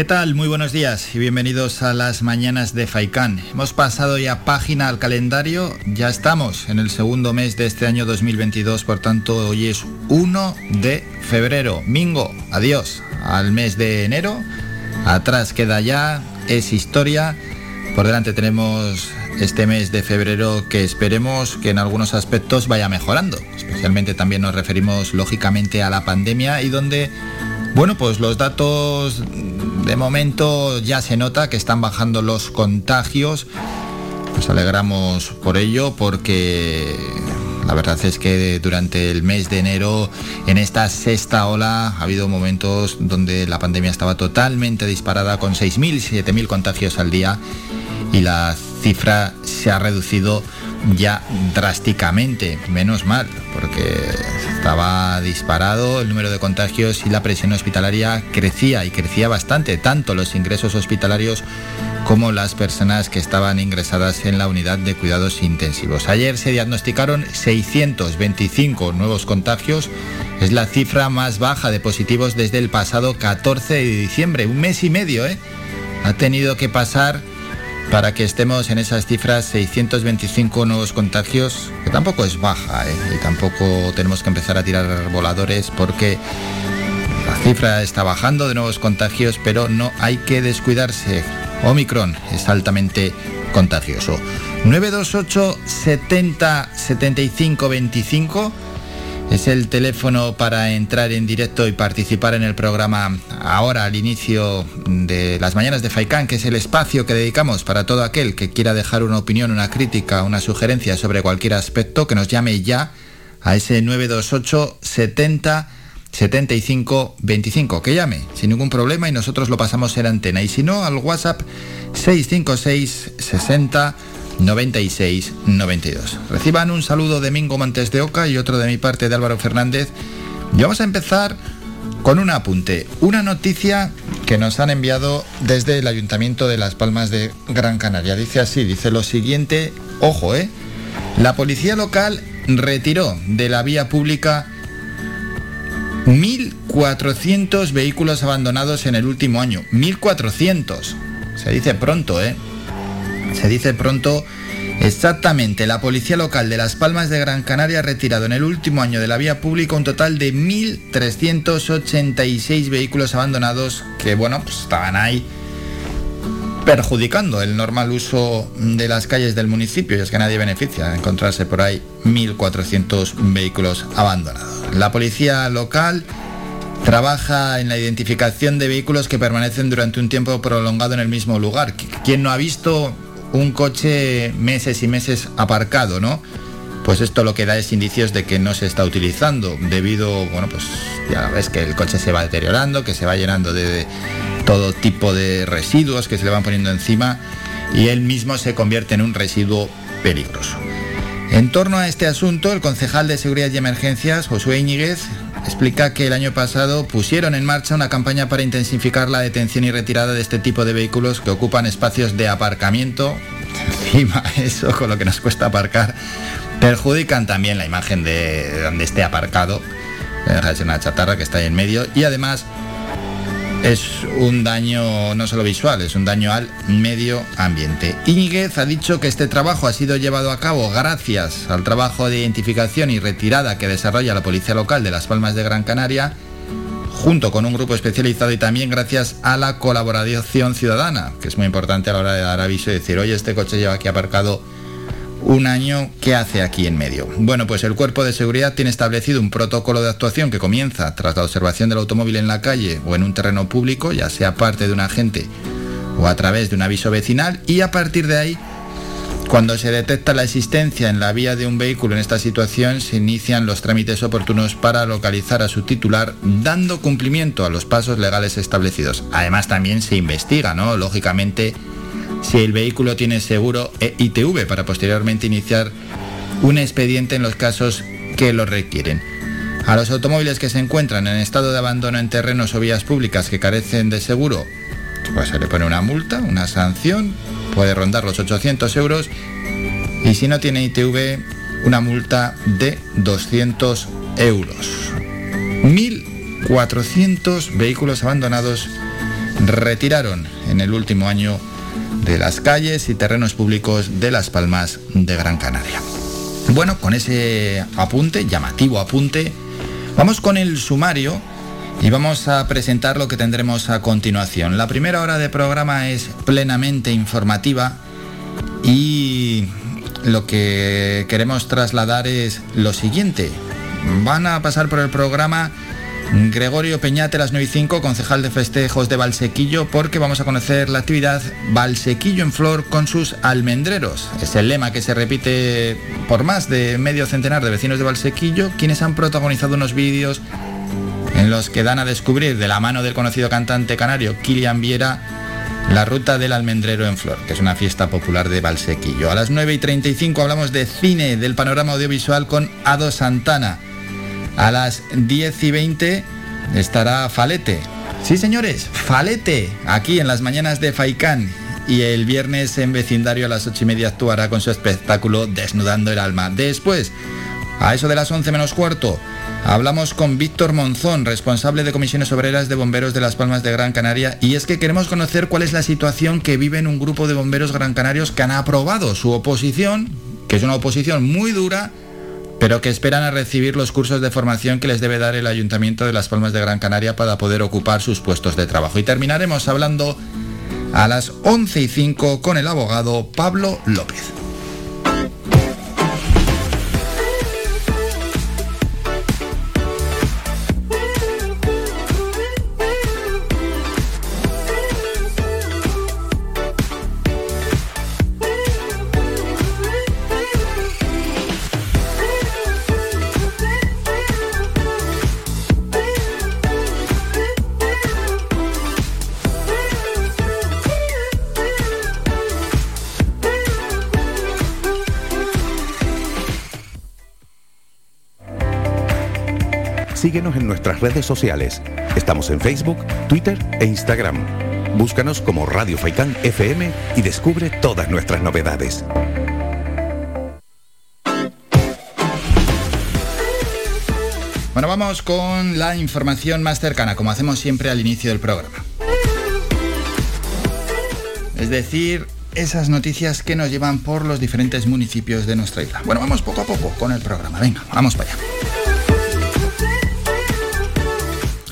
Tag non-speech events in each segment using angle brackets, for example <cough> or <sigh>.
¿Qué tal? Muy buenos días y bienvenidos a las mañanas de Faicán. Hemos pasado ya página al calendario, ya estamos en el segundo mes de este año 2022, por tanto hoy es 1 de febrero. Mingo, adiós al mes de enero. Atrás queda ya, es historia. Por delante tenemos este mes de febrero que esperemos que en algunos aspectos vaya mejorando. Especialmente también nos referimos lógicamente a la pandemia y donde, bueno, pues los datos de momento ya se nota que están bajando los contagios. Nos alegramos por ello porque la verdad es que durante el mes de enero, en esta sexta ola, ha habido momentos donde la pandemia estaba totalmente disparada con 6.000, 7.000 contagios al día y la cifra se ha reducido ya drásticamente, menos mal, porque estaba disparado el número de contagios y la presión hospitalaria crecía y crecía bastante, tanto los ingresos hospitalarios como las personas que estaban ingresadas en la unidad de cuidados intensivos. Ayer se diagnosticaron 625 nuevos contagios, es la cifra más baja de positivos desde el pasado 14 de diciembre, un mes y medio, ¿eh? Ha tenido que pasar para que estemos en esas cifras 625 nuevos contagios, que tampoco es baja, ¿eh? y tampoco tenemos que empezar a tirar voladores porque la cifra está bajando de nuevos contagios, pero no hay que descuidarse. Omicron es altamente contagioso. 928 70 75 25 es el teléfono para entrar en directo y participar en el programa ahora al inicio de las mañanas de Faikán, que es el espacio que dedicamos para todo aquel que quiera dejar una opinión, una crítica, una sugerencia sobre cualquier aspecto, que nos llame ya a ese 928 70 75 25. Que llame sin ningún problema y nosotros lo pasamos en antena. Y si no, al WhatsApp 656 60 96 92. Reciban un saludo de Mingo Montes de Oca y otro de mi parte de Álvaro Fernández. Y vamos a empezar con un apunte, una noticia que nos han enviado desde el Ayuntamiento de Las Palmas de Gran Canaria. Dice así, dice lo siguiente, ojo, ¿eh? La policía local retiró de la vía pública 1.400 vehículos abandonados en el último año. 1.400. Se dice pronto, ¿eh? Se dice pronto exactamente. La policía local de Las Palmas de Gran Canaria ha retirado en el último año de la vía pública un total de 1.386 vehículos abandonados que, bueno, pues estaban ahí perjudicando el normal uso de las calles del municipio y es que nadie beneficia encontrarse por ahí 1.400 vehículos abandonados. La policía local trabaja en la identificación de vehículos que permanecen durante un tiempo prolongado en el mismo lugar. ¿Quién no ha visto un coche meses y meses aparcado, ¿no? Pues esto lo que da es indicios de que no se está utilizando debido, bueno, pues ya ves que el coche se va deteriorando, que se va llenando de todo tipo de residuos que se le van poniendo encima y él mismo se convierte en un residuo peligroso. En torno a este asunto, el concejal de Seguridad y Emergencias, Josué Íñiguez, explica que el año pasado pusieron en marcha una campaña para intensificar la detención y retirada de este tipo de vehículos que ocupan espacios de aparcamiento. Encima <laughs> eso, con lo que nos cuesta aparcar, perjudican también la imagen de donde esté aparcado. De ser una chatarra que está ahí en medio. Y además es un daño no solo visual, es un daño al medio ambiente. Íñiguez ha dicho que este trabajo ha sido llevado a cabo gracias al trabajo de identificación y retirada que desarrolla la Policía Local de Las Palmas de Gran Canaria, junto con un grupo especializado y también gracias a la colaboración ciudadana, que es muy importante a la hora de dar aviso y decir, oye, este coche lleva aquí aparcado un año, ¿qué hace aquí en medio? Bueno, pues el Cuerpo de Seguridad tiene establecido un protocolo de actuación que comienza tras la observación del automóvil en la calle o en un terreno público, ya sea parte de un agente o a través de un aviso vecinal, y a partir de ahí, cuando se detecta la existencia en la vía de un vehículo en esta situación, se inician los trámites oportunos para localizar a su titular, dando cumplimiento a los pasos legales establecidos. Además, también se investiga, ¿no? Lógicamente, si el vehículo tiene seguro e ITV para posteriormente iniciar un expediente en los casos que lo requieren. A los automóviles que se encuentran en estado de abandono en terrenos o vías públicas que carecen de seguro, pues se le pone una multa, una sanción, puede rondar los 800 euros y si no tiene ITV, una multa de 200 euros. 1.400 vehículos abandonados retiraron en el último año de las calles y terrenos públicos de Las Palmas de Gran Canaria. Bueno, con ese apunte, llamativo apunte, vamos con el sumario y vamos a presentar lo que tendremos a continuación. La primera hora de programa es plenamente informativa y lo que queremos trasladar es lo siguiente. Van a pasar por el programa Gregorio Peñate, las 9 y 5, concejal de festejos de Valsequillo, porque vamos a conocer la actividad Valsequillo en Flor con sus almendreros. Es el lema que se repite por más de medio centenar de vecinos de Valsequillo, quienes han protagonizado unos vídeos en los que dan a descubrir de la mano del conocido cantante canario Kilian Viera la ruta del almendrero en flor, que es una fiesta popular de Valsequillo. A las 9 y 35 hablamos de cine, del panorama audiovisual con Ado Santana. A las 10 y 20 estará Falete. Sí, señores, Falete, aquí en las mañanas de Faicán. Y el viernes en vecindario a las 8 y media actuará con su espectáculo Desnudando el Alma. Después, a eso de las 11 menos cuarto, Hablamos con Víctor Monzón, responsable de comisiones obreras de bomberos de Las Palmas de Gran Canaria, y es que queremos conocer cuál es la situación que vive en un grupo de bomberos gran canarios que han aprobado su oposición, que es una oposición muy dura, pero que esperan a recibir los cursos de formación que les debe dar el Ayuntamiento de Las Palmas de Gran Canaria para poder ocupar sus puestos de trabajo. Y terminaremos hablando a las 11 y 5 con el abogado Pablo López. Síguenos en nuestras redes sociales. Estamos en Facebook, Twitter e Instagram. Búscanos como Radio Faicán FM y descubre todas nuestras novedades. Bueno, vamos con la información más cercana, como hacemos siempre al inicio del programa. Es decir, esas noticias que nos llevan por los diferentes municipios de nuestra isla. Bueno, vamos poco a poco con el programa. Venga, vamos para allá.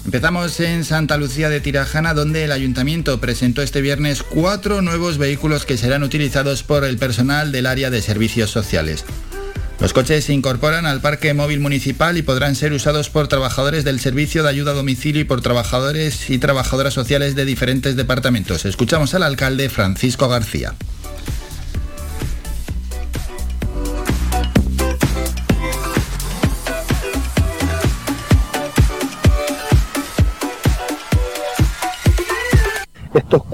Empezamos en Santa Lucía de Tirajana, donde el ayuntamiento presentó este viernes cuatro nuevos vehículos que serán utilizados por el personal del área de servicios sociales. Los coches se incorporan al parque móvil municipal y podrán ser usados por trabajadores del servicio de ayuda a domicilio y por trabajadores y trabajadoras sociales de diferentes departamentos. Escuchamos al alcalde Francisco García.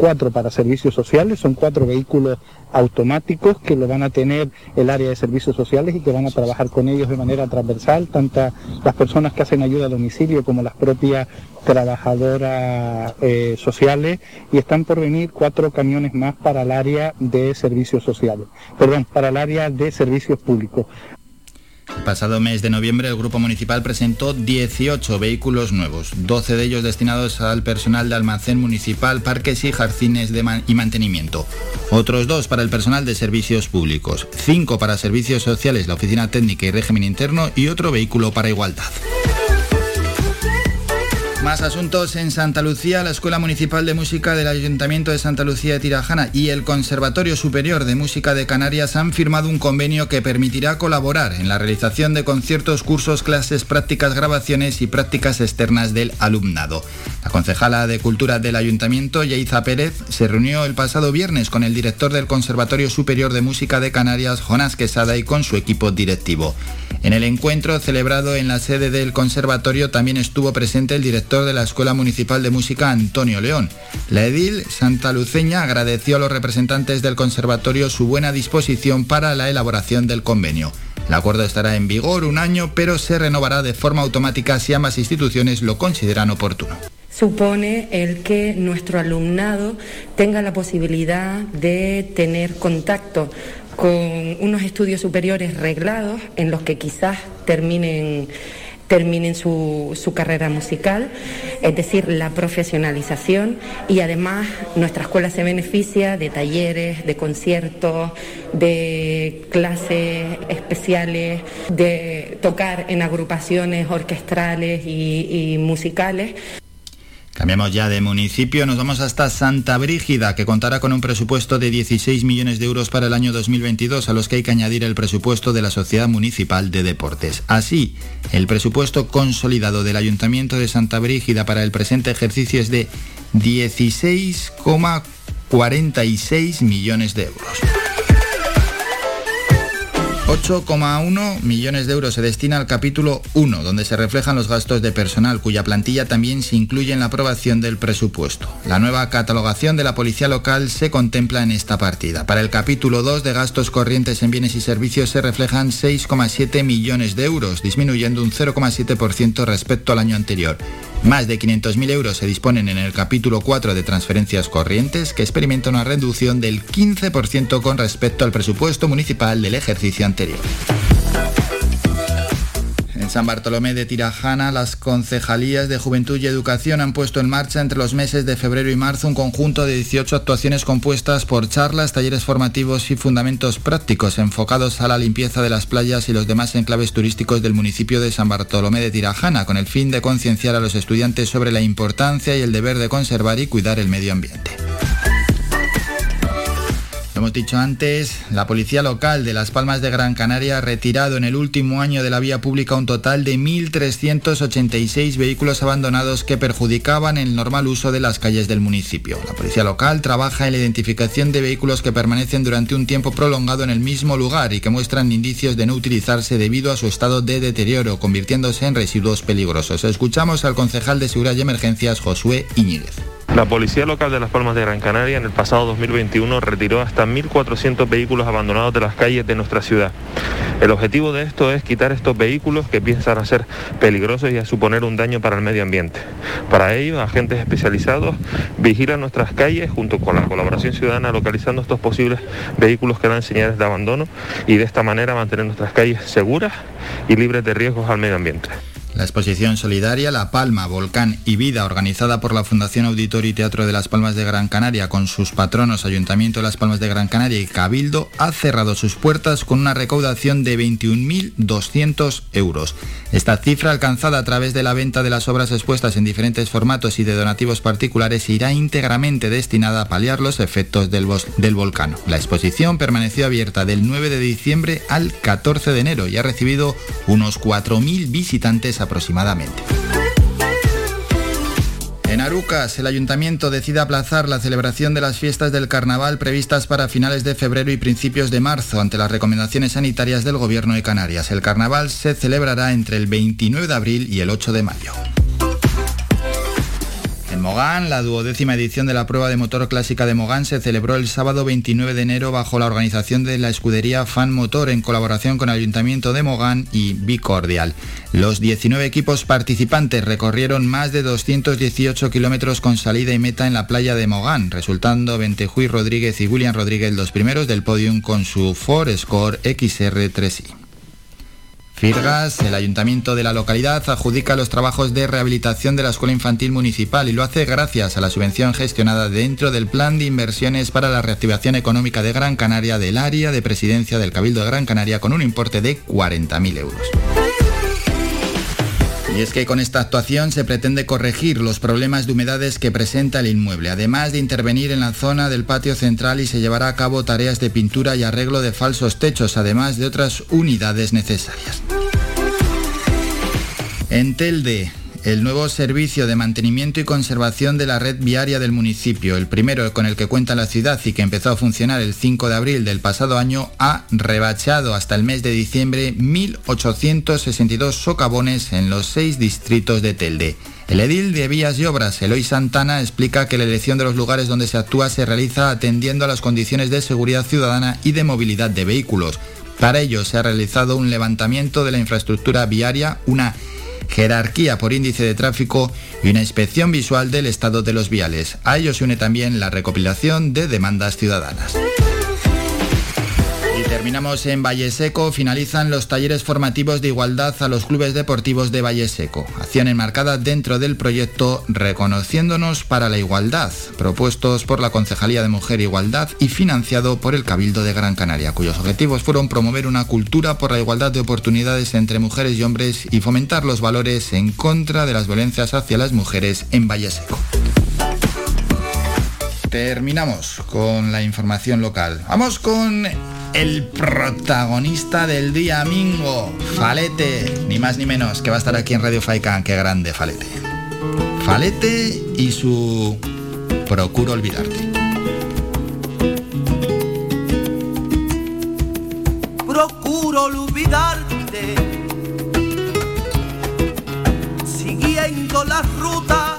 Cuatro para servicios sociales son cuatro vehículos automáticos que lo van a tener el área de servicios sociales y que van a trabajar con ellos de manera transversal, tanto las personas que hacen ayuda a domicilio como las propias trabajadoras eh, sociales y están por venir cuatro camiones más para el área de servicios sociales, perdón, para el área de servicios públicos. El pasado mes de noviembre el Grupo Municipal presentó 18 vehículos nuevos, 12 de ellos destinados al personal de almacén municipal, parques y jardines y mantenimiento, otros dos para el personal de servicios públicos, 5 para servicios sociales, la oficina técnica y régimen interno y otro vehículo para igualdad. Más asuntos en Santa Lucía, la Escuela Municipal de Música del Ayuntamiento de Santa Lucía de Tirajana y el Conservatorio Superior de Música de Canarias han firmado un convenio que permitirá colaborar en la realización de conciertos, cursos, clases, prácticas, grabaciones y prácticas externas del alumnado. La concejala de Cultura del Ayuntamiento, Yaiza Pérez, se reunió el pasado viernes con el director del Conservatorio Superior de Música de Canarias, Jonás Quesada, y con su equipo directivo. En el encuentro celebrado en la sede del conservatorio también estuvo presente el director de la Escuela Municipal de Música, Antonio León. La edil santaluceña agradeció a los representantes del conservatorio su buena disposición para la elaboración del convenio. El acuerdo estará en vigor un año, pero se renovará de forma automática si ambas instituciones lo consideran oportuno supone el que nuestro alumnado tenga la posibilidad de tener contacto con unos estudios superiores reglados en los que quizás terminen terminen su, su, carrera musical, es decir, la profesionalización y además nuestra escuela se beneficia de talleres, de conciertos, de clases especiales, de tocar en agrupaciones orquestrales y, y musicales. Cambiamos ya de municipio, nos vamos hasta Santa Brígida, que contará con un presupuesto de 16 millones de euros para el año 2022, a los que hay que añadir el presupuesto de la Sociedad Municipal de Deportes. Así, el presupuesto consolidado del Ayuntamiento de Santa Brígida para el presente ejercicio es de 16,46 millones de euros. 8,1 millones de euros se destina al capítulo 1, donde se reflejan los gastos de personal, cuya plantilla también se incluye en la aprobación del presupuesto. La nueva catalogación de la policía local se contempla en esta partida. Para el capítulo 2 de gastos corrientes en bienes y servicios se reflejan 6,7 millones de euros, disminuyendo un 0,7% respecto al año anterior. Más de 500.000 euros se disponen en el capítulo 4 de transferencias corrientes, que experimenta una reducción del 15% con respecto al presupuesto municipal del ejercicio anterior. En San Bartolomé de Tirajana, las concejalías de Juventud y Educación han puesto en marcha entre los meses de febrero y marzo un conjunto de 18 actuaciones compuestas por charlas, talleres formativos y fundamentos prácticos enfocados a la limpieza de las playas y los demás enclaves turísticos del municipio de San Bartolomé de Tirajana, con el fin de concienciar a los estudiantes sobre la importancia y el deber de conservar y cuidar el medio ambiente hemos dicho antes, la policía local de Las Palmas de Gran Canaria ha retirado en el último año de la vía pública un total de 1.386 vehículos abandonados que perjudicaban el normal uso de las calles del municipio. La policía local trabaja en la identificación de vehículos que permanecen durante un tiempo prolongado en el mismo lugar y que muestran indicios de no utilizarse debido a su estado de deterioro, convirtiéndose en residuos peligrosos. Escuchamos al concejal de Seguridad y Emergencias, Josué Iñiguez. La Policía Local de Las Palmas de Gran Canaria en el pasado 2021 retiró hasta 1.400 vehículos abandonados de las calles de nuestra ciudad. El objetivo de esto es quitar estos vehículos que empiezan a ser peligrosos y a suponer un daño para el medio ambiente. Para ello, agentes especializados vigilan nuestras calles junto con la colaboración ciudadana localizando estos posibles vehículos que dan señales de abandono y de esta manera mantener nuestras calles seguras y libres de riesgos al medio ambiente. La exposición solidaria La Palma, Volcán y Vida, organizada por la Fundación Auditorio y Teatro de Las Palmas de Gran Canaria con sus patronos Ayuntamiento de Las Palmas de Gran Canaria y Cabildo, ha cerrado sus puertas con una recaudación de 21.200 euros. Esta cifra, alcanzada a través de la venta de las obras expuestas en diferentes formatos y de donativos particulares, irá íntegramente destinada a paliar los efectos del, volcán. La exposición permaneció abierta del 9 de diciembre al 14 de enero y ha recibido unos 4.000 visitantes aproximadamente. En Arucas, el ayuntamiento decide aplazar la celebración de las fiestas del carnaval previstas para finales de febrero y principios de marzo ante las recomendaciones sanitarias del gobierno de Canarias. El carnaval se celebrará entre el 29 de abril y el 8 de mayo. Mogán, la duodécima edición de la prueba de motor clásica de Mogán se celebró el sábado 29 de enero bajo la organización de la escudería Fan Motor en colaboración con el Ayuntamiento de Mogán y Bicordial. Los 19 equipos participantes recorrieron más de 218 kilómetros con salida y meta en la playa de Mogán, resultando Ventejuy Rodríguez y William Rodríguez los primeros del podium con su Ford Score XR3i. Firgas, el ayuntamiento de la localidad adjudica los trabajos de rehabilitación de la escuela infantil municipal y lo hace gracias a la subvención gestionada dentro del plan de inversiones para la reactivación económica de Gran Canaria del área de presidencia del Cabildo de Gran Canaria con un importe de 40.000 euros. Y es que con esta actuación se pretende corregir los problemas de humedades que presenta el inmueble, además de intervenir en la zona del patio central y se llevará a cabo tareas de pintura y arreglo de falsos techos, además de otras unidades necesarias. En Telde, el nuevo servicio de mantenimiento y conservación de la red viaria del municipio, el primero con el que cuenta la ciudad y que empezó a funcionar el 5 de abril del pasado año, ha rebachado hasta el mes de diciembre 1.862 socavones en los seis distritos de Telde. El edil de Vías y Obras, Eloy Santana, explica que la elección de los lugares donde se actúa se realiza atendiendo a las condiciones de seguridad ciudadana y de movilidad de vehículos Para ello se ha realizado un levantamiento de la infraestructura viaria, una jerarquía por índice de tráfico y una inspección visual del estado de los viales. A ello se une también la recopilación de demandas ciudadanas. Y terminamos en Valle Seco. Finalizan los talleres formativos de igualdad a los clubes deportivos de Valle Seco. Acción enmarcada dentro del proyecto Reconociéndonos para la Igualdad, propuestos por la Concejalía de Mujer e Igualdad y financiado por el Cabildo de Gran Canaria, cuyos objetivos fueron promover una cultura por la igualdad de oportunidades entre mujeres y hombres y fomentar los valores en contra de las violencias hacia las mujeres en Valle Seco terminamos con la información local. Vamos con el protagonista del día, Mingo, Falete, ni más ni menos, que va a estar aquí en Radio Faikan. Qué grande, Falete. Falete y su Procuro olvidarte. Procuro olvidarte, siguiendo las rutas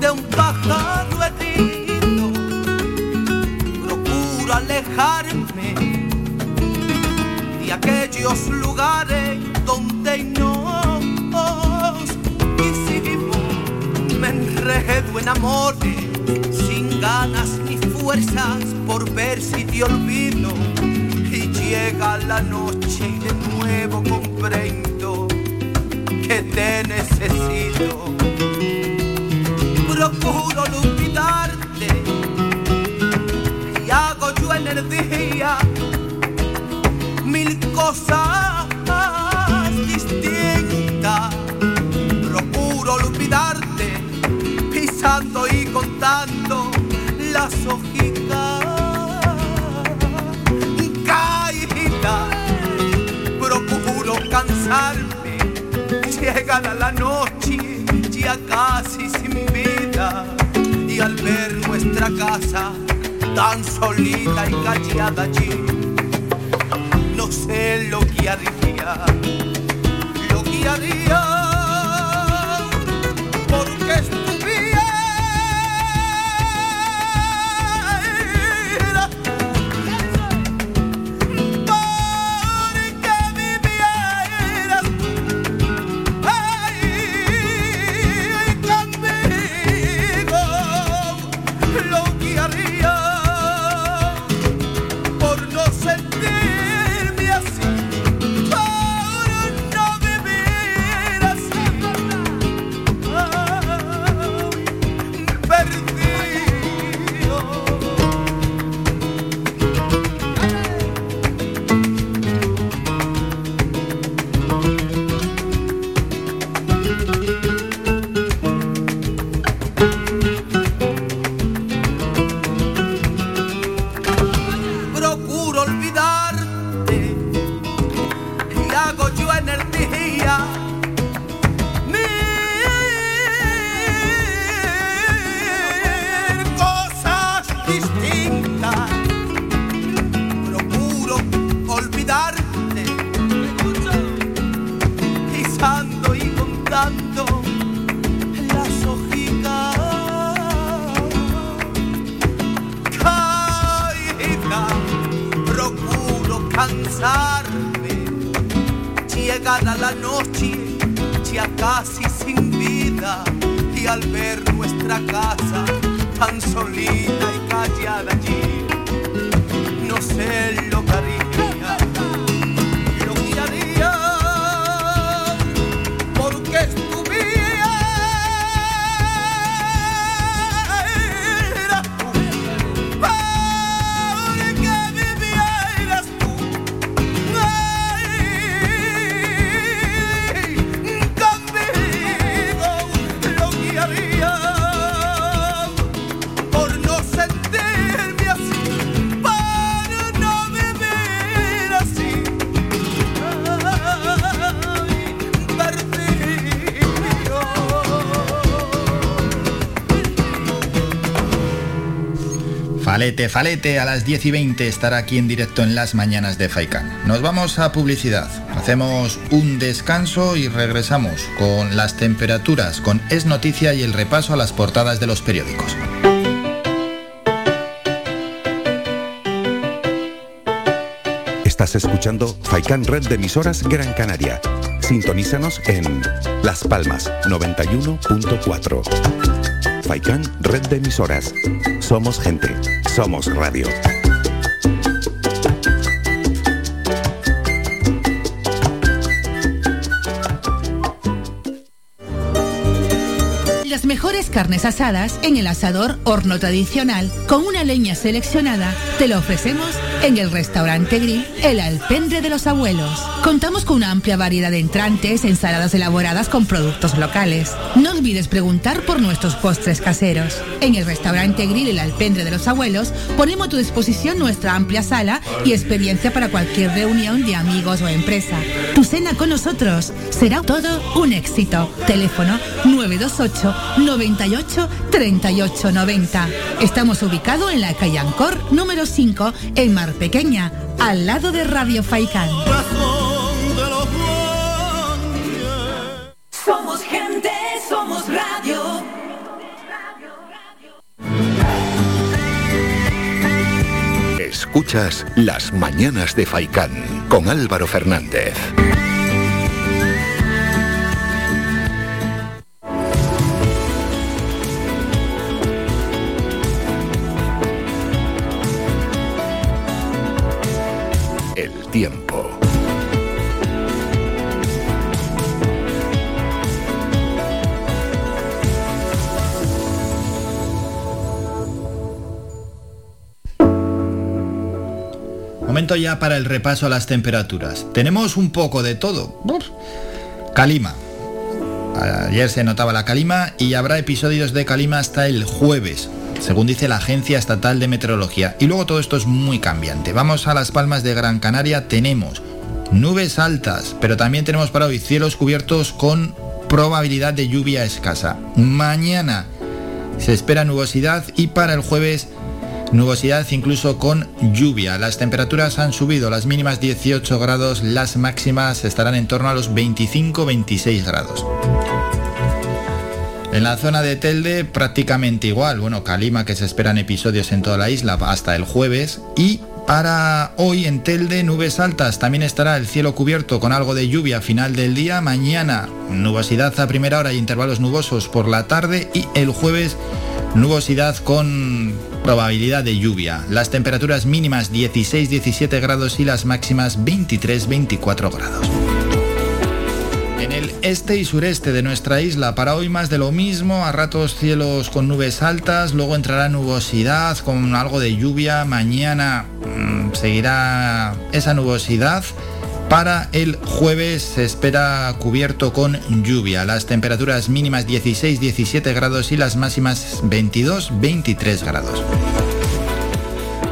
de un pájaro alejarme aquellos lugares donde nos. Me enredo en amores sin ganas ni fuerzas por ver si te olvido. Y llega la noche y de nuevo comprendo que te necesito. Procuro olvidarte energía, mil cosas distintas. Procuro olvidarte, pisando y contando las hojitas caídas. Procuro cansarme, llegada la noche, ya casi sin vida. Y al ver nuestra casa, tan solita y callada allí. Lo que haría, Falete, Falete, a las 10 y 20 estará aquí en directo en las mañanas de Faikan. Nos vamos a publicidad, hacemos un descanso y regresamos con las temperaturas, con Es Noticia y el repaso a las portadas de los periódicos. Estás escuchando Faikan Red de emisoras Gran Canaria. Sintonízanos en Las Palmas 91.4. Faikan Red de emisoras. Somos gente. Somos radio. Las mejores carnes asadas en el asador horno tradicional con una leña seleccionada te lo ofrecemos en el restaurante Grill El Alpendre de los Abuelos. Contamos con una amplia variedad de entrantes, ensaladas elaboradas con productos locales. No olvides preguntar por nuestros postres caseros. En el restaurante Grill El Alpendre de los Abuelos ponemos a tu disposición nuestra amplia sala y experiencia para cualquier reunión de amigos o empresa. Tu cena con nosotros será todo un éxito. Teléfono 928 98 38 90. Estamos ubicados en la calle Ancor número 5 en Mar Pequeña, al lado de Radio Faikán. Somos gente, somos radio. Escuchas Las Mañanas de Faikán con Álvaro Fernández. Momento ya para el repaso a las temperaturas. Tenemos un poco de todo. Calima. Ayer se notaba la calima y habrá episodios de calima hasta el jueves, según dice la Agencia Estatal de Meteorología. Y luego todo esto es muy cambiante. Vamos a las palmas de Gran Canaria. Tenemos nubes altas, pero también tenemos para hoy cielos cubiertos con probabilidad de lluvia escasa. Mañana se espera nubosidad y para el jueves nubosidad incluso con lluvia. Las temperaturas han subido, las mínimas 18 grados, las máximas estarán en torno a los 25-26 grados. En la zona de Telde prácticamente igual, bueno, Calima que se esperan episodios en toda la isla hasta el jueves. Y para hoy en Telde nubes altas, también estará el cielo cubierto con algo de lluvia a final del día, mañana nubosidad a primera hora y intervalos nubosos por la tarde. Y el jueves nubosidad con probabilidad de lluvia. Las temperaturas mínimas 16-17 grados y las máximas 23-24 grados. En el este y sureste de nuestra isla, para hoy más de lo mismo, a ratos cielos con nubes altas, luego entrará nubosidad con algo de lluvia, mañana mmm, seguirá esa nubosidad. Para el jueves se espera cubierto con lluvia, las temperaturas mínimas 16-17 grados y las máximas 22-23 grados.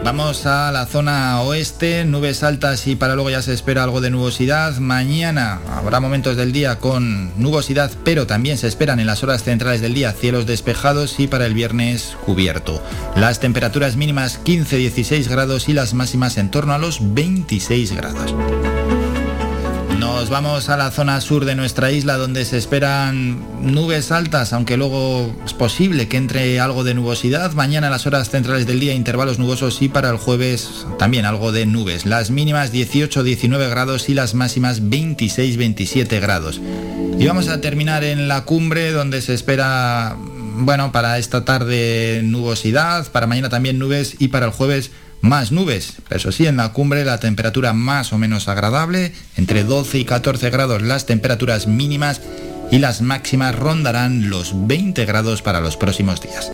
Vamos a la zona oeste, nubes altas y para luego ya se espera algo de nubosidad. Mañana habrá momentos del día con nubosidad, pero también se esperan en las horas centrales del día cielos despejados y para el viernes cubierto. Las temperaturas mínimas 15-16 grados y las máximas en torno a los 26 grados. Nos vamos a la zona sur de nuestra isla donde se esperan nubes altas, aunque luego es posible que entre algo de nubosidad. Mañana a las horas centrales del día intervalos nubosos y para el jueves también algo de nubes. Las mínimas 18-19 grados y las máximas 26-27 grados. Y vamos a terminar en la cumbre donde se espera, bueno, para esta tarde nubosidad, para mañana también nubes y para el jueves más nubes, eso sí, en la cumbre la temperatura más o menos agradable, entre 12 y 14 grados las temperaturas mínimas y las máximas rondarán los 20 grados para los próximos días.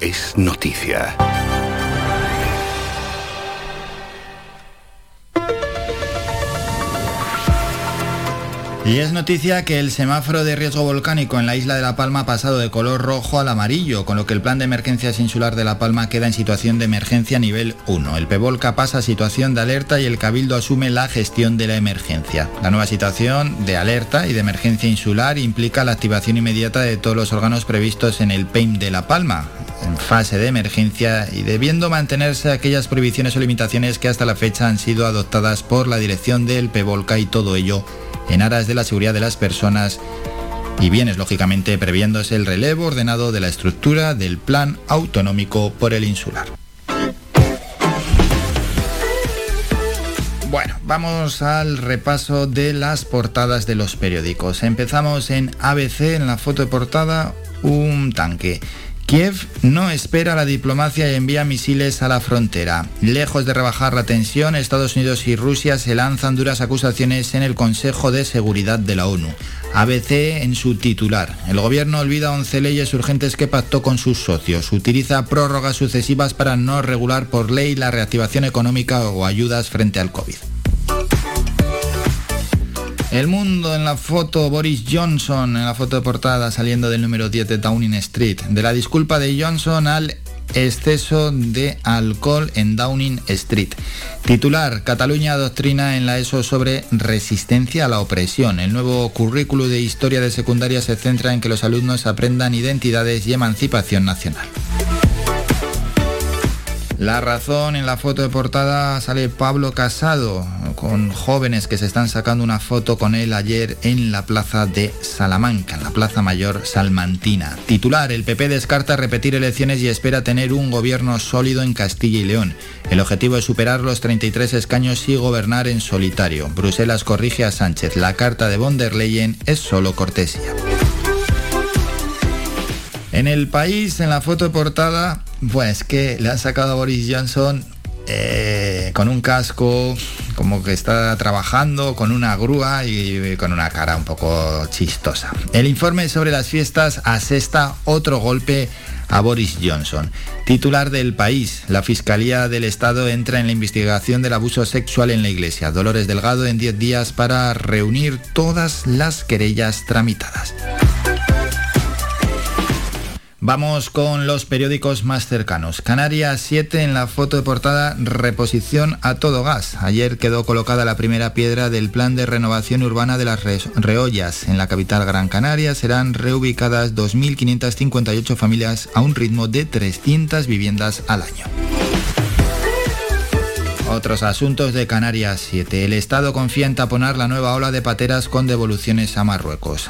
Es noticia. Y es noticia que el semáforo de riesgo volcánico en la isla de La Palma ha pasado de color rojo al amarillo, con lo que el plan de emergencias insular de La Palma queda en situación de emergencia nivel 1. El PEVOLCA pasa a situación de alerta y el Cabildo asume la gestión de la emergencia. La nueva situación de alerta y de emergencia insular implica la activación inmediata de todos los órganos previstos en el PEIM de La Palma, en fase de emergencia y debiendo mantenerse aquellas prohibiciones o limitaciones que hasta la fecha han sido adoptadas por la dirección del PEVOLCA y todo ello en aras de la seguridad de las personas y bienes, lógicamente previéndose el relevo ordenado de la estructura del plan autonómico por el insular. Bueno, vamos al repaso de las portadas de los periódicos. Empezamos en ABC, en la foto de portada, un tanque. Kiev no espera la diplomacia y envía misiles a la frontera. Lejos de rebajar la tensión, Estados Unidos y Rusia se lanzan duras acusaciones en el Consejo de Seguridad de la ONU. ABC en su titular. El gobierno olvida 11 leyes urgentes que pactó con sus socios. Utiliza prórrogas sucesivas para no regular por ley la reactivación económica o ayudas frente al COVID. El mundo en la foto, Boris Johnson en la foto de portada saliendo del número 10 de Downing Street. De la disculpa de Johnson al exceso de alcohol en Downing Street. Titular, Cataluña doctrina en la ESO sobre resistencia a la opresión. El nuevo currículo de historia de secundaria se centra en que los alumnos aprendan identidades y emancipación nacional. La razón en la foto de portada sale Pablo Casado con jóvenes que se están sacando una foto con él ayer en la plaza de Salamanca, en la plaza mayor salmantina. Titular, el PP descarta repetir elecciones y espera tener un gobierno sólido en Castilla y León. El objetivo es superar los 33 escaños y gobernar en solitario. Bruselas corrige a Sánchez. La carta de von der Leyen es solo cortesía. En el país, en la foto portada, pues que le han sacado a Boris Johnson eh, con un casco, como que está trabajando, con una grúa y con una cara un poco chistosa. El informe sobre las fiestas asesta otro golpe a Boris Johnson. Titular del país, la Fiscalía del Estado entra en la investigación del abuso sexual en la Iglesia. Dolores Delgado en 10 días para reunir todas las querellas tramitadas. Vamos con los periódicos más cercanos. Canarias 7 en la foto de portada reposición a todo gas. Ayer quedó colocada la primera piedra del plan de renovación urbana de las Reollas. En la capital Gran Canaria serán reubicadas 2.558 familias a un ritmo de 300 viviendas al año. Otros asuntos de Canarias 7. El Estado confía en taponar la nueva ola de pateras con devoluciones a Marruecos.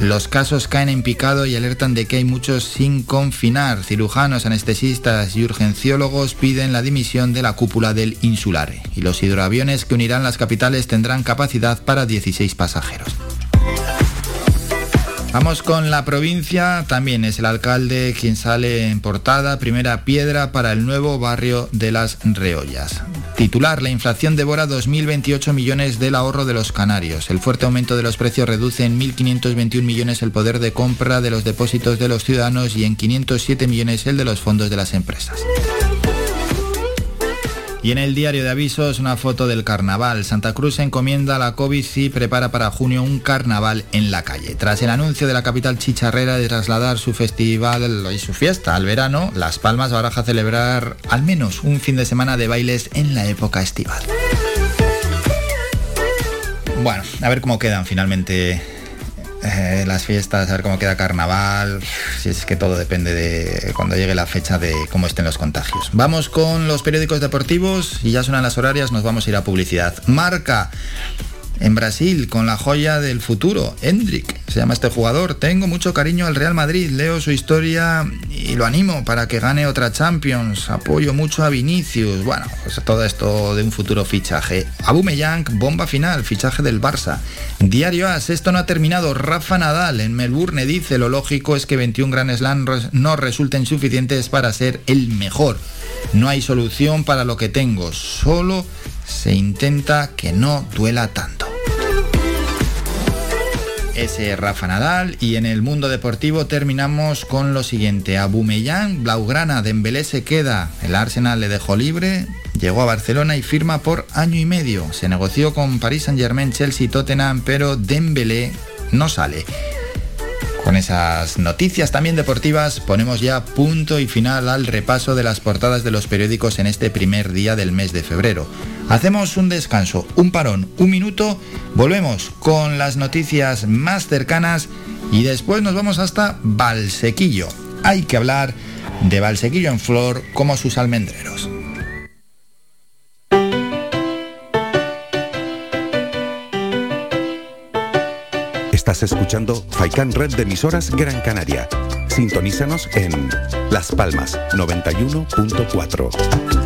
Los casos caen en picado y alertan de que hay muchos sin confinar. Cirujanos, anestesistas y urgenciólogos piden la dimisión de la cúpula del Insulare. Y los hidroaviones que unirán las capitales tendrán capacidad para 16 pasajeros. Vamos con la provincia, también es el alcalde quien sale en portada, primera piedra para el nuevo barrio de las Reollas. Titular, la inflación devora 2.028 millones del ahorro de los canarios. El fuerte aumento de los precios reduce en 1.521 millones el poder de compra de los depósitos de los ciudadanos y en 507 millones el de los fondos de las empresas. Y en el diario de avisos una foto del carnaval. Santa Cruz encomienda a la COVID y prepara para junio un carnaval en la calle. Tras el anuncio de la capital chicharrera de trasladar su festival y su fiesta al verano, Las Palmas baraja celebrar al menos un fin de semana de bailes en la época estival. Bueno, a ver cómo quedan finalmente eh, las fiestas, a ver cómo queda carnaval, si es que todo depende de cuando llegue la fecha de cómo estén los contagios. Vamos con los periódicos deportivos y ya suenan las horarias, nos vamos a ir a publicidad. Marca en Brasil con la joya del futuro, Hendrik, se llama este jugador. Tengo mucho cariño al Real Madrid, leo su historia y lo animo para que gane otra Champions. Apoyo mucho a Vinicius. Bueno, pues todo esto de un futuro fichaje. Abumeyang, bomba final, fichaje del Barça. Diario As, esto no ha terminado. Rafa Nadal en Melbourne dice lo lógico es que 21 Grand Slam no resulten suficientes para ser el mejor. No hay solución para lo que tengo, solo se intenta que no duela tanto. Ese es Rafa Nadal y en el mundo deportivo terminamos con lo siguiente. Abumellán, Blaugrana, Dembélé se queda. El Arsenal le dejó libre, llegó a Barcelona y firma por año y medio. Se negoció con Paris Saint-Germain, Chelsea y Tottenham, pero Dembélé no sale. Con esas noticias también deportivas ponemos ya punto y final al repaso de las portadas de los periódicos en este primer día del mes de febrero. Hacemos un descanso, un parón, un minuto, volvemos con las noticias más cercanas y después nos vamos hasta Valsequillo. Hay que hablar de Valsequillo en flor como sus almendreros. Estás escuchando Faikan Red de emisoras Gran Canaria. Sintonízanos en Las Palmas 91.4.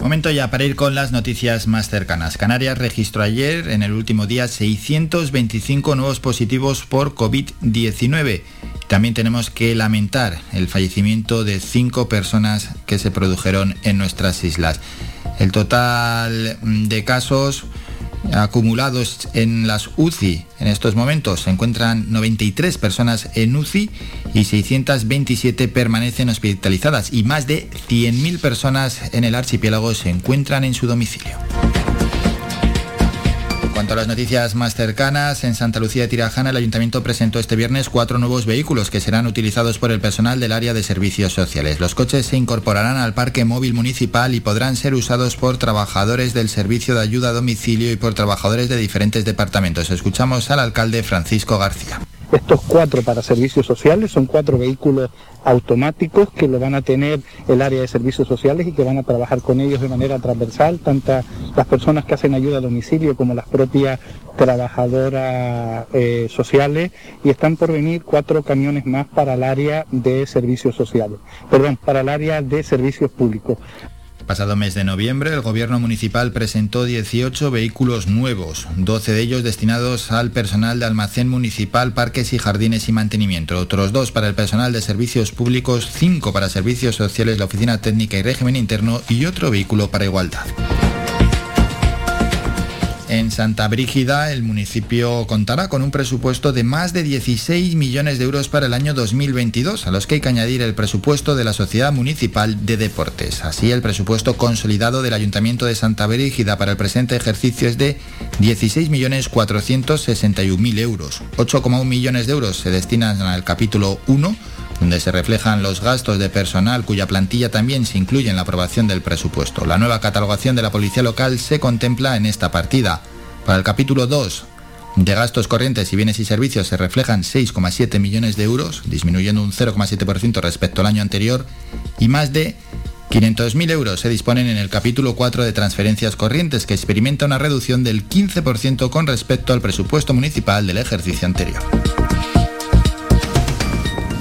Momento ya para ir con las noticias más cercanas. Canarias registró ayer, en el último día, 625 nuevos positivos por COVID-19. También tenemos que lamentar el fallecimiento de cinco personas que se produjeron en nuestras islas. El total de casos acumulados en las UCI en estos momentos se encuentran 93 personas en UCI y 627 permanecen hospitalizadas y más de 100.000 personas en el archipiélago se encuentran en su domicilio. Cuanto a las noticias más cercanas, en Santa Lucía de Tirajana el ayuntamiento presentó este viernes cuatro nuevos vehículos que serán utilizados por el personal del área de servicios sociales. Los coches se incorporarán al parque móvil municipal y podrán ser usados por trabajadores del servicio de ayuda a domicilio y por trabajadores de diferentes departamentos. Escuchamos al alcalde Francisco García. Estos cuatro para servicios sociales son cuatro vehículos automáticos que lo van a tener el área de servicios sociales y que van a trabajar con ellos de manera transversal, tanto las personas que hacen ayuda a domicilio como las propias trabajadoras eh, sociales y están por venir cuatro camiones más para el área de servicios sociales, perdón, para el área de servicios públicos. Pasado mes de noviembre, el gobierno municipal presentó 18 vehículos nuevos, 12 de ellos destinados al personal de almacén municipal, parques y jardines y mantenimiento, otros dos para el personal de servicios públicos, 5 para servicios sociales, la oficina técnica y régimen interno y otro vehículo para igualdad. En Santa Brígida, el municipio contará con un presupuesto de más de 16 millones de euros para el año 2022, a los que hay que añadir el presupuesto de la Sociedad Municipal de Deportes. Así, el presupuesto consolidado del Ayuntamiento de Santa Brígida para el presente ejercicio es de 16.461.000 euros. 8,1 millones de euros se destinan al capítulo 1 donde se reflejan los gastos de personal cuya plantilla también se incluye en la aprobación del presupuesto. La nueva catalogación de la policía local se contempla en esta partida. Para el capítulo 2 de gastos corrientes y bienes y servicios se reflejan 6,7 millones de euros, disminuyendo un 0,7% respecto al año anterior, y más de 500.000 euros se disponen en el capítulo 4 de transferencias corrientes, que experimenta una reducción del 15% con respecto al presupuesto municipal del ejercicio anterior.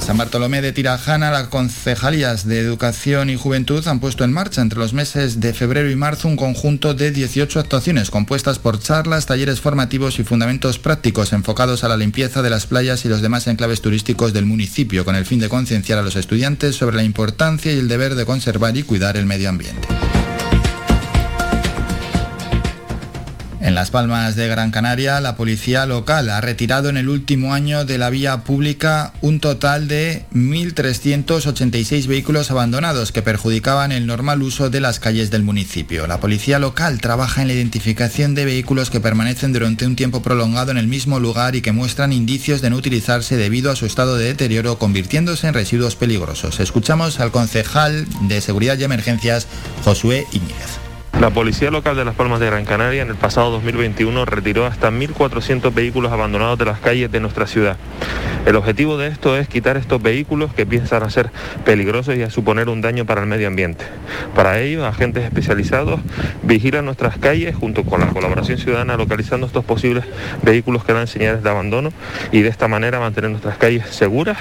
San Bartolomé de Tirajana, las concejalías de Educación y Juventud han puesto en marcha entre los meses de febrero y marzo un conjunto de 18 actuaciones compuestas por charlas, talleres formativos y fundamentos prácticos enfocados a la limpieza de las playas y los demás enclaves turísticos del municipio, con el fin de concienciar a los estudiantes sobre la importancia y el deber de conservar y cuidar el medio ambiente. En Las Palmas de Gran Canaria, la policía local ha retirado en el último año de la vía pública un total de 1.386 vehículos abandonados que perjudicaban el normal uso de las calles del municipio. La policía local trabaja en la identificación de vehículos que permanecen durante un tiempo prolongado en el mismo lugar y que muestran indicios de no utilizarse debido a su estado de deterioro, convirtiéndose en residuos peligrosos. Escuchamos al concejal de Seguridad y Emergencias, Josué Iñiguez. La Policía Local de Las Palmas de Gran Canaria en el pasado 2021 retiró hasta 1.400 vehículos abandonados de las calles de nuestra ciudad. El objetivo de esto es quitar estos vehículos que empiezan a ser peligrosos y a suponer un daño para el medio ambiente. Para ello, agentes especializados vigilan nuestras calles junto con la colaboración ciudadana localizando estos posibles vehículos que dan señales de abandono y de esta manera mantener nuestras calles seguras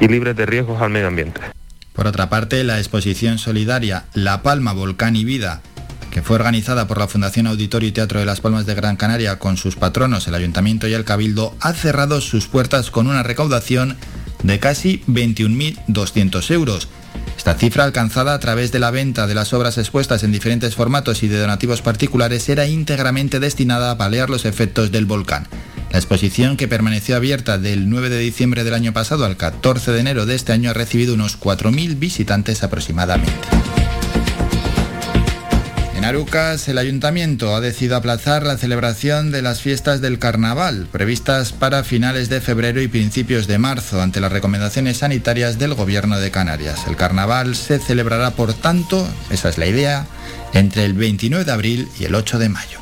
y libres de riesgos al medio ambiente. Por otra parte, la exposición solidaria La Palma, Volcán y Vida que fue organizada por la Fundación Auditorio y Teatro de Las Palmas de Gran Canaria con sus patronos, el Ayuntamiento y el Cabildo, ha cerrado sus puertas con una recaudación de casi 21.200 euros. Esta cifra alcanzada a través de la venta de las obras expuestas en diferentes formatos y de donativos particulares era íntegramente destinada a paliar los efectos del volcán. La exposición, que permaneció abierta del 9 de diciembre del año pasado al 14 de enero de este año, ha recibido unos 4.000 visitantes aproximadamente. En Arucas, el ayuntamiento ha decidido aplazar la celebración de las fiestas del carnaval, previstas para finales de febrero y principios de marzo, ante las recomendaciones sanitarias del gobierno de Canarias. El carnaval se celebrará, por tanto, esa es la idea, entre el 29 de abril y el 8 de mayo.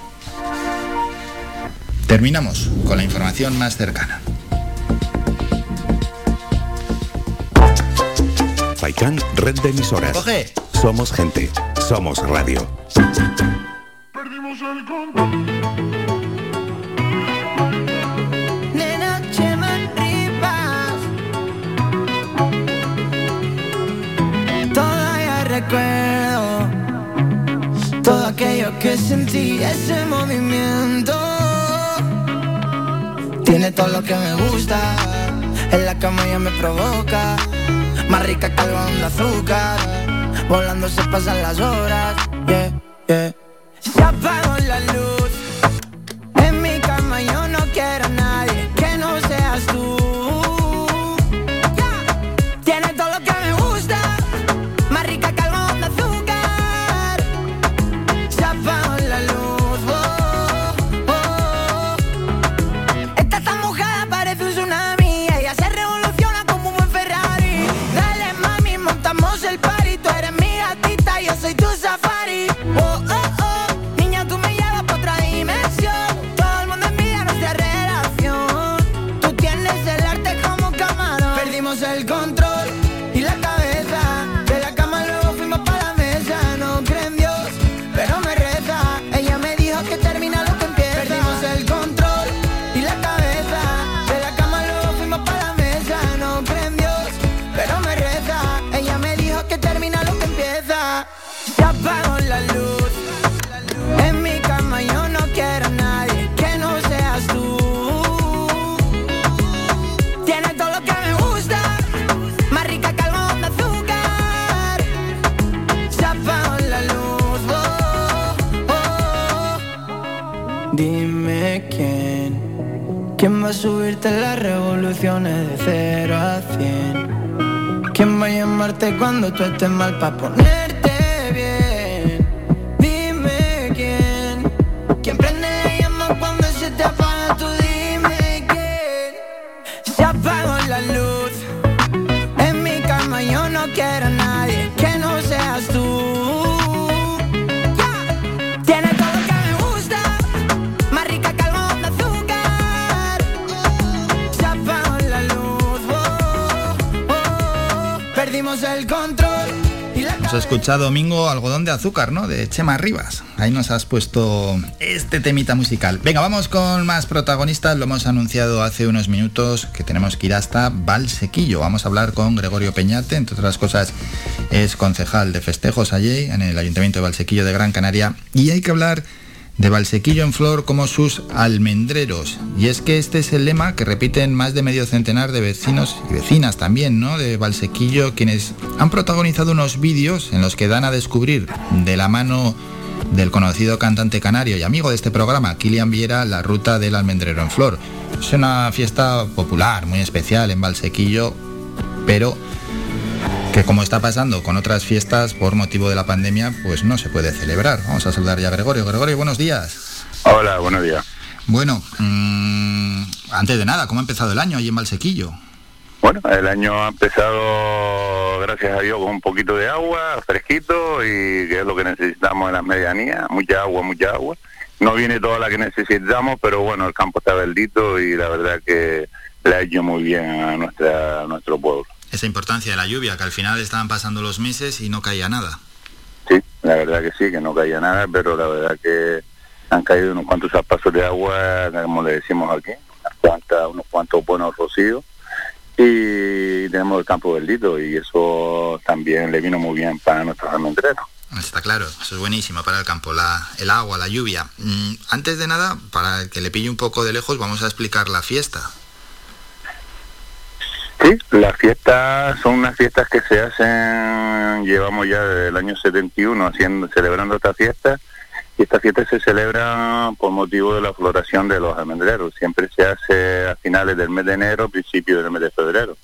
Terminamos con la información más cercana. Faikan, red de emisoras. Coge. Somos gente, somos radio. Perdimos el control. Nena, Chema Rivas. Todavía recuerdo todo aquello que sentí, ese movimiento. Tiene todo lo que me gusta, en la cama ya me provoca. Más rica que algodón de azúcar, volando se pasan las horas. Yeah, yeah. Se apagó la luz. Va a subirte las revoluciones de cero a cien. ¿Quién va a llamarte cuando tú estés mal para ponerte el control. Hemos escuchado Domingo Algodón de Azúcar, ¿no? De Chema Rivas. Ahí nos has puesto este temita musical. Venga, vamos con más protagonistas. Lo hemos anunciado hace unos minutos que tenemos que ir hasta Valsequillo. Vamos a hablar con Gregorio Peñate, entre otras cosas es concejal de festejos allí en el Ayuntamiento de Valsequillo de Gran Canaria. Y hay que hablar de Valsequillo en flor como sus almendreros. Y es que este es el lema que repiten más de medio centenar de vecinos y vecinas también, ¿no? De Valsequillo, quienes han protagonizado unos vídeos en los que dan a descubrir de la mano del conocido cantante canario y amigo de este programa, Kilian Viera, la ruta del almendrero en flor. Es una fiesta popular, muy especial en Valsequillo, pero que como está pasando con otras fiestas por motivo de la pandemia, pues no se puede celebrar. Vamos a saludar ya a Gregorio. Gregorio, buenos días. Hola, buenos días. Bueno, mm, antes de nada, ¿cómo ha empezado el año allí en Valsequillo? Bueno, el año ha empezado, gracias a Dios, con un poquito de agua, fresquito, y que es lo que necesitamos en las medianías, mucha agua, mucha agua. No viene toda la que necesitamos, pero bueno, el campo está verdito y la verdad que le ha hecho muy bien a, nuestra, a nuestro pueblo. Esa importancia de la lluvia, que al final estaban pasando los meses y no caía nada. Sí, la verdad que sí, que no caía nada, pero la verdad que han caído unos cuantos zapatos de agua, como le decimos aquí, unas cuantas, unos cuantos buenos rocíos y tenemos el campo verdito y eso también le vino muy bien para nuestros almendreros. Está claro, eso es buenísimo para el campo, la, el agua, la lluvia. Mm, antes de nada, para que le pille un poco de lejos, vamos a explicar la fiesta. Sí, las fiestas son unas fiestas que se hacen, llevamos ya desde el año 71 haciendo, celebrando esta fiesta y esta fiesta se celebra por motivo de la floración de los almendreros. Siempre se hace a finales del mes de enero, principio del mes de febrero.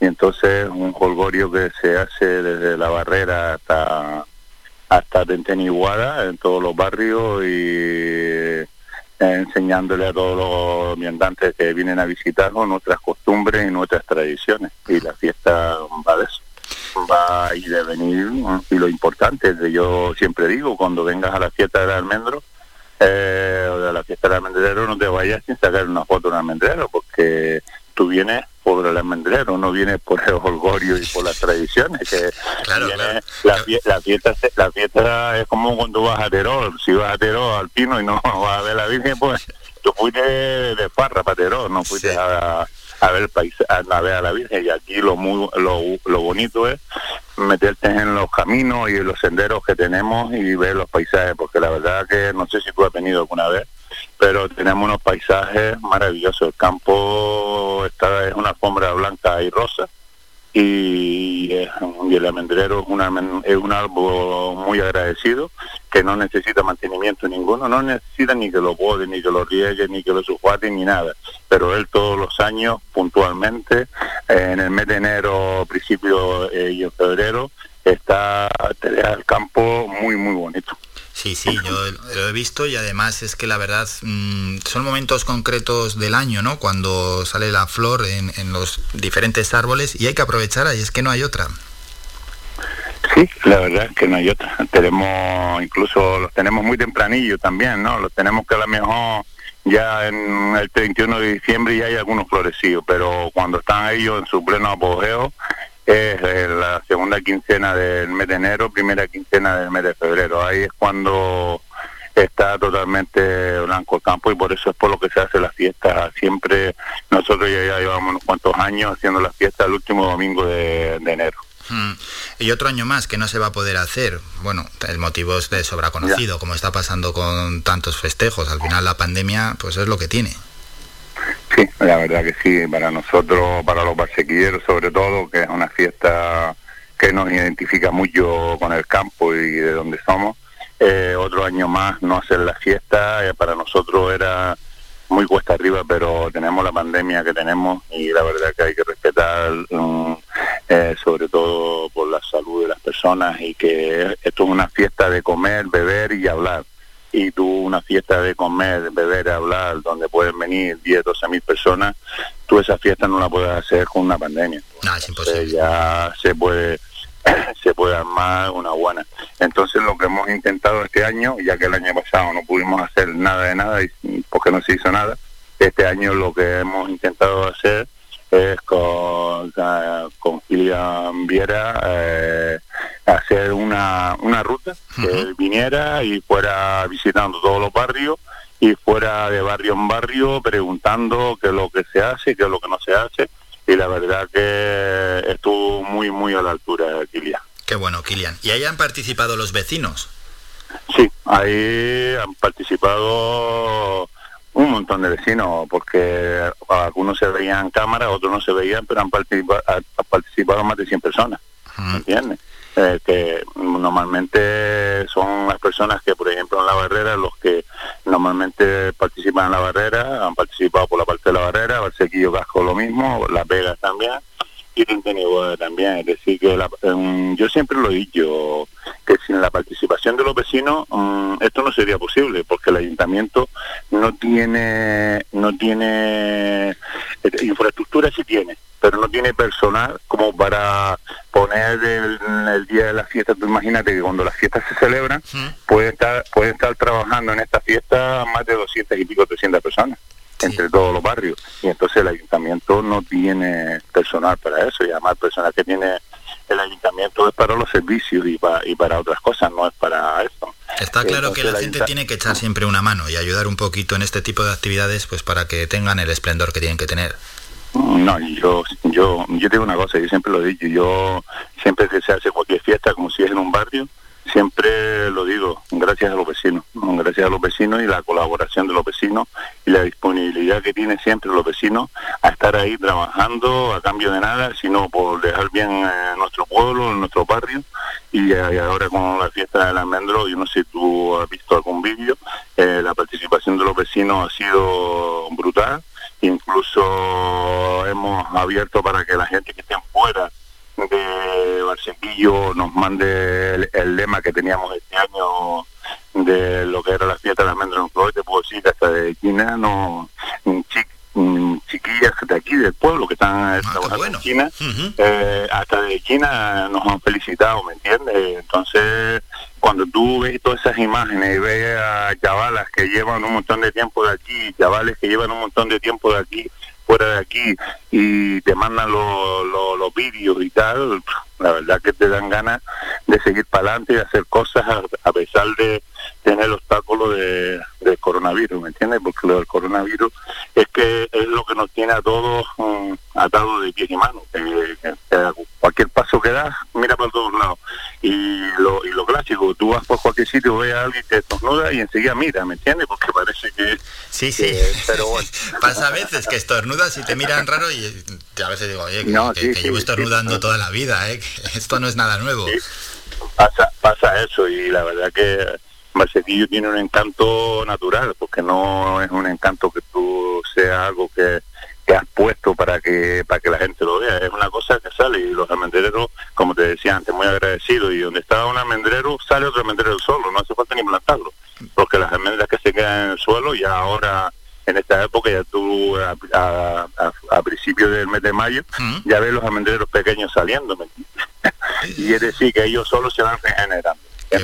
Y entonces un holgorio que se hace desde la barrera hasta hasta Tenteniguada en todos los barrios y enseñándole a todos los viandantes que vienen a visitarnos nuestras costumbres y nuestras tradiciones. Y la fiesta va de eso va ir a venir y lo importante yo siempre digo cuando vengas a la fiesta del almendro eh, o de la fiesta del almendrero no te vayas sin sacar una foto del almendrero porque tú vienes por el almendrero, no vienes por el holgorio y por las tradiciones. Que La, fiesta, la fiesta es como cuando vas a Terol, si vas a Terol al Pino y no <laughs> vas a ver la Virgen, pues tú fuiste de parra para Terol, no fuiste a, a ver el a, ver a la Virgen y aquí lo muy lo, lo bonito es meterte en los caminos y en los senderos que tenemos y ver los paisajes porque la verdad que no sé si tú has venido alguna vez pero tenemos unos paisajes maravillosos el campo está es una alfombra blanca y rosa y, el almendrero es, una, es un árbol muy agradecido que no necesita mantenimiento ninguno, no necesita ni que lo pode, ni que lo riegue, ni que lo sulfate, ni nada. Pero él todos los años, puntualmente, eh, en el mes de enero, principio eh, y en febrero, está el campo muy, muy bonito. Sí, sí, yo lo he visto y además es que la verdad mm, son momentos concretos del año, ¿no? Cuando sale la flor en, los diferentes árboles y hay que aprovechar ahí, es que no hay otra. Sí, la verdad es que no hay otra. Tenemos, incluso los tenemos muy tempranillo también, ¿no? Los tenemos que a lo mejor ya en el 31 de diciembre ya hay algunos florecidos, pero cuando están ellos en su pleno apogeo, es eh, la segunda quincena del mes de enero, primera quincena del mes de febrero. Ahí es cuando está totalmente blanco el campo y por eso es por lo que se hace la fiesta. Siempre nosotros ya, llevamos unos cuantos años haciendo la fiesta el último domingo de, enero. Hmm. Y otro año más que no se va a poder hacer. Bueno, el motivo es de sobra conocido, como está pasando con tantos festejos. Al final la pandemia, pues es lo que tiene. Sí, la verdad que sí, para nosotros, para los barsequilleros sobre todo, que es una fiesta que nos identifica mucho con el campo y de donde somos. Eh, otro año más no hacer la fiesta, eh, para nosotros era muy cuesta arriba, pero tenemos la pandemia que tenemos y la verdad que hay que respetar, mm, eh, sobre todo por la salud de las personas y que esto es una fiesta de comer, beber y hablar y tú una fiesta de comer, beber, hablar, donde pueden venir 10, 12 mil personas, tú esa fiesta no la puedes hacer con una pandemia. No, es imposible. ya se puede <coughs> se puede armar una buena. Entonces lo que hemos intentado este año, ya que el año pasado no pudimos hacer nada de nada porque no se hizo nada, este año lo que hemos intentado hacer es con, con Kilian Viera eh, hacer una, una ruta que viniera y fuera visitando todos los barrios y fuera de barrio en barrio preguntando qué es lo que se hace, qué es lo que no se hace y la verdad que estuvo muy muy a la altura Kilian. Qué bueno, Kilian. ¿Y ahí han participado los vecinos? Sí, ahí han participado un montón de vecinos, porque algunos se veían en cámara, otros no se veían, pero han participado, han participado más de 100 personas, ¿me ¿entiendes? Eh, que normalmente son las personas que, por ejemplo, en la barrera, los que normalmente participan en la barrera, han participado por la parte de la barrera, Barsequillo Casco lo mismo, Las Vegas también, y Tinteniboda también. Es decir, que la- em, yo siempre lo he dicho, que sin la participación de los vecinos mm, esto no sería posible, porque el ayuntamiento no tiene, no tiene, eh, infraestructura sí tiene, pero no tiene personal como para poner el, el día de la fiesta. Tú imagínate que cuando las fiestas se celebran, puede estar, puede estar trabajando en esta fiesta más de 200 y pico, 300 personas entre todos los barrios. Y entonces el ayuntamiento no tiene personal para eso, y además el personal que tiene el ayuntamiento es para los servicios y, pa- y para otras cosas, no es para eso. Está claro que la gente tiene que echar siempre una mano y ayudar un poquito en este tipo de actividades pues para que tengan el esplendor que tienen que tener. No, yo, yo, yo digo una cosa, yo siempre lo he dicho, yo siempre que se hace cualquier fiesta, como si es en un barrio, siempre lo digo, gracias a los vecinos, ¿no? gracias a los vecinos y la colaboración de los vecinos y la disponibilidad que tienen siempre los vecinos a estar ahí trabajando a cambio de nada, sino por dejar bien eh, nuestro pueblo, nuestro barrio y, eh, ahora con la fiesta del almendro, yo no sé si tú has visto algún vídeo, eh, la participación de los vecinos ha sido brutal, incluso hemos abierto para que la gente que esté fuera de Barcequillo nos mande el, el lema que teníamos este año de lo que era la fiesta de la almendra en flor, te puedo decir que hasta de China no chi- mm, chiquillas de aquí del pueblo que están eh, trabajando en China. Eh, hasta de China nos han felicitado, ¿me entiendes? Entonces, cuando tú ves todas esas imágenes y ves a chavalas que llevan un montón de tiempo de aquí, chavales que llevan un montón de tiempo de aquí, fuera de aquí, y te mandan los, los, vídeos y tal, la verdad que te dan ganas de seguir para adelante y de hacer cosas a, a pesar de tener el obstáculo de, coronavirus, ¿me entiendes? Porque lo del coronavirus es que es lo que nos tiene a todos mm, atados de pies y manos. cualquier paso que das, mira para todos lados. Y lo, y lo clásico, tú vas por cualquier sitio, ves a alguien que estornuda y enseguida mira, ¿me entiendes? Porque parece que... Sí, sí. pero bueno. <laughs> Pasa a veces que estornudas y te miran raro y a veces digo, oye, que, No, que- sí, que sí, llevo sí. estornudando toda la vida, ¿eh? <laughs> que esto no es nada nuevo. pasa, pasa eso y la verdad que Barcetillo tiene un encanto natural porque no es un encanto que tú seas algo que, que has puesto para que para que la gente lo vea. Es una cosa que sale y los almendreros como te decía antes muy agradecidos y donde está un almendrero sale otro almendrero solo no hace falta ni plantarlo porque las almendras que se quedan en el suelo ya ahora en esta época ya tú a, a, a- a principios del mes de mayo ya ves los almendreros pequeños saliendo <laughs> y es decir que ellos solo se van regenerando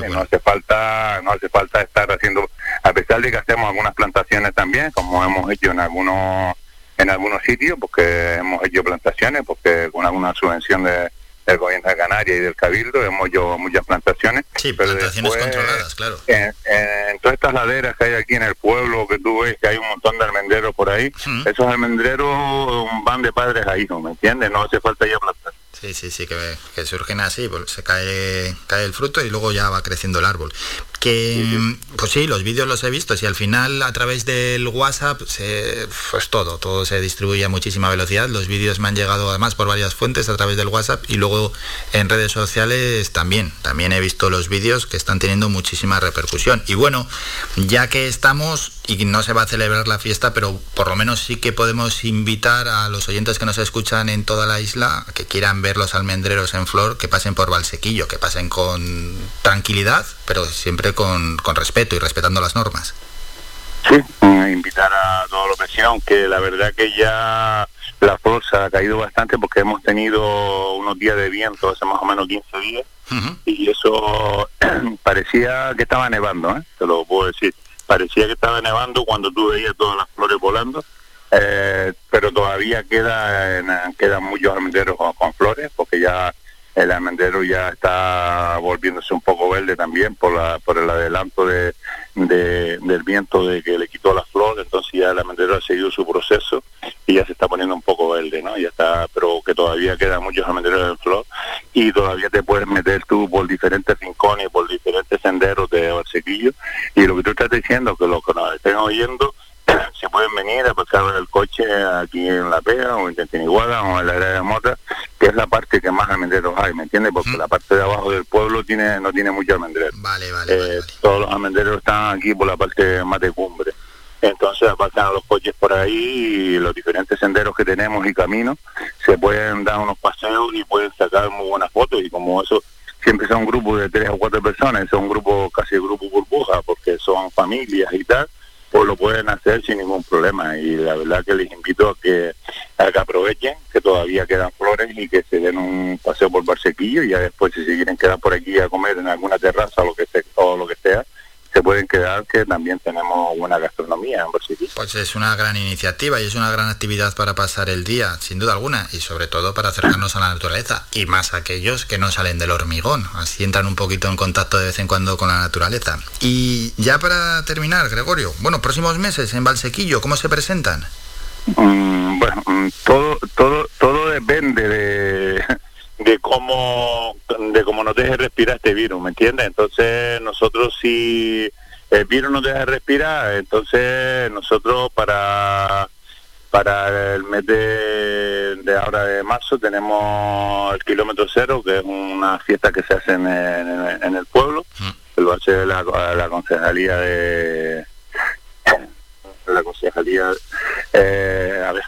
no hace falta no hace falta estar haciendo a pesar de que hacemos algunas plantaciones también como hemos hecho en algunos en algunos sitios porque hemos hecho plantaciones porque con alguna subvención de, del gobierno de Canarias y del Cabildo hemos hecho muchas plantaciones Sí, pero plantaciones después, controladas, claro. en, en todas estas laderas que hay aquí en el pueblo, que tú ves que hay un montón de almendreros por ahí, esos almendreros van de padres a hijos, ¿me entiendes? No hace falta ya plantar. Sí, sí, sí, que, que surgen así, pues se cae, cae el fruto y luego ya va creciendo el árbol. Que, pues sí, los vídeos los he visto, y al final a través del WhatsApp, se, pues todo, todo se distribuye a muchísima velocidad. Los vídeos me han llegado además por varias fuentes a través del WhatsApp y luego en redes sociales también. También he visto los vídeos que están teniendo muchísima repercusión. Y bueno, ya que estamos y no se va a celebrar la fiesta, pero por lo menos sí que podemos invitar a los oyentes que nos escuchan en toda la isla, que quieran ver los almendreros en flor, que pasen por Valsequillo, que pasen con tranquilidad, pero siempre con, con respeto y respetando las normas. Sí, eh, invitar a todos los vecinos, aunque la verdad que ya la se ha caído bastante porque hemos tenido unos días de viento hace más o menos 15 días y eso <clears throat> parecía que estaba nevando, ¿eh? te lo puedo decir. Parecía que estaba nevando cuando tú veías todas las flores volando, eh, pero todavía queda quedan muchos almendreros con, con flores porque ya el almendrero ya está volviéndose un poco verde también por la por el adelanto de, de- del viento de que le quitó la flor entonces ya el almendrero ha seguido su proceso y ya se está poniendo un poco verde no ya está pero que todavía quedan muchos almendreros en flor y todavía te puedes meter tú por diferentes rincones por diferentes senderos de Barsequillo y lo que tú estás diciendo que los que nos estén oyendo <coughs> se pueden venir a pasar el coche aquí en La Pega o en Tentiniguada o en la área de Mota, que es la parte que más almendreros hay, ¿me entiendes? Porque la parte de abajo del pueblo tiene no tiene mucho almendrero. Vale, vale, Eh, Todos los almendreros están aquí por la parte más de cumbre. Entonces aparcan los coches por ahí y los diferentes senderos que tenemos y caminos se pueden dar unos paseos y pueden sacar muy buenas fotos y como eso siempre son grupos de tres o cuatro personas, son grupos casi grupo burbuja porque son familias y tal, pues lo pueden hacer sin ningún problema. Y la verdad que les invito a que, a que aprovechen que todavía quedan flores y que se den un paseo por Barsequillo y ya después si se quieren quedar por aquí a comer en alguna terraza lo que sea, o lo que sea se pueden quedar que también tenemos buena gastronomía en. Pues es una gran iniciativa y es una gran actividad para pasar el día, sin duda alguna, y sobre todo para acercarnos a la naturaleza, y más aquellos que no salen del hormigón, así entran un poquito en contacto de vez en cuando con la naturaleza. Y ya para terminar, Gregorio, bueno, próximos meses en Valsequillo, ¿cómo se presentan? Mm, bueno, mm, todo, todo, todo depende de, de cómo, de cómo nos deje respirar este virus, ¿me entiendes? Entonces nosotros si el virus nos deja respirar, entonces nosotros para para el mes de, de ahora de marzo tenemos el kilómetro cero, que es una fiesta que se hace en, en- en el pueblo, lo hace la, la concejalía de la concejalía eh, a ver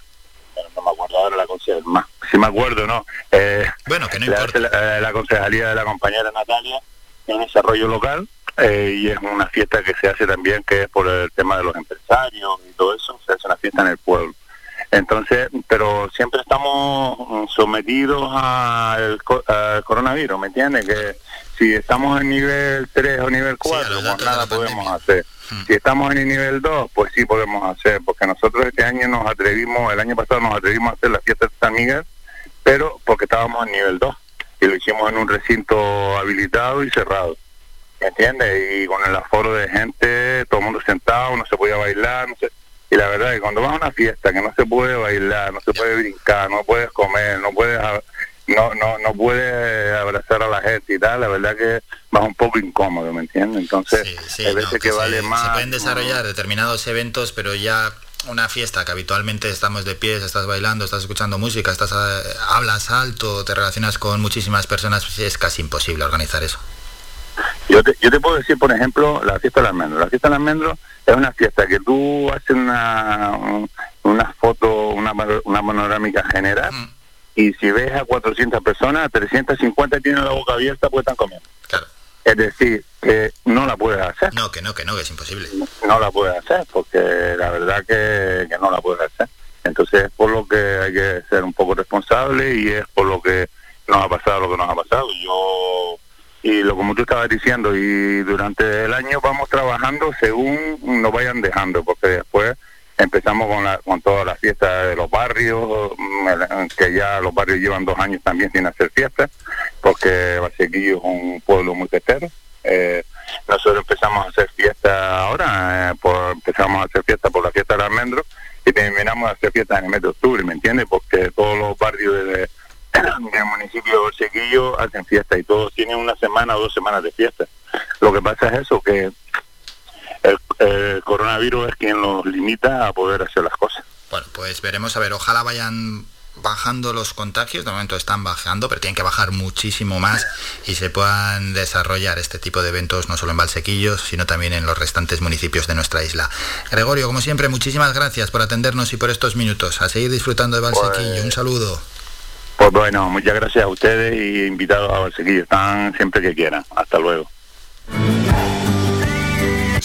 no me acuerdo ahora la concejalía más si me acuerdo no eh, bueno que no importa. la, eh, la concejalía de la compañera Natalia en desarrollo local eh, y es una fiesta que se hace también que es por el tema de los empresarios y todo eso se hace una fiesta en el pueblo. Entonces, pero siempre estamos sometidos al, al coronavirus, ¿me entiendes? Que si estamos en nivel 3 o nivel 4, pues nada podemos hacer. Si estamos en el nivel 2, pues sí podemos hacer, porque nosotros este año nos atrevimos, el año pasado nos atrevimos a hacer la fiesta de San Miguel, pero porque estábamos en nivel 2 y lo hicimos en un recinto habilitado y cerrado. ¿Me entiendes? Y con el aforo de gente, todo el mundo sentado, no se podía bailar, no se... Y la verdad es que cuando vas a una fiesta que no se puede bailar, no se puede brincar, no puedes comer, no puedes no no no puedes abrazar a la gente y tal, la verdad que vas un poco incómodo, ¿me entiendes? Entonces, Sí, hay no, veces que, se- vale Se más. pueden desarrollar determinados eventos, pero ya una fiesta que habitualmente estamos de pies, estás bailando, estás escuchando música, estás eh, hablas alto, te relacionas con muchísimas personas, pues es casi imposible organizar eso. Yo te, yo te puedo decir, por ejemplo, la fiesta del almendro. La fiesta del almendro es una fiesta que tú haces una, una foto, una, una panorámica general, y si ves a 400 personas, 350 tienen la boca abierta porque están comiendo. Es decir, que no la puedes hacer. No, que no, que no, que es imposible. No la puedes hacer, porque la verdad que, que no la puedes hacer. Entonces es por lo que hay que ser un poco responsable y es por lo que nos ha pasado lo que nos ha pasado. Yo y lo como tú estabas diciendo y durante el año vamos trabajando según nos vayan dejando porque después empezamos con la con todas las fiestas de los barrios mm, el- que ya los barrios llevan dos años también sin hacer fiestas porque Barsequillo es un pueblo muy festero eh, nosotros empezamos a hacer fiestas ahora eh, empezamos a hacer fiestas por la fiesta del almendro y terminamos de hacer fiestas en el mes de octubre ¿me entiendes? porque todos los barrios de, del municipio de Borsequillo hacen fiesta y todos tienen una semana o dos semanas de fiesta. Lo que pasa es eso, que el, el coronavirus es quien los limita a poder hacer las cosas. Bueno, pues veremos, a ver, ojalá vayan bajando los contagios, de momento están bajando, pero tienen que bajar muchísimo más y se puedan desarrollar este tipo de eventos no solo en Valsequillos, sino también en los restantes municipios de nuestra isla. Gregorio, como siempre, muchísimas gracias por atendernos y por estos minutos. A seguir disfrutando de Valsequillo. Un saludo. Pues bueno, muchas gracias a ustedes y invitados a Borsequillo. Están siempre que quieran. Hasta luego.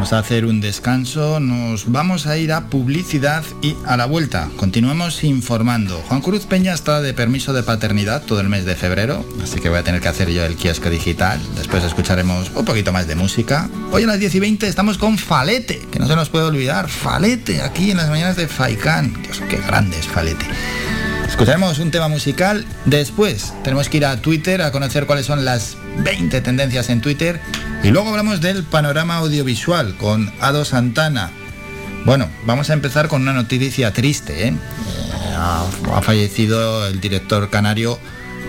Vamos a hacer un descanso, nos vamos a ir a publicidad y a la vuelta. Continuemos informando. Juan Cruz Peña está de permiso de paternidad todo el mes de febrero, así que voy a tener que hacer yo el kiosco digital. Después escucharemos un poquito más de música. Hoy a las 10 y 20 estamos con Falete, que no se nos puede olvidar. Falete, aquí en las mañanas de Faikán. Dios, qué grande es Falete. Escucharemos un tema musical. Después tenemos que ir a Twitter a conocer cuáles son las 20 tendencias en Twitter. Y luego hablamos del panorama audiovisual con Ado Santana. Bueno, vamos a empezar con una noticia triste. ¿eh? Eh, ha, ha fallecido el director canario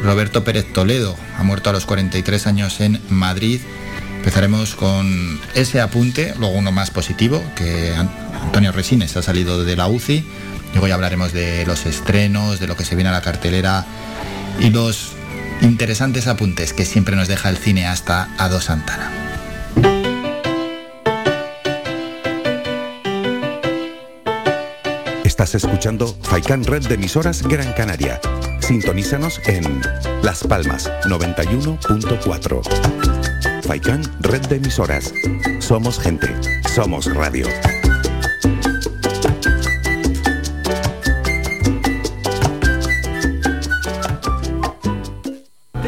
Roberto Pérez Toledo. Ha muerto a los 43 años en Madrid. Empezaremos con ese apunte, luego uno más positivo, que Antonio Resines ha salido de la UCI. Luego ya hablaremos de los estrenos, de lo que se viene a la cartelera y los interesantes apuntes que siempre nos deja el cineasta Ado Santana. Estás escuchando Faikan Red de emisoras Gran Canaria. Sintonízanos en Las Palmas 91.4. Faikan Red de emisoras. Somos gente. Somos radio.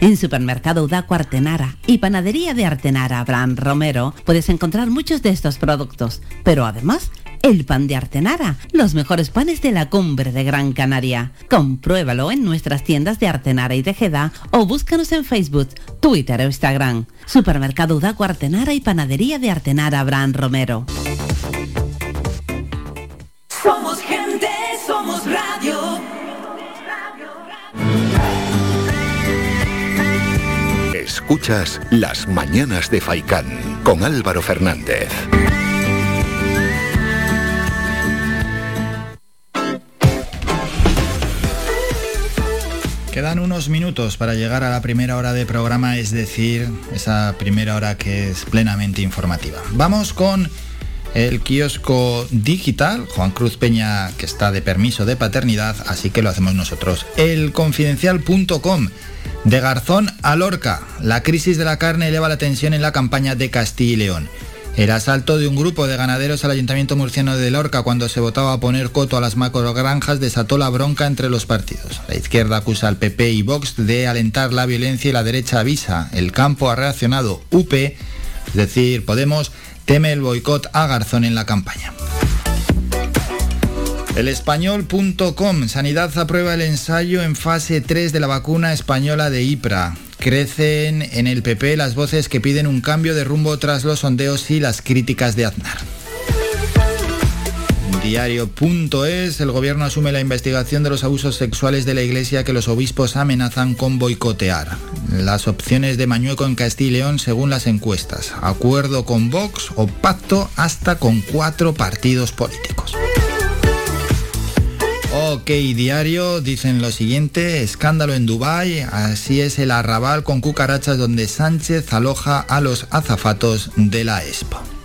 En Supermercado Udaco Artenara y Panadería de Artenara Abraham Romero puedes encontrar muchos de estos productos, pero además el pan de Artenara, los mejores panes de la cumbre de Gran Canaria. Compruébalo en nuestras tiendas de Artenara y Tejeda o búscanos en Facebook, Twitter o Instagram. Supermercado Udaco Artenara y Panadería de Artenara Abraham Romero. Somos gente, somos radio. Escuchas Las Mañanas de Faicán con Álvaro Fernández. Quedan unos minutos para llegar a la primera hora de programa, es decir, esa primera hora que es plenamente informativa. Vamos con el kiosco digital, Juan Cruz Peña, que está de permiso de paternidad, así que lo hacemos nosotros. Elconfidencial.com, de Garzón a Lorca, la crisis de la carne eleva la tensión en la campaña de Castilla y León. El asalto de un grupo de ganaderos al Ayuntamiento Murciano de Lorca cuando se votaba a poner coto a las macrogranjas desató la bronca entre los partidos. La izquierda acusa al PP y Vox de alentar la violencia y la derecha avisa. El campo ha reaccionado. UP, es decir, Podemos, teme el boicot a Garzón en la campaña. El español.com, Sanidad aprueba el ensayo en fase 3 de la vacuna española de IPRA. Crecen en el PP las voces que piden un cambio de rumbo tras los sondeos y las críticas de Aznar. Diario.es, el gobierno asume la investigación de los abusos sexuales de la iglesia que los obispos amenazan con boicotear. Las opciones de Mañueco en Castilla y León según las encuestas. Acuerdo con Vox o pacto hasta con cuatro partidos políticos. Ok, diario, dicen lo siguiente, escándalo en Dubái, así es el arrabal con cucarachas donde Sánchez aloja a los azafatos de la Expo.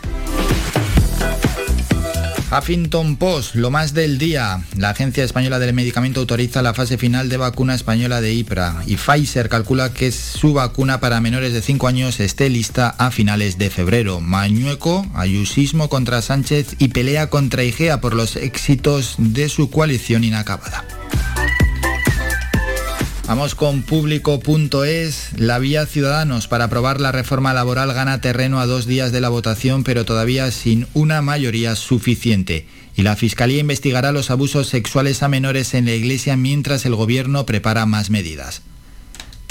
Huffington Post, lo más del día. La Agencia Española del Medicamento autoriza la fase final de vacuna española de IPRA y Pfizer calcula que su vacuna para menores de 5 años esté lista a finales de febrero. Mañueco, ayusismo contra Sánchez y pelea contra Igea por los éxitos de su coalición inacabada. Vamos con público.es. La vía Ciudadanos para aprobar la reforma laboral gana terreno a dos días de la votación, pero todavía sin una mayoría suficiente. Y la Fiscalía investigará los abusos sexuales a menores en la Iglesia mientras el Gobierno prepara más medidas.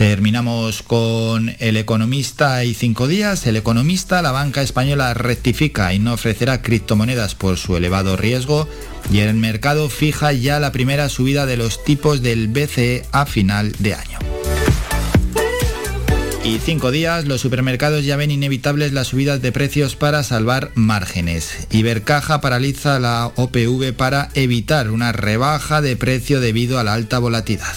Terminamos con El Economista y cinco días. El Economista, la banca española rectifica y no ofrecerá criptomonedas por su elevado riesgo. Y el mercado fija ya la primera subida de los tipos del BCE a final de año. Y cinco días, los supermercados ya ven inevitables las subidas de precios para salvar márgenes. Ibercaja paraliza la OPV para evitar una rebaja de precio debido a la alta volatilidad.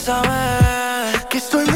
saber que estoy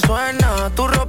suena. Tu ropa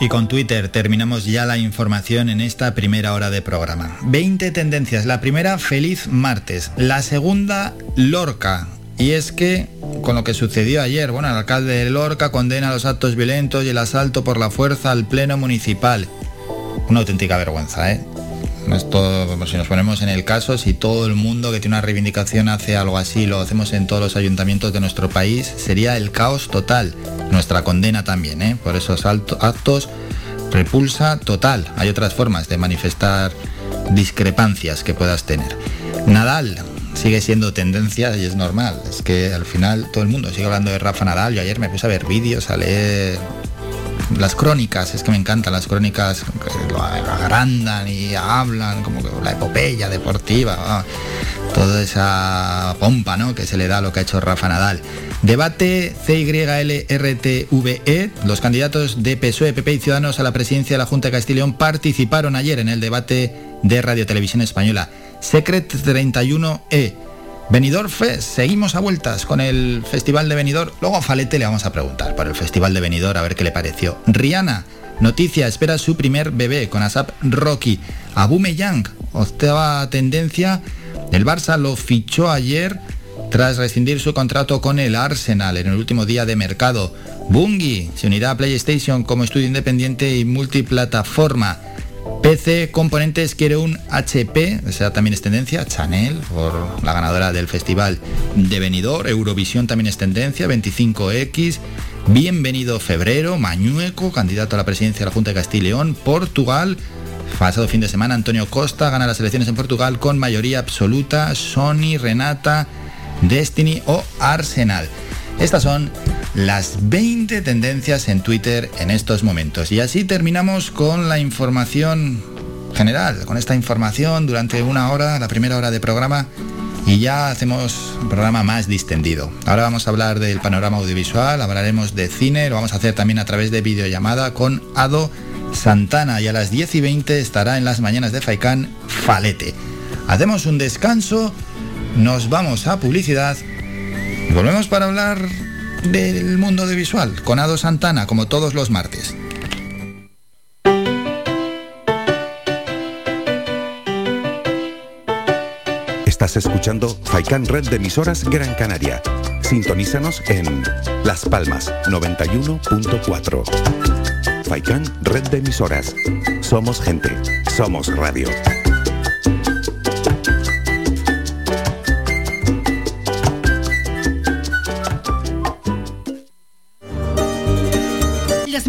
Y con Twitter terminamos ya la información en esta primera hora de programa. 20 tendencias. La primera, feliz martes. La segunda, Lorca. Y es que, con lo que sucedió ayer, bueno, el alcalde de Lorca condena los actos violentos y el asalto por la fuerza al pleno municipal. Una auténtica vergüenza, ¿eh? Como si nos ponemos en el caso, si todo el mundo que tiene una reivindicación hace algo así, lo hacemos en todos los ayuntamientos de nuestro país, sería el caos total. Nuestra condena también, ¿eh? Por esos actos, repulsa total. Hay otras formas de manifestar discrepancias que puedas tener. Nadal sigue siendo tendencia y es normal. Es que al final todo el mundo sigue hablando de Rafa Nadal. Yo ayer me puse a ver vídeos, a leer las crónicas, es que me encantan las crónicas lo agrandan y hablan como la epopeya deportiva, ah, toda esa pompa ¿no? que se le da a lo que ha hecho Rafa Nadal. Debate CYLRTVE, los candidatos de PSOE, PP y Ciudadanos a la presidencia de la Junta de Castilla participaron ayer en el debate de Radio Televisión Española. Secret 31E. Benidorm Fest, seguimos a vueltas con el Festival de Benidorm. Luego a Falete le vamos a preguntar por el Festival de Benidorm a ver qué le pareció. Rihanna, noticia, espera su primer bebé con ASAP Rocky. Yang, octava tendencia. El Barça lo fichó ayer tras rescindir su contrato con el Arsenal en el último día de mercado. Bungie se unirá a PlayStation como estudio independiente y multiplataforma. PC Componentes quiere un HP, esa también es tendencia, Chanel, por la ganadora del festival de Benidorm, Eurovisión también es tendencia, 25X, Bienvenido Febrero, Mañueco, candidato a la presidencia de la Junta de Castilla y León, Portugal, pasado fin de semana Antonio Costa gana las elecciones en Portugal con mayoría absoluta, Sony, Renata, Destiny o Arsenal. Estas son las 20 tendencias en Twitter en estos momentos. Y así terminamos con la información general, con esta información durante una hora, la primera hora de programa, y ya hacemos un programa más distendido. Ahora vamos a hablar del panorama audiovisual, hablaremos de cine, lo vamos a hacer también a través de videollamada con Ado Santana y a las 10 y 20 estará en las mañanas de Faicán Falete. Hacemos un descanso, nos vamos a publicidad volvemos para hablar del mundo de visual con Ado Santana como todos los martes. Estás escuchando Faikan Red de emisoras Gran Canaria. Sintonízanos en Las Palmas 91.4. Faikan Red de emisoras. Somos gente, somos radio. Las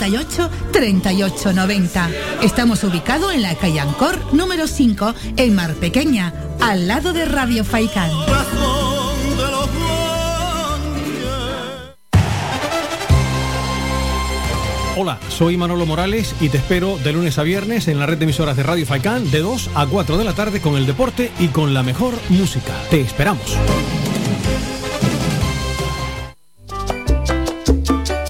98 38 90. Estamos ubicados en la calle Ancor número 5 en Mar Pequeña, al lado de Radio Faicán. Hola, soy Manolo Morales y te espero de lunes a viernes en la red de emisoras de Radio Faicán de 2 a 4 de la tarde con el deporte y con la mejor música. Te esperamos.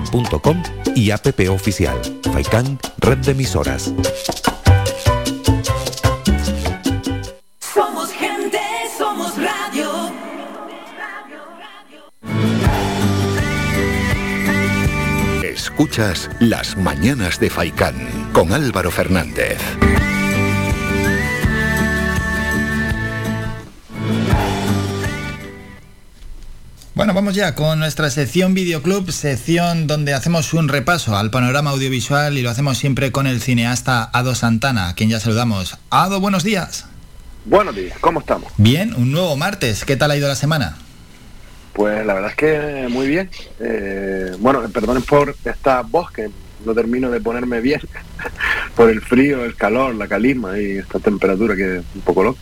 www.radiofaikan.com y app oficial Faikan Red de Emisoras. Somos gente, somos radio. Escuchas Las Mañanas de Faicán con Álvaro Fernández. Bueno, vamos ya con nuestra sección Videoclub, sección donde hacemos un repaso al panorama audiovisual y lo hacemos siempre con el cineasta Ado Santana, a quien ya saludamos. Ado, buenos días. Buenos días, ¿cómo estamos? Bien, un nuevo martes. ¿Qué tal ha ido la semana? Pues la verdad es que muy bien. Eh, bueno, perdonen por esta voz que no termino de ponerme bien <laughs> por el frío, el calor, la calisma y esta temperatura que es un poco loco.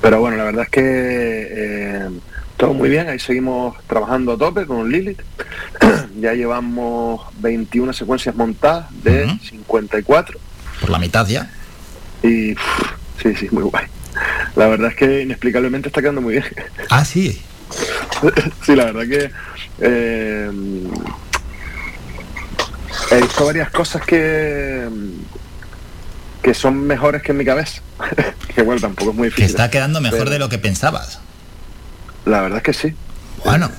Pero bueno, la verdad es que eh, todo muy bien, ahí seguimos trabajando a tope con Lilith. <clears throat> ya llevamos 21 secuencias montadas de 54. Por la mitad ya. Y sí, sí, muy guay. La verdad es que inexplicablemente está quedando muy bien. Ah, sí. <laughs> sí, la verdad que eh, he visto varias cosas que que son mejores que en mi cabeza. <laughs> que bueno, tampoco es muy Que difícil. está quedando mejor Pero de lo que pensabas. La verdad es que sí. Bueno,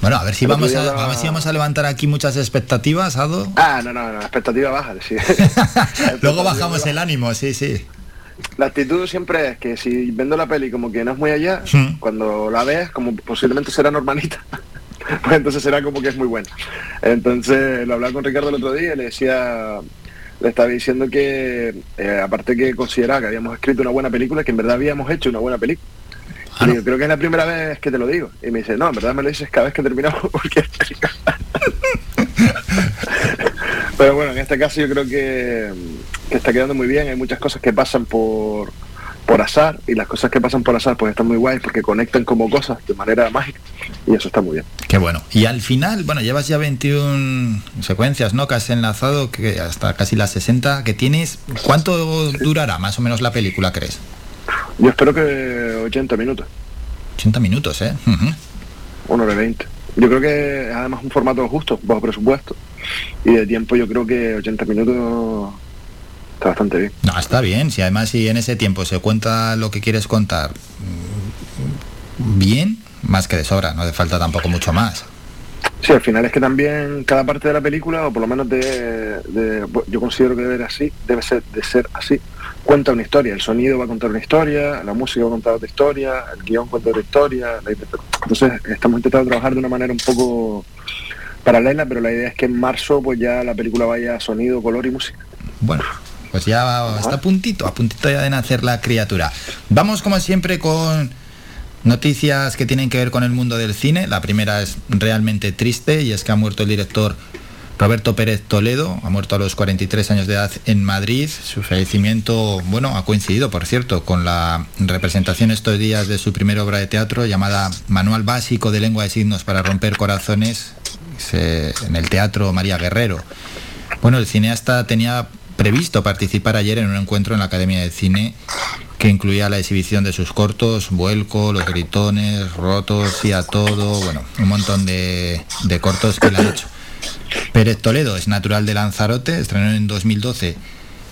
bueno, a ver si vamos a, día la- a ver si vamos a levantar aquí muchas expectativas, Ado. Ah, no, no, no, expectativa baja, sí. <laughs> <laughs> Luego bajamos el ánimo, sí, sí. La actitud siempre es que si vendo la peli como que no es muy allá, Sí. cuando la ves, como posiblemente será normalita, <laughs> pues entonces será como que es muy buena. Entonces lo hablaba con Ricardo el otro día y le decía, le estaba diciendo que eh, aparte que consideraba que habíamos escrito una buena película, que en verdad habíamos hecho una buena película. Y digo, creo que es la primera vez que te lo digo. Y me dice, no, en verdad me lo dices cada vez que terminamos <laughs> película. <laughs> Pero bueno, en este caso yo creo que, que está quedando muy bien. Hay muchas cosas que pasan por, por azar y las cosas que pasan por azar pues están muy guays porque conectan como cosas de manera mágica y eso está muy bien. Qué bueno. Y al final, bueno, llevas ya 21 secuencias, ¿no? Que has enlazado, que hasta casi las 60 que tienes. ¿Cuánto durará más o menos la película, crees? Yo espero que 80 minutos, 80 minutos, ¿eh? Ujú. una hora y 20. Yo creo que es además un formato justo, bajo presupuesto. Y de tiempo yo creo que 80 minutos está bastante bien. No, está bien. Si además si en ese tiempo se cuenta lo que quieres contar mm, bien, más que de sobra, no hace falta tampoco mucho más. Sí, al final es que también cada parte de la película, o por lo menos de, de- yo considero que debe ser así, debe ser de ser así, cuenta una historia. El sonido va a contar una historia, la música va a contar otra historia, el guion cuenta otra historia. Entonces estamos intentando trabajar de una manera un poco paralela, pero la idea es que en marzo pues ya la película vaya a sonido, color y música. Bueno, pues ya está a puntito, a puntito ya de nacer la criatura. Vamos como siempre con noticias que tienen que ver con el mundo del cine. La primera es realmente triste y es que ha muerto el director Roberto Pérez Toledo, ha muerto a los 43 años de edad en Madrid. Su fallecimiento, bueno, ha coincidido, por cierto, con la representación estos días de su primera obra de teatro llamada Manual Básico de Lengua de Signos para Romper Corazones en el Teatro María Guerrero. Bueno, el cineasta tenía previsto participar ayer en un encuentro en la Academia de Cine que incluía la exhibición de sus cortos, Vuelco, Los Gritones, Rotos, Sí a Todo, bueno, un montón de, cortos que le ha hecho. Pérez Toledo es natural de Lanzarote, estrenó en 2012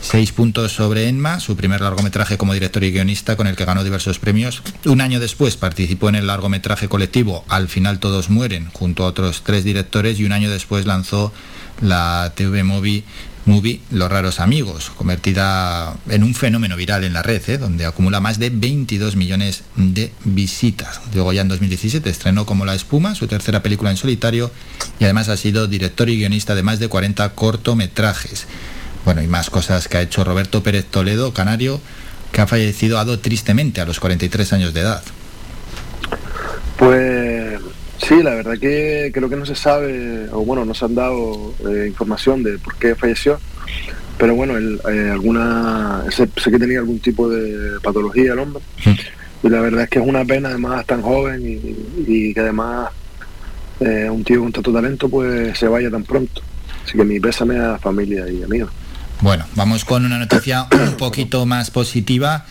seis puntos sobre Enma, su primer largometraje como director y guionista con el que ganó diversos premios. Un año después participó en el largometraje colectivo Al final todos mueren, junto a otros tres directores, y un año después lanzó la TV Movie, movie Los raros amigos, convertida en un fenómeno viral en la red, ¿eh? donde acumula más de 22 millones de visitas. Luego ya en 2017 estrenó como La espuma, su tercera película en solitario, y además ha sido director y guionista de más de 40 cortometrajes. Bueno, y más cosas que ha hecho Roberto Pérez Toledo, canario, que ha fallecido a do tristemente a los 43 años de edad. Pues sí, la verdad que creo que no se sabe, o bueno, no se han dado eh, información de por qué falleció, pero bueno, él, eh, alguna, sé, sé que tenía algún tipo de patología el hombre, y la verdad es que es una pena, además tan joven y, y que además eh, un tío con tanto talento pues se vaya tan pronto. Así que mi pésame a familia y amigos. Bueno, vamos con una noticia un poquito más positiva.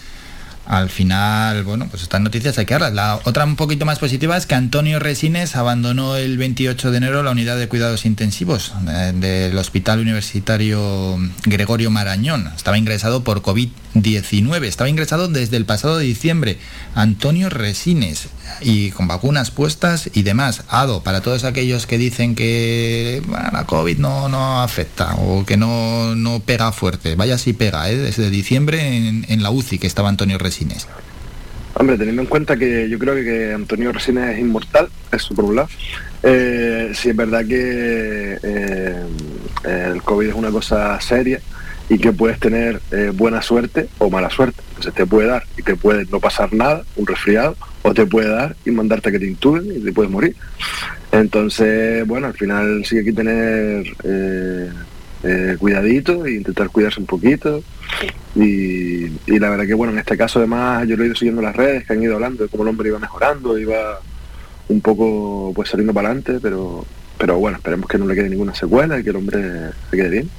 Al final, bueno, pues estas noticias hay que darlas. La otra un poquito más positiva es que Antonio Resines abandonó el 28 de enero la unidad de cuidados intensivos eh, del Hospital Universitario Gregorio Marañón. Estaba ingresado por COVID-19. Estaba ingresado desde el pasado diciembre. Antonio Resines y con vacunas puestas y demás. Ado, para todos aquellos que dicen que la COVID no, no afecta o que no, no pega fuerte. Vaya si pega, ¿eh? desde diciembre en, en la UCI que estaba Antonio Resines. Hombre, teniendo en cuenta que yo creo que, Antonio Resines es inmortal, eso por un lado. Eh, sí es verdad que eh, el COVID es una cosa seria y que puedes tener eh, buena suerte o mala suerte. Entonces te puede dar y te puede no pasar nada, un resfriado, o te puede dar y mandarte a que te intuben y te puedes morir. Entonces, bueno, al final sí hay que tener eh, cuidadito e intentar cuidarse un poquito. Y, y la verdad que, bueno, en este caso además yo lo he ido siguiendo en las redes, que han ido hablando de cómo el hombre iba mejorando, iba un poco pues saliendo para adelante, pero, pero bueno, esperemos que no le quede ninguna secuela y que el hombre se quede bien.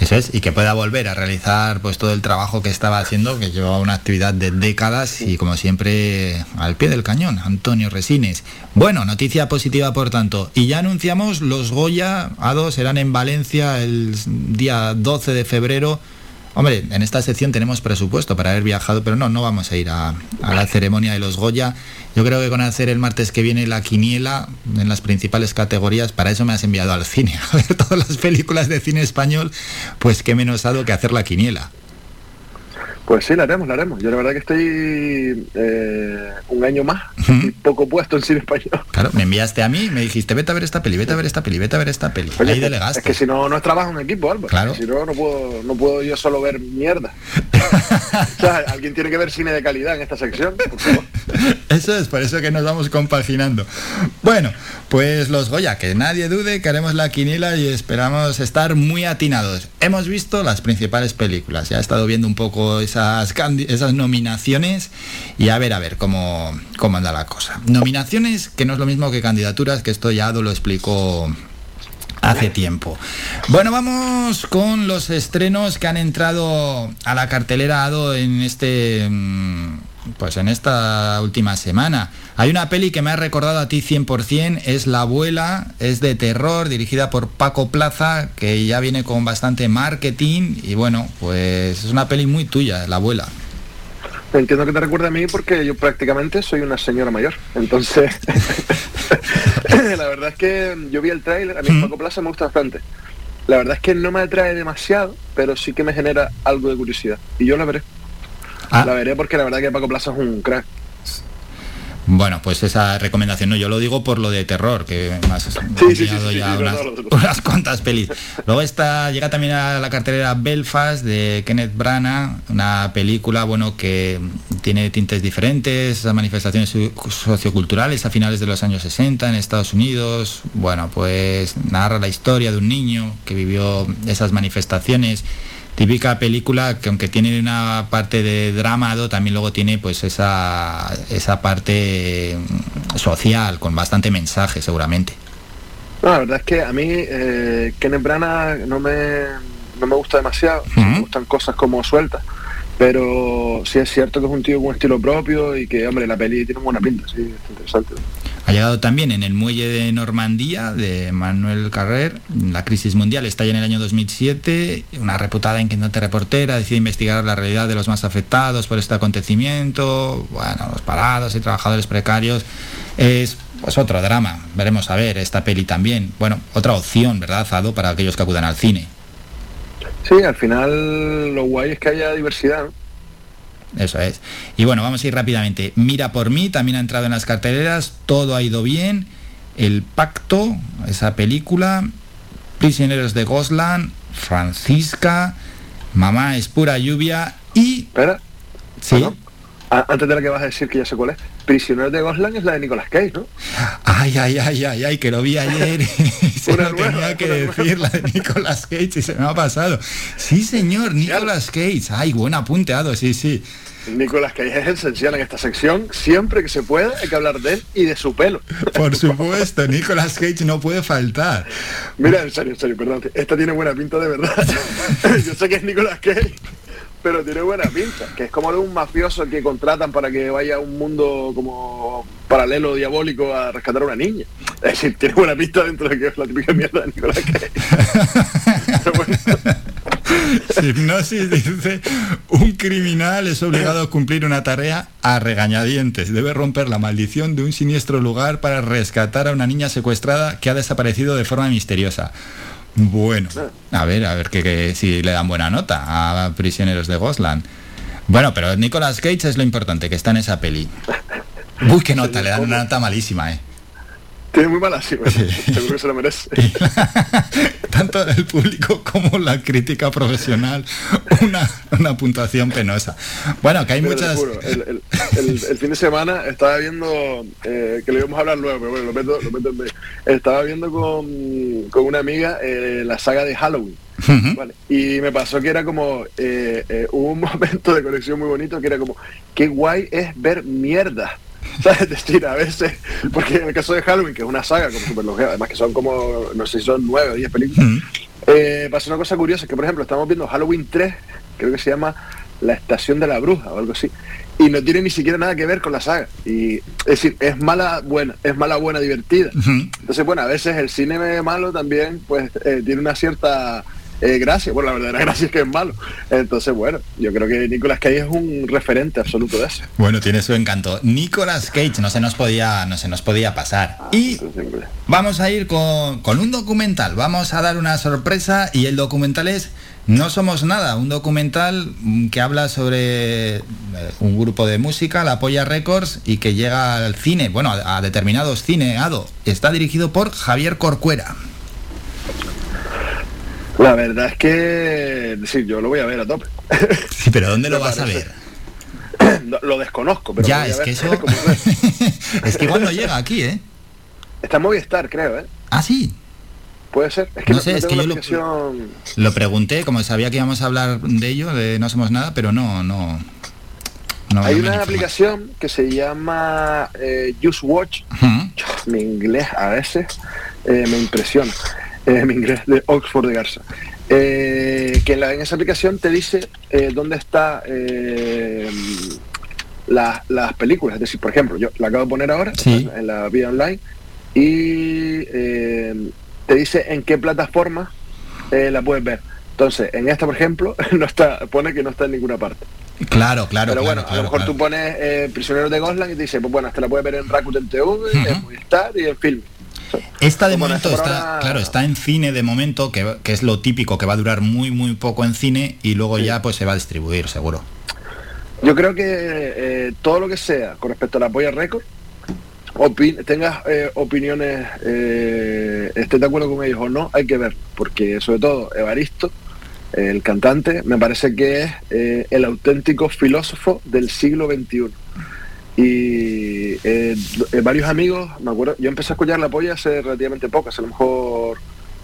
Eso es, y que pueda volver a realizar pues todo el trabajo que estaba haciendo, que llevaba una actividad de décadas y como siempre al pie del cañón, Antonio Resines. Bueno, noticia positiva por tanto. Y ya anunciamos los Goya A2 serán en Valencia el día 12 de febrero. Hombre, en esta sección tenemos presupuesto para haber viajado, pero no, no vamos a ir a, la ceremonia de los Goya. Yo creo que con hacer el martes que viene la quiniela en las principales categorías, para eso me has enviado al cine, <laughs> a ver todas las películas de cine español, pues qué menos dado que hacer la quiniela. Pues sí, la haremos, la haremos. Yo la verdad que estoy eh, un año más y poco puesto en cine español. Claro, me enviaste a mí y me dijiste, vete a ver esta peli, vete a ver esta peli, vete a ver esta peli. Oye, Ahí delegaste. Es que si no, no es trabajo en equipo, Álvaro. Claro. Si no, no puedo, no puedo yo solo ver mierda. <laughs> o sea, alguien tiene que ver cine de calidad en esta sección. por favor. Eso es, por eso que nos vamos compaginando. Bueno, pues los Goya, que nadie dude que haremos la quiniela y esperamos estar muy atinados. Hemos visto las principales películas, ya he estado viendo un poco esas, nominaciones y a ver, a ver cómo, cómo anda la cosa. Nominaciones, que no es lo mismo que candidaturas, que esto ya Ado lo explicó hace tiempo. Bueno, vamos con los estrenos que han entrado a la cartelera Ado en este mm, pues en esta última semana. Hay una peli que me ha recordado a ti 100%, es La abuela, es de terror, dirigida por Paco Plaza, que ya viene con bastante marketing y bueno, pues es una peli muy tuya, La abuela. Entiendo que te recuerda a mí porque yo prácticamente soy una señora mayor. Entonces, <laughs> la verdad es que yo vi el tráiler, a mí Paco Plaza me gusta bastante. La verdad es que no me atrae demasiado, pero sí que me genera algo de curiosidad. Y yo la veré. Ah. La veré porque la verdad que Paco Plaza es un crack. Bueno, pues esa recomendación, no, yo lo digo por lo de terror, que más sí, sí, ya unas, no, no, no, <laughs> unas cuantas pelis. Luego está, llega también a la cartelera Belfast de Kenneth Branagh, una película bueno que tiene tintes diferentes, manifestaciones so- socioculturales a finales de los años 60 en Estados Unidos. Bueno, pues narra la historia de un niño que vivió esas manifestaciones típica película que aunque tiene una parte de dramado también luego tiene pues esa esa parte mm, social con bastante mensaje seguramente No, la verdad es que a mí eh, Kenneth Branagh no me, no me gusta demasiado. Me gustan cosas como sueltas. Pero sí es cierto que es un tío con un estilo propio y que, hombre, la peli tiene buena pinta, sí, es interesante. Ha llegado también en el muelle de Normandía de Manuel Carrer. La crisis mundial está ya en el año 2007 una reputada inquietante reportera decide investigar la realidad de los más afectados por este acontecimiento. Bueno los parados y trabajadores precarios es pues otro drama. Veremos a ver esta peli también. Bueno otra opción verdad Zado para aquellos que acudan al cine Sí, al final lo guay es que haya diversidad. Eso es. Y bueno, vamos a ir rápidamente. Mira por mí, también ha entrado en las carteleras, todo ha ido bien. El Pacto, esa película. Prisioneros de Gosland, Francisca, Mamá es pura lluvia y... Espera. Sí. Antes de la que vas a decir que ya sé cuál es. Prisioneros de Gosland es la de Nicolas Cage, ¿no? Ay, ay, ay, ay, ay, que lo vi ayer y <laughs> se lo nueva, tenía que nueva. decir, la de Nicolas Cage y se me ha pasado. Sí, señor, Nicolas Cage. Ay, buen apunteado, sí, sí. Nicolas Cage es esencial en esta sección. Siempre que se pueda hay que hablar de él y de su pelo. Por supuesto, Nicolas Cage no puede faltar. Mira, en serio, en serio, perdón. Esta tiene buena pinta de verdad. <laughs> Yo sé que es Nicolas Cage, pero tiene buena pinta. Que es como de un mafioso que contratan para que vaya a un mundo como paralelo, diabólico, a rescatar a una niña. Es decir, tiene buena pinta dentro de que es la típica mierda de Nicolas Cage. <laughs> Hipnosis dice, un criminal es obligado a cumplir una tarea a regañadientes. Debe romper la maldición de un siniestro lugar para rescatar a una niña secuestrada que ha desaparecido de forma misteriosa. Bueno, a ver, a ver que, si le dan buena nota a Prisioneros de Gosland. Bueno, pero Nicolas Cage es lo importante, que está en esa peli. Uy, qué nota, le dan una nota malísima, ¿eh? Tiene muy mala sí, bueno, <laughs> seguro que se lo merece. <laughs> tanto el público como la crítica profesional, una, una puntuación penosa. Bueno, que hay Pero muchas... juro, el, el- el- el fin de semana estaba viendo, eh, que lo íbamos a hablar luego, pero bueno, lo meto, lo meto en medio. Estaba viendo con, con una amiga eh, la saga de Halloween. ¿vale? Y me pasó que era como, eh, eh, hubo un <laughs> momento de conexión muy bonito que era como, qué guay es ver mierda. <laughs> ¿Sabes? Es decir, a veces, porque en el caso de Halloween, que es una saga como super además que son como, no sé si son nueve o diez películas, eh, pasó una cosa curiosa, que por ejemplo estamos viendo Halloween 3, creo que se llama La Estación de la Bruja o algo así, y no tiene ni siquiera nada que ver con la saga. Y es decir, es mala buena, es mala buena divertida. Entonces, bueno, a veces el cine malo también pues eh, tiene una cierta eh, gracia. Bueno, la verdadera <laughs> gracia es que es malo. Entonces, bueno, yo creo que Nicolas Cage es un referente absoluto de eso. Bueno, tiene su encanto. Nicolas Cage no se nos podía, no se nos podía pasar. Y vamos a ir con, con un documental. Vamos a dar una sorpresa y el documental es No somos nada, un documental que habla sobre eh, un grupo de música, la Polla Records, y que llega al cine, bueno, a, a determinados cine, Ado. Está dirigido por Javier Corcuera. La verdad es que, sí, yo lo voy a ver a tope. <laughs> Sí, pero ¿dónde lo vas a ver? Lo desconozco, pero Ya, <laughs> <laughs> es que eso- es. Que igual no llega aquí, ¿eh? Está en Movistar, creo, ¿eh? Ah, sí. Puede ser. Es que No no, sé, no es que yo lo- aplicación- Lo pregunté, como sabía que íbamos a hablar de ello, de No Somos Nada, pero no, no. no Hay una aplicación que se llama eh, Just Watch. Mi inglés a veces eh, me impresiona. Eh, mi inglés de Oxford de Garza. Eh, que en, la- en esa aplicación te dice eh, dónde está eh, las, las películas. Es decir, por ejemplo, yo la acabo de poner ahora Sí. en la vida online y te dice en qué plataforma la puedes ver. Entonces, en esta, por ejemplo, <laughs> no está, pone que no está en ninguna parte. Claro, claro, Pero claro, bueno, a lo mejor claro. tú pones Prisioneros de Gosland y te dice, pues bueno, esta la puedes ver en Rakuten TV, en Movistar y en Film. Esta de momento está, ahora- claro, está en cine de momento, que, que es lo típico, que va a durar muy, muy poco en cine y luego ya pues se va a distribuir, seguro. Yo creo que eh, todo lo que sea con respecto a la Polla Record, opi- tengas eh, opiniones, eh, estés de acuerdo con ellos o no, hay que ver, porque sobre todo Evaristo, el cantante, me parece que es eh, el auténtico filósofo del siglo XXI. Y eh, eh, varios amigos, me acuerdo, yo empecé a escuchar la polla hace relativamente poco, hace a lo mejor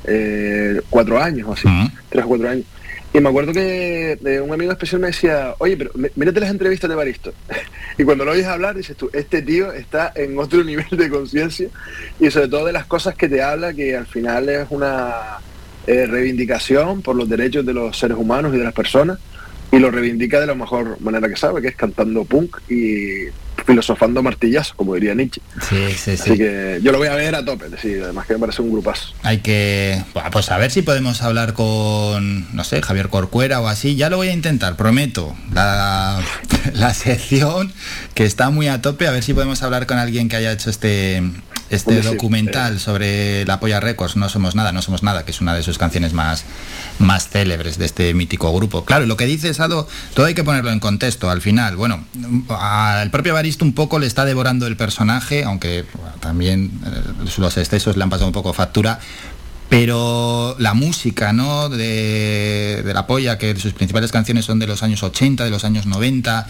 eh, cuatro años o así, tres o cuatro años. Y me acuerdo que eh, un amigo especial me decía, oye, pero mí- mírate las entrevistas de Baristo. <laughs> y cuando lo oyes hablar, dices tú, este tío está en otro <laughs> nivel de conciencia y sobre todo de las cosas que te habla, que al final es una eh, reivindicación por los derechos de los seres humanos y de las personas y lo reivindica de la mejor manera que sabe, que es cantando punk y filosofando martillazo, como diría Nietzsche. Sí, sí, Así sí. que yo lo voy a ver a tope, decir, además que me parece un grupazo. Hay que, pues a ver si podemos hablar con, no sé, Javier Corcuera o así. Ya lo voy a intentar, prometo. La, <laughs> la sección que está muy a tope, a ver si podemos hablar con alguien que haya hecho este, este Hombre, sí, documental sobre la Polla Records, No Somos Nada, No Somos Nada, que es una de sus canciones más, más célebres de este mítico grupo. Claro, y lo que dice Sado, todo hay que ponerlo en contexto. Al final, bueno, al propio Baristo un poco le está devorando el personaje, aunque bueno, también eh, los excesos le han pasado un poco factura. Pero la música, ¿no? De, de la polla, que sus principales canciones son de los años 80, de los años 90,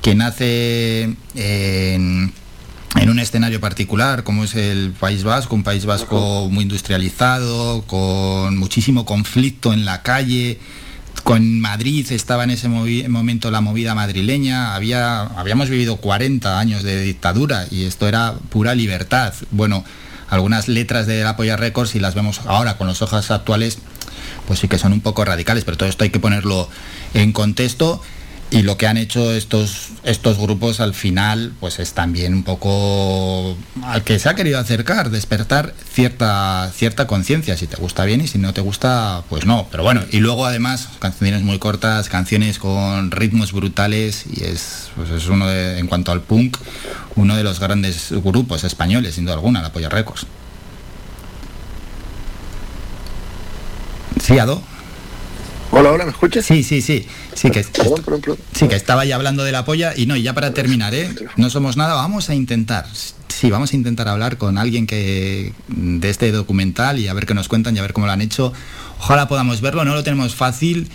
que nace en, en un escenario particular, como es el País Vasco, un País Vasco muy industrializado, con muchísimo conflicto en la calle. Con Madrid estaba en ese momento la movida madrileña, había, habíamos vivido 40 años de dictadura y esto era pura libertad. Bueno, algunas letras de la Polla Records, si las vemos ahora con los ojos actuales, pues sí que son un poco radicales, pero todo esto hay que ponerlo en contexto y lo que han hecho estos estos grupos al final pues es también un poco al que se ha querido acercar despertar cierta cierta conciencia si te gusta bien y si no te gusta pues no pero bueno y luego además canciones muy cortas canciones con ritmos brutales y es pues es uno de, en cuanto al punk uno de los grandes grupos españoles sin duda alguna la Polla Records. Sí Ado Hola, hola, ¿me escuchas? Sí, sí, sí. Sí que, sí, que estaba ya hablando de la polla y no, y ya para terminar, ¿eh? No somos nada, vamos a intentar. Sí, vamos a intentar hablar con alguien que de este documental y a ver qué nos cuentan y a ver cómo lo han hecho. Ojalá podamos verlo, no lo tenemos fácil.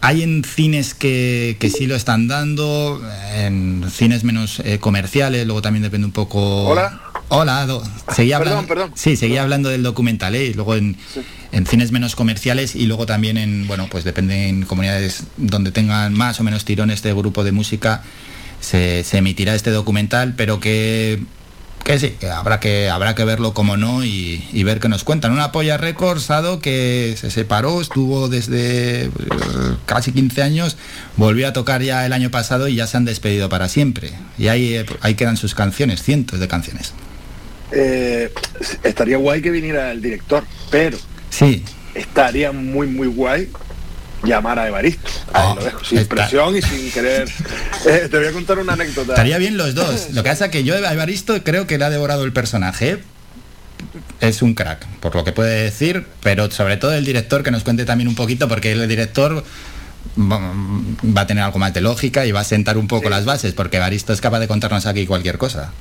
Hay en cines que, que sí lo están dando, en cines menos eh, comerciales, luego también depende un poco... Hola. Hola. Seguía Perdón, hablando, perdón. Sí, seguía hablando del documental, ¿eh? Y luego en, en cines menos comerciales y luego también en, bueno, pues depende en comunidades donde tengan más o menos tirón este grupo de música, se, se emitirá este documental, pero que, que sí, que habrá que habrá que verlo como no y, y ver qué nos cuentan. Una polla Records, Sado, que se separó, estuvo desde eh, casi 15 años, volvió a tocar ya el año pasado y ya se han despedido para siempre. Y ahí, eh, ahí quedan sus canciones, cientos de canciones. Eh, estaría guay que viniera el director, pero Sí, estaría muy, muy guay llamar a Evaristo. Ahí lo dejo, sin está- presión y sin querer. <laughs> Eh, te voy a contar una anécdota. Estaría bien los dos. Lo que pasa es que yo a Evaristo creo que le ha devorado el personaje. Es un crack, por lo que puede decir, pero sobre todo el director que nos cuente también un poquito, porque el director va va a tener algo más de lógica y va a sentar un poco las bases, porque Evaristo es capaz de contarnos aquí cualquier cosa.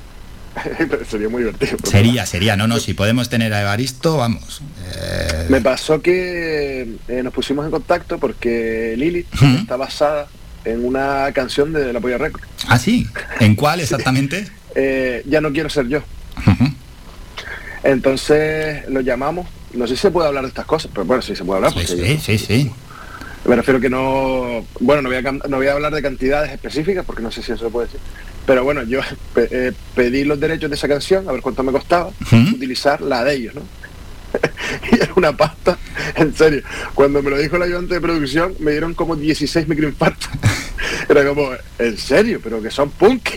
<laughs> Sería muy divertido. Sería, sería, no, no, si podemos tener a Evaristo, vamos. Eh, Me pasó que eh, nos pusimos en contacto porque Lilith Ujú. está basada en una canción de La Polla Record. ¿Ah, sí? ¿En cuál exactamente? <laughs> Eh, ya no quiero ser yo. Entonces lo llamamos. No sé si se puede hablar de estas cosas, pero bueno, sí se puede hablar. porque Sí, yo- sí, sí. Me refiero que no. Bueno, no voy, a, no voy a hablar de cantidades específicas porque no sé si eso se puede decir. Pero bueno, yo <laughs> eh, pedí los derechos de esa canción, a ver cuánto me costaba, utilizar la de ellos, ¿no? <laughs> y era una pasta, en serio. Cuando me lo dijo el ayudante de producción, me dieron como 16 microinfartos. <laughs> Era como, ¿en serio? ¿Pero que son punk?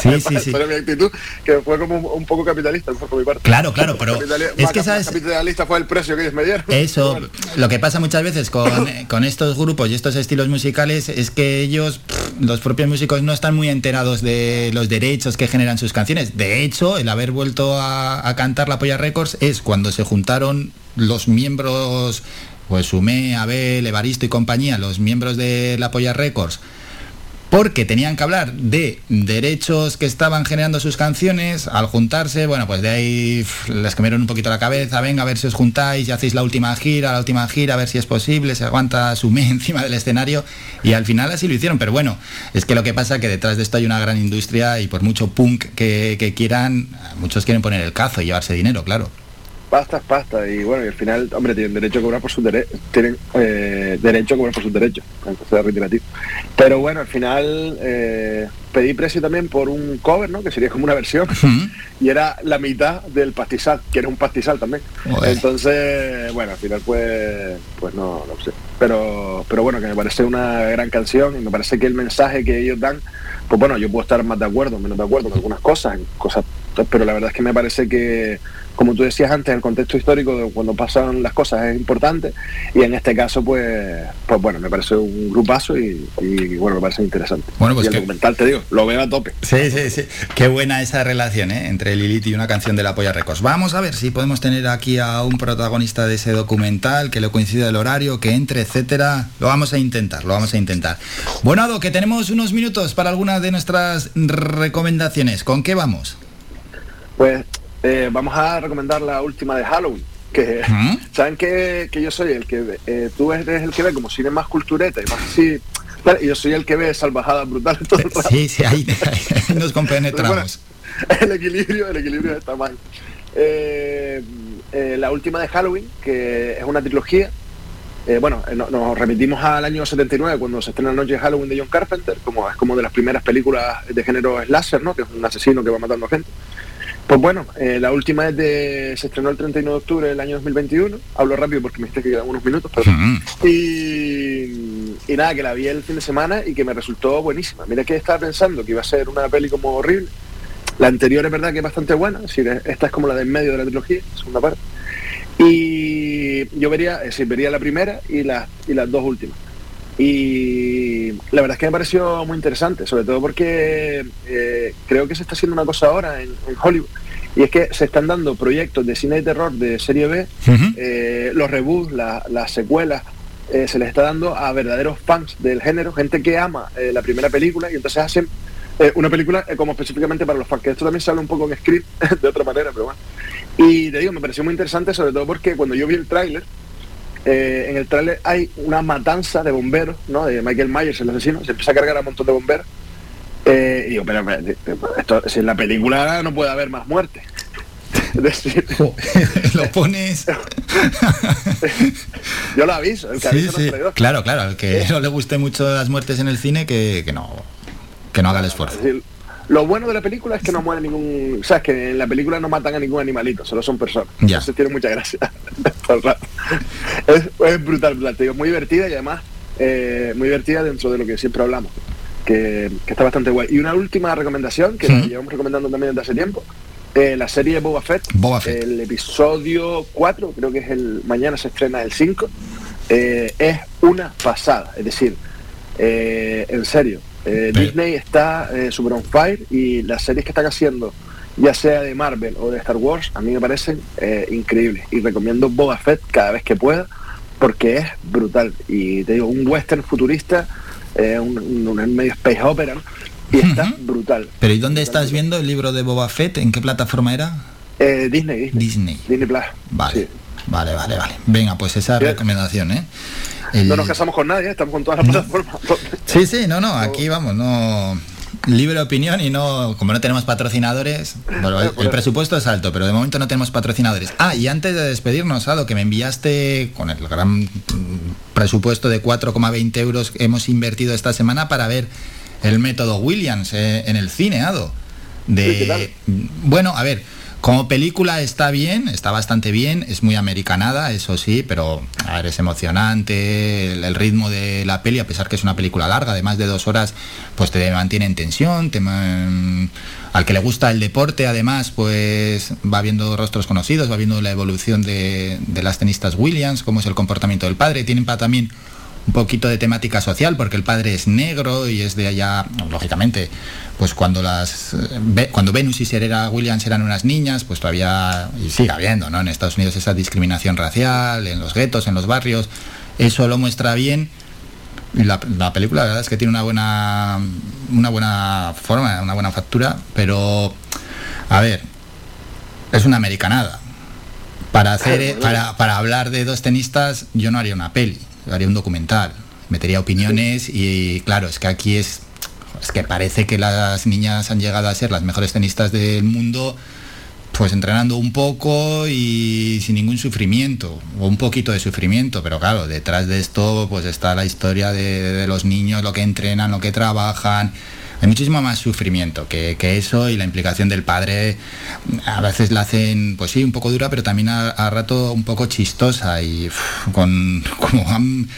Sí, sí, <laughs> sí. Fue mi actitud, que fue como un, un poco capitalista, por mi parte. Claro, claro, pero Capitali- es más que sabes- capitalista fue el precio que ellos me dieron. Eso, lo que pasa muchas veces con, con estos grupos y estos estilos musicales es que ellos, pff, los propios músicos, no están muy enterados de los derechos que generan sus canciones. De hecho, el haber vuelto a, cantar La Polla Records es cuando se juntaron los miembros, pues Sumé, Abel, Evaristo y compañía, los miembros de La Polla Records, porque tenían que hablar de derechos que estaban generando sus canciones, al juntarse, bueno, pues de ahí les comieron un poquito la cabeza, venga, a ver si os juntáis y hacéis la última gira, la última gira, a ver si es posible, se aguanta su mes <laughs> encima del escenario, y al final así lo hicieron, pero bueno, es que lo que pasa es que detrás de esto hay una gran industria y por mucho punk que quieran, muchos quieren poner el cazo y llevarse dinero, claro. Pasta es pasta y bueno, y al final, hombre, tienen derecho a cobrar por sus derechos, tienen eh, derecho a cobrar por sus derechos, reiterativo. Pero bueno, al final eh, pedí precio también por un cover, ¿no? Que sería como una versión, y era la mitad del pastizal, que era un pastizal también. Entonces, bueno, al final pues, pues no, no sé. Pero, pero bueno, que me parece una gran canción y me parece que el mensaje que ellos dan, pues bueno, yo puedo estar más de acuerdo, menos de acuerdo en algunas cosas, en cosas, pero la verdad es que me parece que, como tú decías antes, el contexto histórico de cuando pasan las cosas es importante y en este caso, pues, pues bueno, me parece un grupazo y, y, bueno, me parece interesante. Bueno, pues y el que- documental, te digo, lo veo a tope. Sí, sí, sí. Qué buena esa relación ¿eh? entre Lilith y una canción de la Polla Records. Vamos a ver si podemos tener aquí a un protagonista de ese documental, que le coincida el horario, que entre, etcétera. Lo vamos a intentar, lo vamos a intentar. Bueno, Ado, que tenemos unos minutos para algunas de nuestras recomendaciones. ¿Con qué vamos? Pues eh, vamos a recomendar la última de Halloween. Que saben que, que yo soy el que ve- eh, tú eres el que ve como cine más cultureta y más así. claro, y yo soy el que ve salvajadas brutales todo el rato. Sí, sí, ahí, ahí nos compenetramos. <laughs> el equilibrio, el equilibrio está mal. Eh, eh, la última de Halloween, que es una trilogía. eh, bueno, eh, no- nos remitimos al año 79 cuando se estrena la noche de Halloween de John Carpenter, como es como de las primeras películas de género slasher, ¿no? Que es un asesino que va matando gente. Pues bueno, eh, la última es de, se estrenó el 31 de octubre del año 2021. Hablo rápido porque me dijiste que quedan unos minutos, pero y, y nada, que la vi el fin de semana y que me resultó buenísima. Mira que estaba pensando que iba a ser una peli como horrible. La anterior es verdad que es bastante buena, es decir, esta es como la del medio de la trilogía, segunda parte. Y yo vería, es decir, vería la primera y, las y las dos últimas. Y la verdad es que me pareció muy interesante, sobre todo porque eh, creo que se está haciendo una cosa ahora en, en Hollywood. Y es que se están dando proyectos de cine de terror de serie B, eh, los reboots, la- las secuelas, eh, se les está dando a verdaderos fans del género, gente que ama la primera película y entonces hacen una película como específicamente para los fans, que esto también se habla un poco en script <laughs> de otra manera, pero bueno. Y te digo, me pareció muy interesante, sobre todo porque cuando yo vi el tráiler, eh, en el tráiler hay una matanza de bomberos, ¿no? De Michael Myers, el asesino, se empieza a cargar a un montón de bomberos. Eh, y digo, pero, esto, si en la película no puede haber más muerte. Es decir, <laughs> <laughs> Lo pones. <laughs> yo lo aviso, el que Sí, sí. Claro, claro. Al que no le guste mucho las muertes en el cine, que, que no, que no haga el esfuerzo. Es decir, lo bueno de la película es que no muere ningún. O sea, es que en la película no matan a ningún animalito, solo son personas. Ya. Entonces tiene mucha gracia. <laughs> Es, es brutal, brutal. Te digo, muy divertida y además eh, muy divertida dentro de lo que siempre hablamos. Que, que está bastante guay. Y una última recomendación que la llevamos recomendando también desde hace tiempo. eh, la serie Boba Fett, Boba Fett. el episodio 4, creo que es el mañana se estrena el 5, eh, es una pasada. Es decir, eh, en serio, eh, Disney está eh, super on fire y las series que están haciendo, ya sea de Marvel o de Star Wars, a mí me parecen eh, increíbles. Y recomiendo Boba Fett cada vez que pueda porque es brutal. Y te digo, un western futurista, eh, un, un- un medio space opera, ¿no? y está brutal. Pero ¿y dónde estás viendo el libro de Boba Fett? ¿En qué plataforma era? Eh, Disney, Disney. Disney. Disney Plus. Vale. Vale, vale, vale. Venga, pues esa recomendación, ¿eh? El- No nos casamos con nadie, estamos con todas las plataformas. Sí, sí, no, no, aquí vamos, no libre opinión y no, como no tenemos patrocinadores, bueno, el, el presupuesto es alto, pero de momento no tenemos patrocinadores. Ah, y antes de despedirnos, Ado, que me enviaste con el gran presupuesto de 4,20 euros que hemos invertido esta semana para ver el método Williams eh, en el cine, Ado. De, bueno, a ver, Como película está bien, está bastante bien, es muy americanada, eso sí, pero a es emocionante, el, ritmo de la peli, a pesar que es una película larga, de más de dos horas, pues te mantiene en tensión, te al que le gusta el deporte, además, pues va viendo rostros conocidos, va viendo la evolución de las tenistas Williams, cómo es el comportamiento del padre, tienen para también un poquito de temática social, porque el padre es negro y es de allá, lógicamente, pues cuando las eh, cuando Venus y Serena Williams eran unas niñas, pues todavía, y sigue habiendo, ¿no? En Estados Unidos esa discriminación racial, en los guetos, en los barrios, eso lo muestra bien. Y la, la película, la verdad es que tiene una buena, una buena forma, una buena factura, pero, a ver, es una americanada. Para hacer, eh, para, para hablar de dos tenistas, yo no haría una peli, haría un documental. Metería opiniones y claro, es que aquí es, es que parece que las niñas han llegado a ser las mejores tenistas del mundo, pues entrenando un poco y sin ningún sufrimiento, o un poquito de sufrimiento, pero claro, detrás de esto pues está la historia de, de los niños, lo que entrenan, lo que trabajan. Hay muchísimo más sufrimiento que, eso y la implicación del padre a veces la hacen, pues sí, un poco dura, pero también a, rato un poco chistosa y con <laughs> como han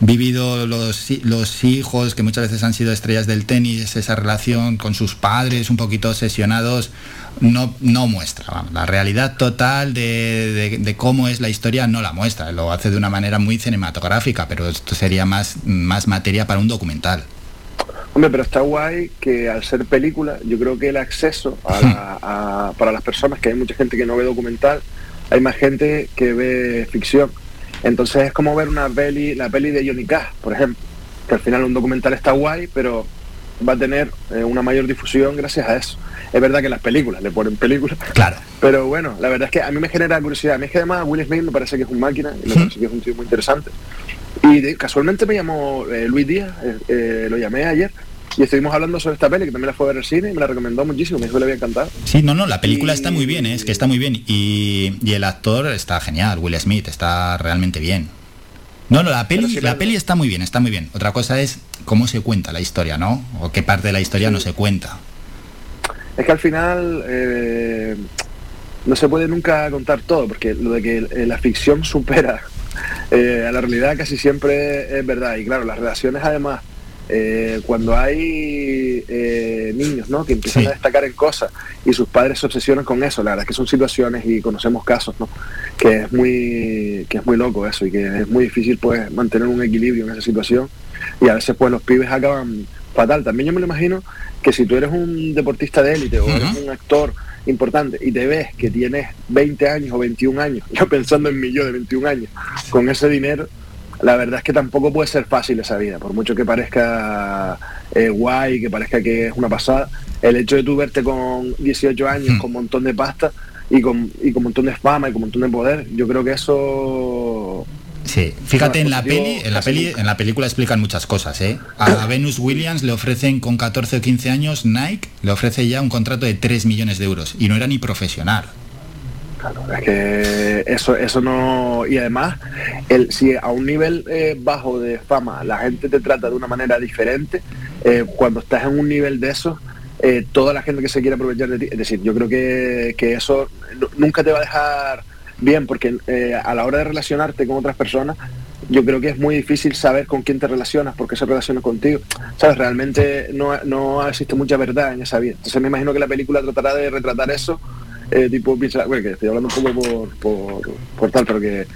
vivido los, los hijos que muchas veces han sido estrellas del tenis, esa relación con sus padres un poquito obsesionados, no, no muestra. La realidad total de, de- de cómo es la historia no la muestra, lo hace de una manera muy cinematográfica, pero esto sería más, más materia para un documental. Hombre, pero está guay que al ser película, yo creo que el acceso a la- <laughs> a- para las personas, que hay mucha gente que no ve documental, hay más gente que ve ficción. Entonces es como ver una peli, la peli de Johnny Cash, por ejemplo, que al final un documental está guay, pero va a tener eh, una mayor difusión gracias a eso. Es verdad que las películas le ponen películas, Claro. pero bueno, la verdad es que a mí me genera curiosidad. A mí es que además Will Smith me parece que es un máquina y me parece que es un tío muy interesante. Y de- casualmente me llamó eh, Luis Díaz, eh, eh, lo llamé ayer, y estuvimos hablando sobre esta peli, que también la fue a ver al cine y me la recomendó muchísimo, me dijo que le había encantado. Sí, no, no, la película está muy bien, ¿eh? es que está muy bien. Y, y el actor está genial, Will Smith, está realmente bien. No, no, la peli, la peli está muy bien, está muy bien. Otra cosa es cómo se cuenta la historia, ¿no? O qué parte de la historia no se cuenta. Es que al final eh, no se puede nunca contar todo, porque lo de que eh, la ficción supera eh, a la realidad casi siempre es verdad. Y claro, las relaciones además, eh, cuando hay eh, niños ¿no? que empiezan Sí. a destacar en cosas y sus padres se obsesionan con eso, la verdad es que son situaciones y conocemos casos, ¿no? que es muy que es muy loco eso y que es muy difícil pues mantener un equilibrio en esa situación y a veces pues los pibes acaban fatal. También yo me lo imagino que si tú eres un deportista de élite o eres un actor importante y te ves que tienes 20 años o 21 años, <laughs> yo pensando en mí yo de 21 años, con ese dinero, la verdad es que tampoco puede ser fácil esa vida, por mucho que parezca eh, guay, que parezca que es una pasada, el hecho de tú verte con 18 años, con un montón de pasta y con, y con un montón de fama y con un montón de poder, yo creo que eso... Sí, fíjate en la peli, en la peli, en la película explican muchas cosas, ¿eh? A Venus Williams le ofrecen con 14 o 15 años Nike le ofrece ya un contrato de 3 millones de euros y no era ni profesional. Es que eso, eso no. Y además, el, si a un nivel eh, bajo de fama la gente te trata de una manera diferente, eh, cuando estás en un nivel de eso, eh, toda la gente que se quiere aprovechar de ti, es decir, yo creo que, que eso nu- nunca te va a dejar bien, porque a la hora de relacionarte con otras personas, yo creo que es muy difícil saber con quién te relacionas, por qué se relaciona contigo. ¿Sabes? Realmente no, no existe mucha verdad en esa vida. Entonces me imagino que la película tratará de retratar eso eh, tipo piensa, bueno, que estoy hablando un poco por, por, por tal, pero que,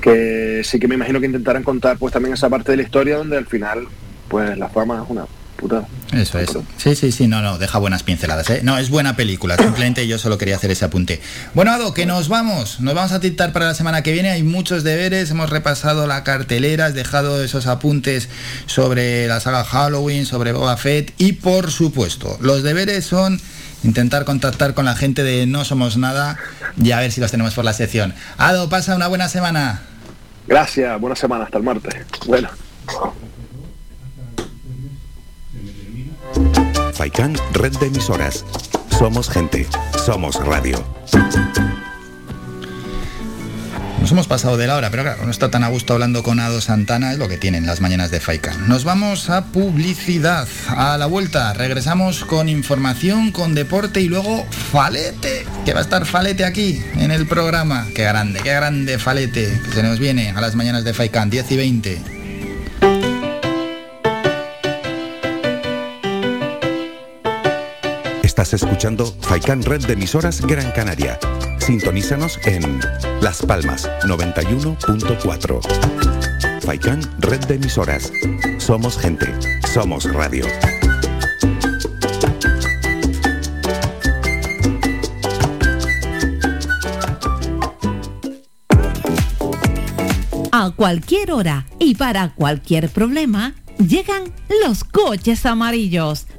que sí que me imagino que intentarán contar pues también esa parte de la historia donde al final pues la fama es una puta. Eso es. Sí, sí, sí, no, no, deja buenas pinceladas, ¿eh? No, es buena película, simplemente yo solo quería hacer ese apunte. Bueno, Ado, que nos vamos, nos vamos a citar para la semana que viene, hay muchos deberes, hemos repasado la cartelera, has dejado esos apuntes sobre la saga Halloween, sobre Boba Fett y por supuesto, los deberes son intentar contactar con la gente de No Somos Nada y a ver si los tenemos por la sección. Ado, pasa una buena semana. Gracias, buena semana, hasta el martes. Bueno. Faikan, red de emisoras. Somos gente, somos radio. Hemos pasado de la hora, pero claro, no está tan a gusto hablando con Ado Santana, es lo que tienen las mañanas de Faikan. Nos vamos a publicidad. A la vuelta regresamos con información, con deporte y luego Falete, que va a estar Falete aquí en el programa. Qué grande, qué grande Falete, que se nos viene a las mañanas de Faikan, 10 y 20. Estás escuchando Faikan Red de emisoras Gran Canaria. Sintonízanos en Las Palmas 91.4. Faikan Red de emisoras. Somos gente. Somos radio. A cualquier hora y para cualquier problema, llegan los coches amarillos.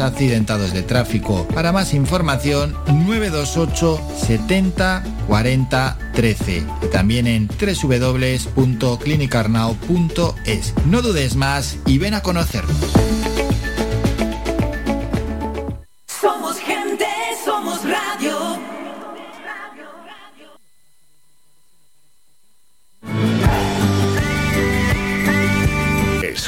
accidentados de tráfico. Para más información, 928 70 40 13. Y también en www.clinicarnao.es. No dudes más y ven a conocernos.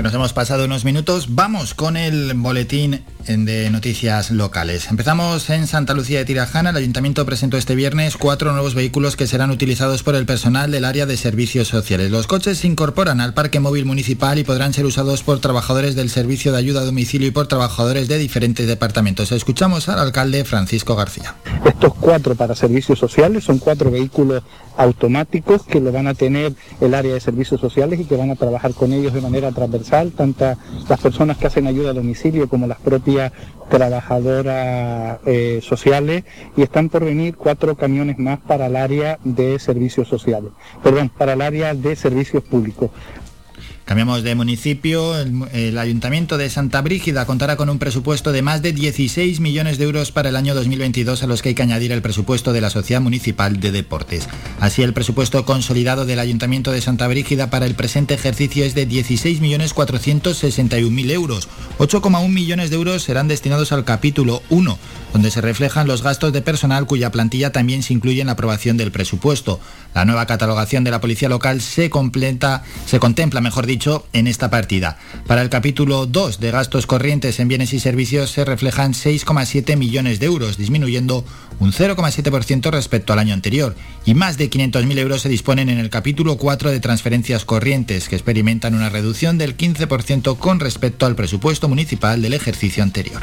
Que nos hemos pasado unos minutos, vamos con el boletín de noticias locales. Empezamos en Santa Lucía de Tirajana. El ayuntamiento presentó este viernes cuatro nuevos vehículos que serán utilizados por el personal del área de servicios sociales. Los coches se incorporan al parque móvil municipal y podrán ser usados por trabajadores del servicio de ayuda a domicilio y por trabajadores de diferentes departamentos. Escuchamos al alcalde Francisco García. Estos cuatro para servicios sociales son cuatro vehículos automáticos que lo van a tener el área de servicios sociales y que van a trabajar con ellos de manera transversal, tanto las personas que hacen ayuda a domicilio como las propias trabajadoras eh, sociales y están por venir cuatro camiones más para el área de servicios sociales, perdón, para el área de servicios públicos. Cambiamos de municipio. El, el, Ayuntamiento de Santa Brígida contará con un presupuesto de más de 16 millones de euros para el año 2022 a los que hay que añadir el presupuesto de la Sociedad Municipal de Deportes. Así, el presupuesto consolidado del Ayuntamiento de Santa Brígida para el presente ejercicio es de 16.461.000 euros. 8,1 millones de euros serán destinados al capítulo 1, donde se reflejan los gastos de personal cuya plantilla también se incluye en la aprobación del presupuesto. La nueva catalogación de la Policía Local se, completa, se contempla, mejor dicho, en esta partida. Para el capítulo 2 de gastos corrientes en bienes y servicios se reflejan 6,7 millones de euros, disminuyendo un 0,7% respecto al año anterior, y más de 500.000 euros se disponen en el capítulo 4 de transferencias corrientes, que experimentan una reducción del 15% con respecto al presupuesto municipal del ejercicio anterior.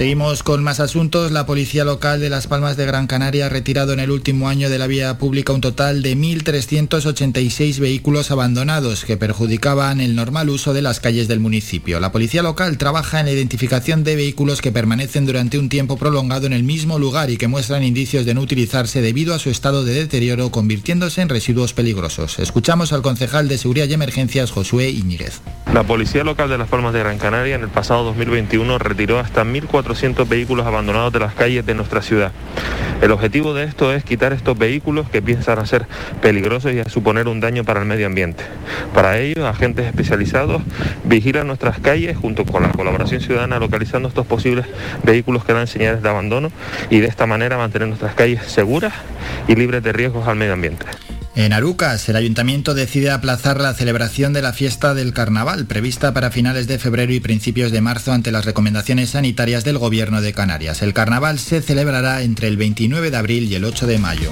Seguimos con más asuntos. La policía local de Las Palmas de Gran Canaria ha retirado en el último año de la vía pública un total de 1.386 vehículos abandonados que perjudicaban el normal uso de las calles del municipio. La policía local trabaja en la identificación de vehículos que permanecen durante un tiempo prolongado en el mismo lugar y que muestran indicios de no utilizarse debido a su estado de deterioro, convirtiéndose en residuos peligrosos. Escuchamos al concejal de Seguridad y Emergencias, Josué Iñiguez. La policía local de Las Palmas de Gran Canaria en el pasado 2021 retiró hasta 1.400 vehículos abandonados de las calles de nuestra ciudad. El objetivo de esto es quitar estos vehículos que piensan ser peligrosos y a suponer un daño para el medio ambiente. Para ello, agentes especializados vigilan nuestras calles junto con la colaboración ciudadana localizando estos posibles vehículos que dan señales de abandono y de esta manera mantener nuestras calles seguras y libres de riesgos al medio ambiente. En Arucas, el ayuntamiento decide aplazar la celebración de la fiesta del carnaval, prevista para finales de febrero y principios de marzo ante las recomendaciones sanitarias del gobierno de Canarias. El carnaval se celebrará entre el 29 de abril y el 8 de mayo.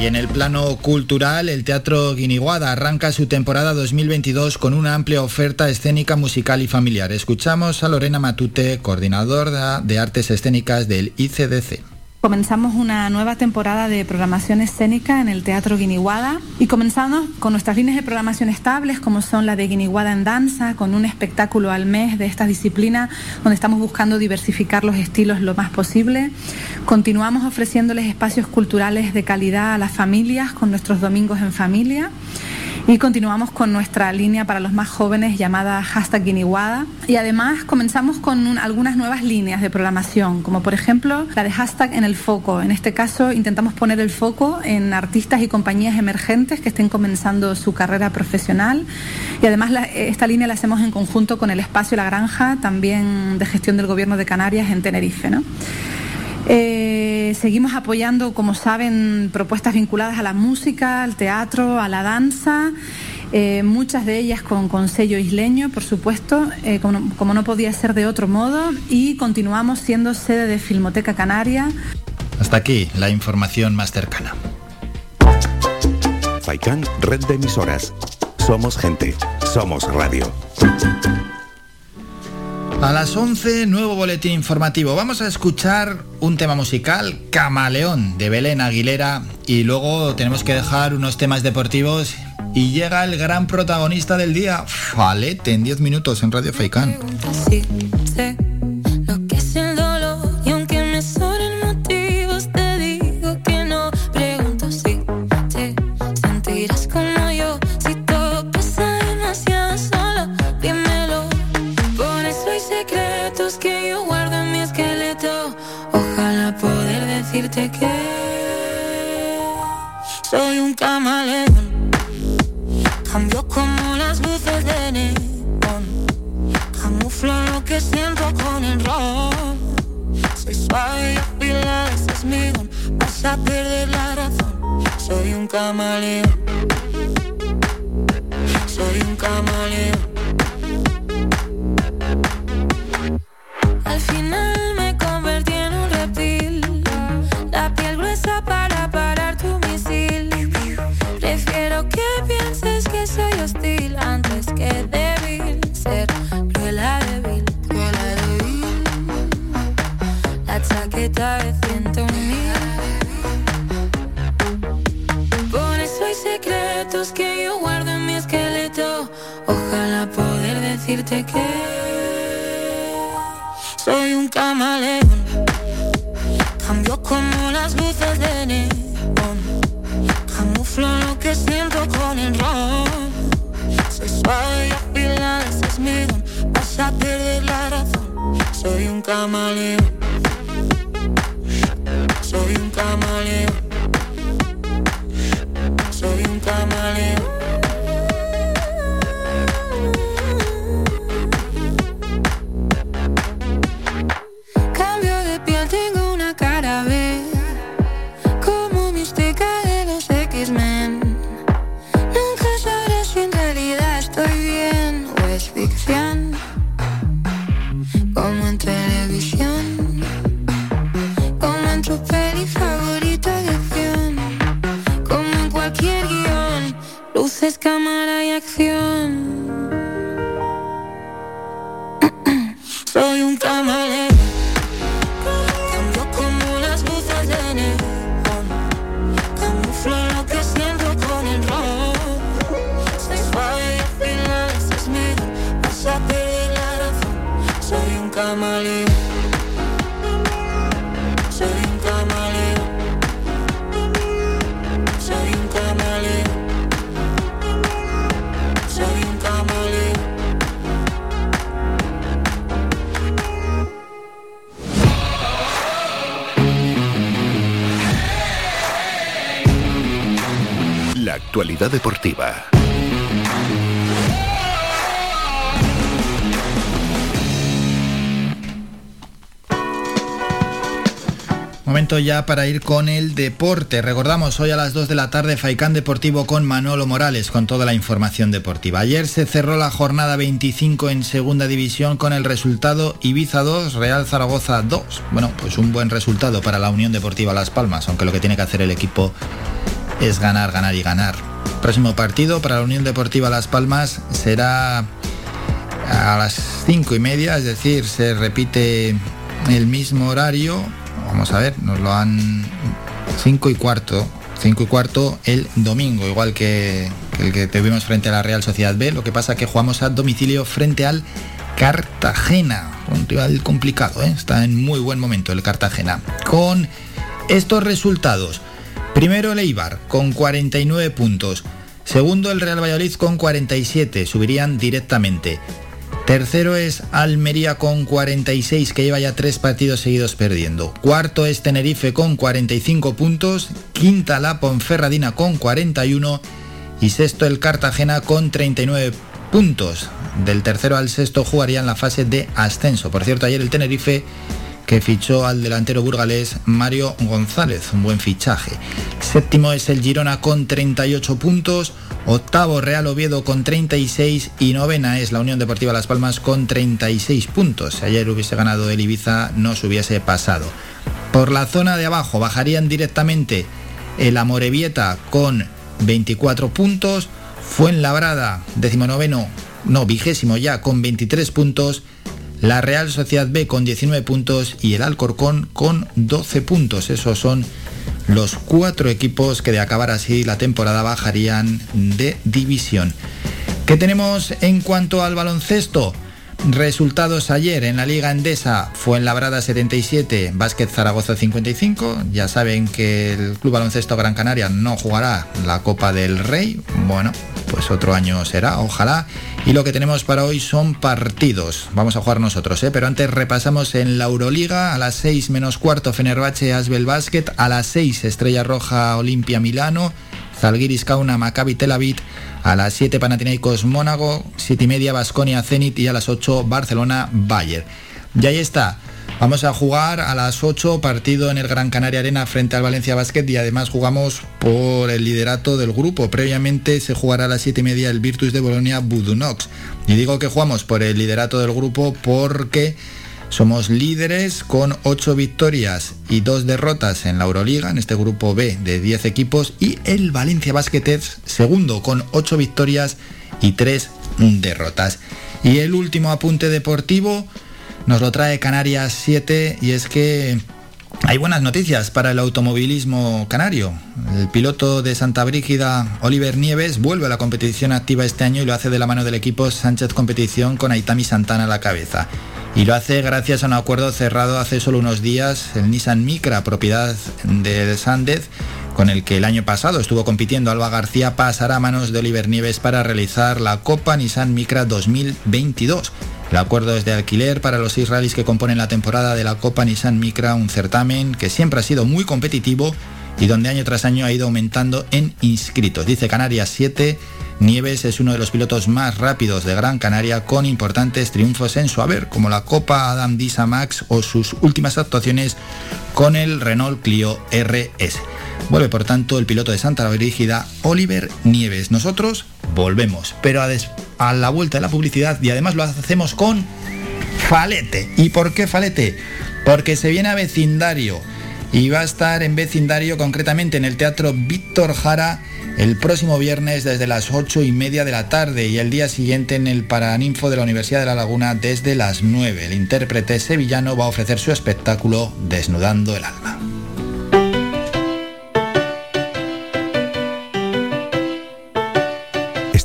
Y en el plano cultural, el Teatro Guiniguada arranca su temporada 2022 con una amplia oferta escénica, musical y familiar. Escuchamos a Lorena Matute, coordinadora de artes escénicas del ICDC. Comenzamos una nueva temporada de programación escénica en el Teatro Guiniguada y comenzamos con nuestras líneas de programación estables como son la de Guiniguada en danza, con un espectáculo al mes de esta disciplina donde estamos buscando diversificar los estilos lo más posible. Continuamos ofreciéndoles espacios culturales de calidad a las familias con nuestros domingos en familia. Y continuamos con nuestra línea para los más jóvenes llamada hashtag Guiniguada. Y además comenzamos con algunas nuevas líneas de programación, como por ejemplo la de hashtag en el foco. En este caso intentamos poner el foco en artistas y compañías emergentes que estén comenzando su carrera profesional. Y además esta línea la hacemos en conjunto con el espacio La Granja, también de gestión del Gobierno de Canarias en Tenerife. ¿no? Eh, seguimos apoyando, como saben, propuestas vinculadas a la música, al teatro, a la danza. Eh, muchas de ellas con, sello isleño, por supuesto, eh, como, como, no podía ser de otro modo, y continuamos siendo sede de Filmoteca Canaria. Hasta aquí la información más cercana. FAICAN, red de emisoras. Somos gente, somos radio. A las 11, nuevo boletín informativo. Vamos a escuchar un tema musical, Camaleón, de Belén Aguilera, y luego tenemos que dejar unos temas deportivos y llega el gran protagonista del día, Falete, en 10 minutos en Radio Faikán. Ya para ir con el deporte. Recordamos hoy a las 2 de la tarde Faicán Deportivo con Manolo Morales con toda la información deportiva. Ayer se cerró la jornada 25 en segunda división con el resultado Ibiza 2, Real Zaragoza 2. Bueno, pues un buen resultado para la Unión Deportiva Las Palmas, aunque lo que tiene que hacer el equipo es ganar, ganar y ganar. Próximo partido para la Unión Deportiva Las Palmas será a las 5 y media, es decir, se repite el mismo horario vamos a ver, nos lo han 5 y cuarto, 5 y cuarto el domingo, igual que, el que tuvimos frente a la Real Sociedad B, lo que pasa que jugamos a domicilio frente al Cartagena, un rival complicado, ¿eh? está en muy buen momento el Cartagena. Con estos resultados, primero el Eibar con 49 puntos, segundo el Real Valladolid con 47, subirían directamente. Tercero es Almería con 46, que lleva ya tres partidos seguidos perdiendo. Cuarto es Tenerife con 45 puntos. Quinta la Ponferradina con 41. Y sexto el Cartagena con 39 puntos. Del tercero al sexto jugarían la fase de ascenso. Por cierto, ayer el Tenerife que fichó al delantero burgalés Mario González, un buen fichaje. Séptimo es el Girona con 38 puntos, octavo Real Oviedo con 36 y novena es la Unión Deportiva Las Palmas con 36 puntos. Si ayer hubiese ganado el Ibiza no se hubiese pasado. Por la zona de abajo bajarían directamente el Amorebieta con 24 puntos, Fuenlabrada, decimonoveno, no, vigésimo ya con 23 puntos, la Real Sociedad B con 19 puntos y el Alcorcón con 12 puntos. Esos son los cuatro equipos que de acabar así la temporada bajarían de división. ¿Qué tenemos en cuanto al baloncesto? Resultados ayer en la Liga Endesa fue en Labrada 77, Básquet Zaragoza 55. Ya saben que el Club Baloncesto Gran Canaria no jugará la Copa del Rey. Bueno, pues otro año será, ojalá. Y lo que tenemos para hoy son partidos. Vamos a jugar nosotros, ¿eh? pero antes repasamos en la Euroliga a las 6 menos cuarto Fenerbahce Asbel Basket, a las 6 Estrella Roja Olimpia Milano, Zalgiris Kauna Maccabi Tel Aviv a las 7 Panathinaikos Mónaco, 7 y media Basconia Zenit y a las 8 Barcelona Bayern. Y ahí está. Vamos a jugar a las 8 partido en el Gran Canaria Arena frente al Valencia Basket y además jugamos por el liderato del grupo. Previamente se jugará a las 7 y media el Virtus de Bolonia Budunox. Y digo que jugamos por el liderato del grupo porque somos líderes con 8 victorias y 2 derrotas en la Euroliga, en este grupo B de 10 equipos, y el Valencia Basket es segundo con 8 victorias y 3 derrotas. Y el último apunte deportivo nos lo trae Canarias 7 y es que hay buenas noticias para el automovilismo canario. El piloto de Santa Brígida, Oliver Nieves, vuelve a la competición activa este año y lo hace de la mano del equipo Sánchez Competición con Aitami Santana a la cabeza. Y lo hace gracias a un acuerdo cerrado hace solo unos días, el Nissan Micra, propiedad de Sandez, con el que el año pasado estuvo compitiendo Alba García, pasará a manos de Oliver Nieves para realizar la Copa Nissan Micra 2022. El acuerdo es de alquiler para los seis rallies que componen la temporada de la Copa Nissan Micra, un certamen que siempre ha sido muy competitivo y donde año tras año ha ido aumentando en inscritos. Dice Canarias 7 Nieves es uno de los pilotos más rápidos de Gran Canaria con importantes triunfos en su haber, como la Copa Adam Disa Max o sus últimas actuaciones con el Renault Clio RS. Vuelve por tanto el piloto de Santa Brígida, Oliver Nieves. Nosotros volvemos, pero a, a la vuelta de la publicidad y además lo hacemos con Falete. ¿Y por qué Falete? Porque se viene a vecindario y va a estar en vecindario concretamente en el Teatro Víctor Jara el próximo viernes desde las 8 y media de la tarde y el día siguiente en el Paraninfo de la Universidad de La Laguna desde las 9. El intérprete sevillano va a ofrecer su espectáculo Desnudando el alma.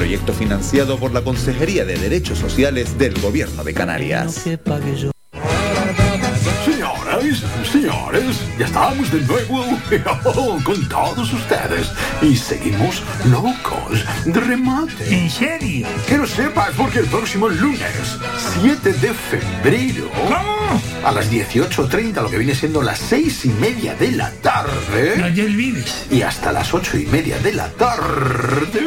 Proyecto financiado por la Consejería de Derechos Sociales del Gobierno de Canarias. Señoras, señores, ya estamos de nuevo con todos ustedes y seguimos locos de remate. ¿En serio? Que lo sepas porque el próximo lunes, 7 de febrero, a las 18.30, lo que viene siendo las 6 y media de la tarde, No te olvides. y hasta las 8 y media de la tarde,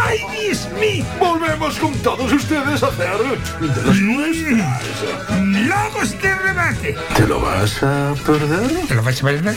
¡Ay, Dios mío! volvemos con todos ustedes a hacer de las nuestras. ¡Locos de remate! ¿Te lo vas a perder? ¿Te lo vas a perder?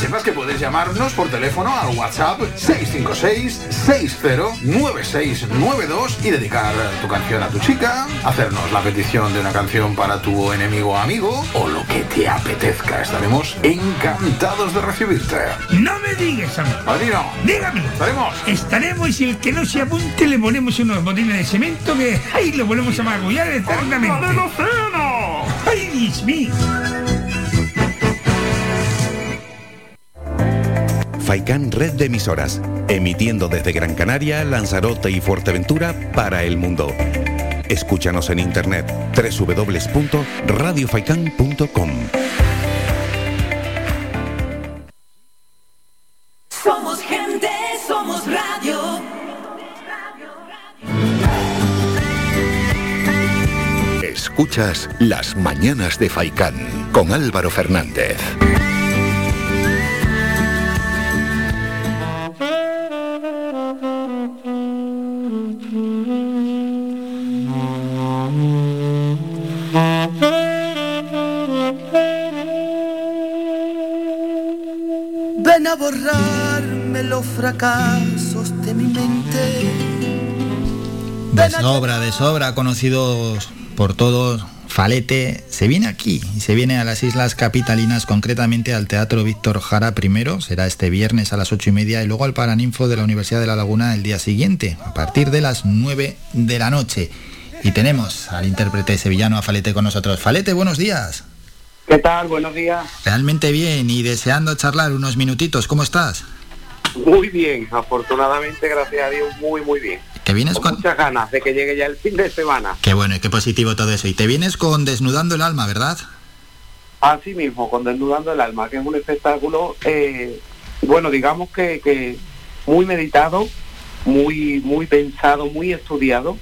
Sepas que puedes llamarnos por teléfono al WhatsApp 656-609692 y dedicar tu canción a tu chica, hacernos la petición de una canción para tu enemigo o amigo o lo que te apetezca. Estaremos encantados de recibirte. No me digas, amigo. Padrino, Dígame. ¿Estaremos? Estaremos y el que no se apunte le ponemos unos botines de cemento que ahí lo volvemos a magullar eternamente. ¡Ay, Dios mío! Faikán Red de Emisoras, emitiendo desde Gran Canaria, Lanzarote y Fuerteventura para el mundo. Escúchanos en internet www.radiofaikan.com. Somos gente, somos radio. Escuchas Las Mañanas de Faicán con Álvaro Fernández. Borrarme los fracasos de mi mente. De sobra, de sobra, conocidos por todos, Falete se viene aquí y se viene a las Islas Capitalinas, concretamente al Teatro Víctor Jara primero, será este viernes a las ocho y media, y luego al Paraninfo de la Universidad de La Laguna el día siguiente, a partir de las 9 de la noche. Y tenemos al intérprete sevillano a Falete con nosotros. Falete, buenos días. ¿Qué tal? Buenos días. Realmente bien y deseando charlar unos minutitos. ¿Cómo estás? Muy bien, afortunadamente, gracias a Dios, muy, muy bien. ¿Te vienes Con con...? muchas ganas de que llegue ya el fin de semana. Qué bueno y qué positivo todo eso. Y te vienes con Desnudando el Alma, ¿verdad? Así mismo, con Desnudando el Alma, que es un espectáculo, eh, bueno, digamos que, que muy meditado, muy, muy pensado, muy estudiado,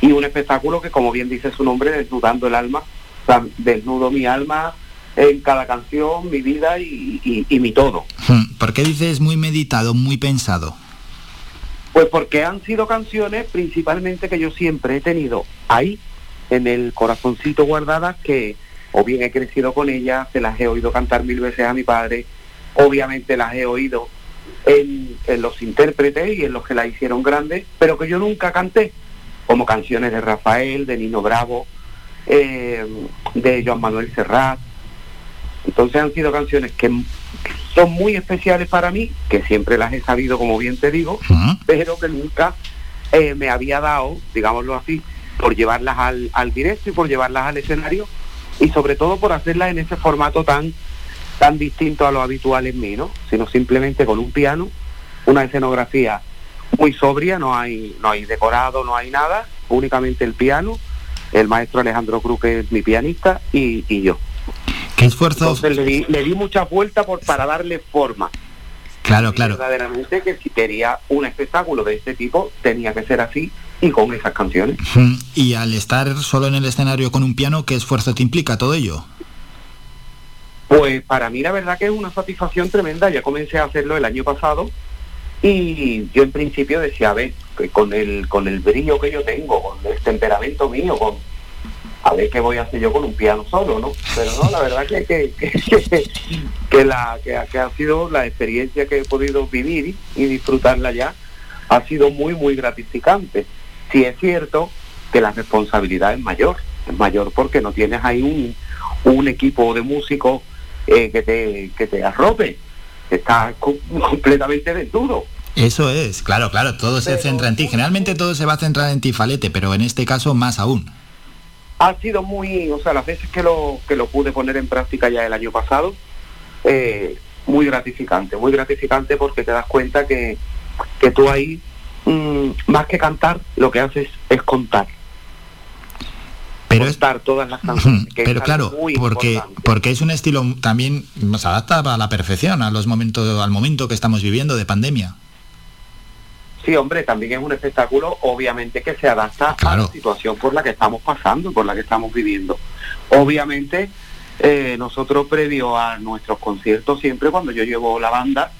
y un espectáculo que, como bien dice su nombre, Desnudando el Alma, sea, desnudo mi alma en cada canción, mi vida y, y- y mi todo. Hmm, ¿Por qué dices muy meditado, muy pensado? Pues porque han sido canciones principalmente que yo siempre he tenido ahí, en el corazoncito guardadas, que o bien he crecido con ellas, se las he oído cantar mil veces a mi padre, obviamente las he oído en, en los intérpretes y en los que la hicieron grandes, pero que yo nunca canté, como canciones de Rafael, de Nino Bravo, eh, de Joan Manuel Serrat. Entonces han sido canciones que son muy especiales para mí, que siempre las he sabido, como bien te digo, pero que nunca eh, me había dado, digámoslo así, por llevarlas al, al directo y por llevarlas al escenario y sobre todo por hacerlas en ese formato tan tan distinto a lo habitual en mí, ¿no? Sino simplemente con un piano, una escenografía muy sobria, no hay no hay decorado, no hay nada, únicamente el piano, el maestro Alejandro Cruz que es mi pianista y, y yo. ¿Qué esfuerzo, Entonces le di, le di mucha vuelta por, para darle forma. Claro, claro. Verdaderamente que si quería un espectáculo de este tipo, tenía que ser así y con esas canciones. Y al estar solo en el escenario con un piano, ¿qué esfuerzo te implica todo ello? Pues para mí la verdad que es una satisfacción tremenda. Ya comencé a hacerlo el año pasado y yo en principio decía, a ver, que con el, con el brillo que yo tengo, con el temperamento mío, con a ver qué voy a hacer yo con un piano solo, ¿no? Pero no, la verdad que, <laughs> que, que, la, que, que ha sido la experiencia que he podido vivir y disfrutarla ya, ha sido muy, muy gratificante. Sí es cierto que la responsabilidad es mayor, es mayor porque no tienes ahí un, un equipo de músicos eh, que, te, que te arrope, estás co- completamente desnudo. Eso es, claro, claro, todo se centra en ti. Generalmente todo se va a centrar en ti, Falete, pero en este caso más aún. ha sido muy, o sea, las veces que lo, que lo pude poner en práctica ya el año pasado, eh, muy gratificante, muy gratificante porque te das cuenta que, que tú ahí, mm, más que cantar, lo que haces es contar. Pero contar todas las canciones. que es Pero claro, porque, importante. porque es un estilo también, se adapta a la perfección a los momentos, al momento que estamos viviendo de pandemia. Sí, hombre, también es un espectáculo, obviamente, que se adapta a la situación por la que estamos pasando, por la que estamos viviendo. Obviamente, eh, nosotros previo a nuestros conciertos, siempre cuando yo llevo la banda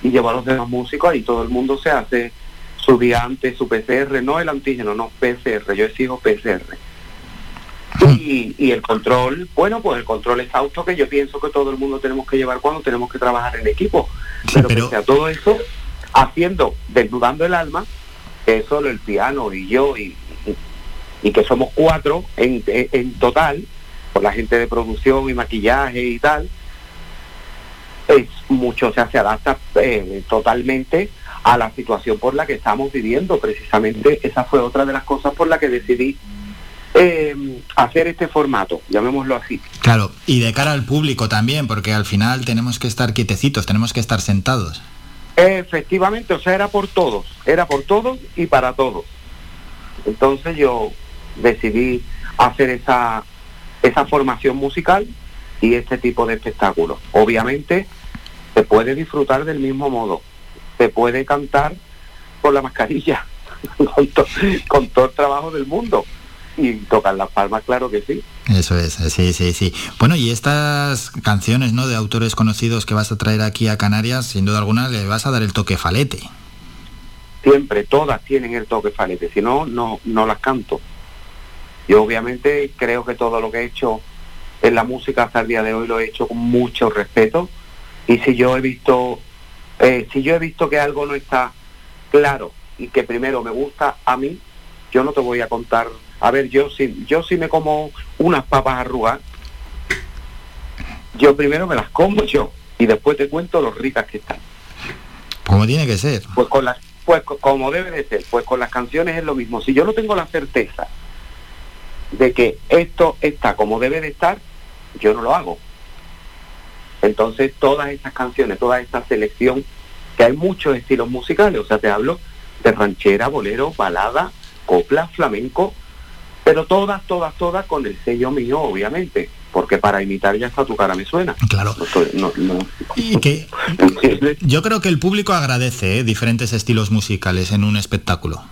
y llevo a los demás músicos, ahí todo el mundo se hace su día antes, su PCR, no el antígeno, no PCR, yo exijo PCR. Y, y el control, bueno, pues el control exhausto que yo pienso que todo el mundo tenemos que llevar cuando tenemos que trabajar en equipo. pero, pese a todo eso, haciendo, desnudando el alma, que es solo el piano y yo y, y- y que somos cuatro en, en- en total, por la gente de producción y maquillaje y tal, es mucho, o sea, se adapta eh, totalmente a la situación por la que estamos viviendo. Precisamente esa fue otra de las cosas por la que decidí eh, hacer este formato, llamémoslo así. Claro, y de cara al público también, porque al final tenemos que estar quietecitos, tenemos que estar sentados. Efectivamente, o sea, era por todos, era por todos y para todos. Entonces yo decidí hacer esa, esa formación musical y este tipo de espectáculos. Obviamente se puede disfrutar del mismo modo, se puede cantar con la mascarilla, <laughs> con, to- con todo el trabajo del mundo y tocar las palmas, claro que sí. Eso es, sí, sí, sí. Bueno, y estas canciones, ¿no? De autores conocidos que vas a traer aquí a Canarias, sin duda alguna le vas a dar el toque falete. siempre todas tienen el toque falete, si no, no, no las canto. Yo obviamente creo que todo lo que he hecho en la música hasta el día de hoy lo he hecho con mucho respeto y si yo he visto, eh, si yo he visto que algo no está claro y que primero me gusta a mí, yo no te voy a contar, a ver, yo si, yo si me como unas papas arrugadas, yo primero me las como yo y después te cuento lo ricas que están. Como tiene que ser. Pues con las, pues co- como debe de ser, pues con las canciones es lo mismo. Si yo no tengo la certeza de que esto está como debe de estar, yo no lo hago. Entonces todas estas canciones, toda esta selección, que hay muchos estilos musicales, o sea, te hablo de ranchera, bolero, balada, copla, flamenco, pero todas, todas, todas con el sello mío, obviamente, porque para imitar ya está tu cara me suena. Claro. No estoy- no- no- Y que yo creo que el público agradece ¿eh? diferentes estilos musicales en un espectáculo.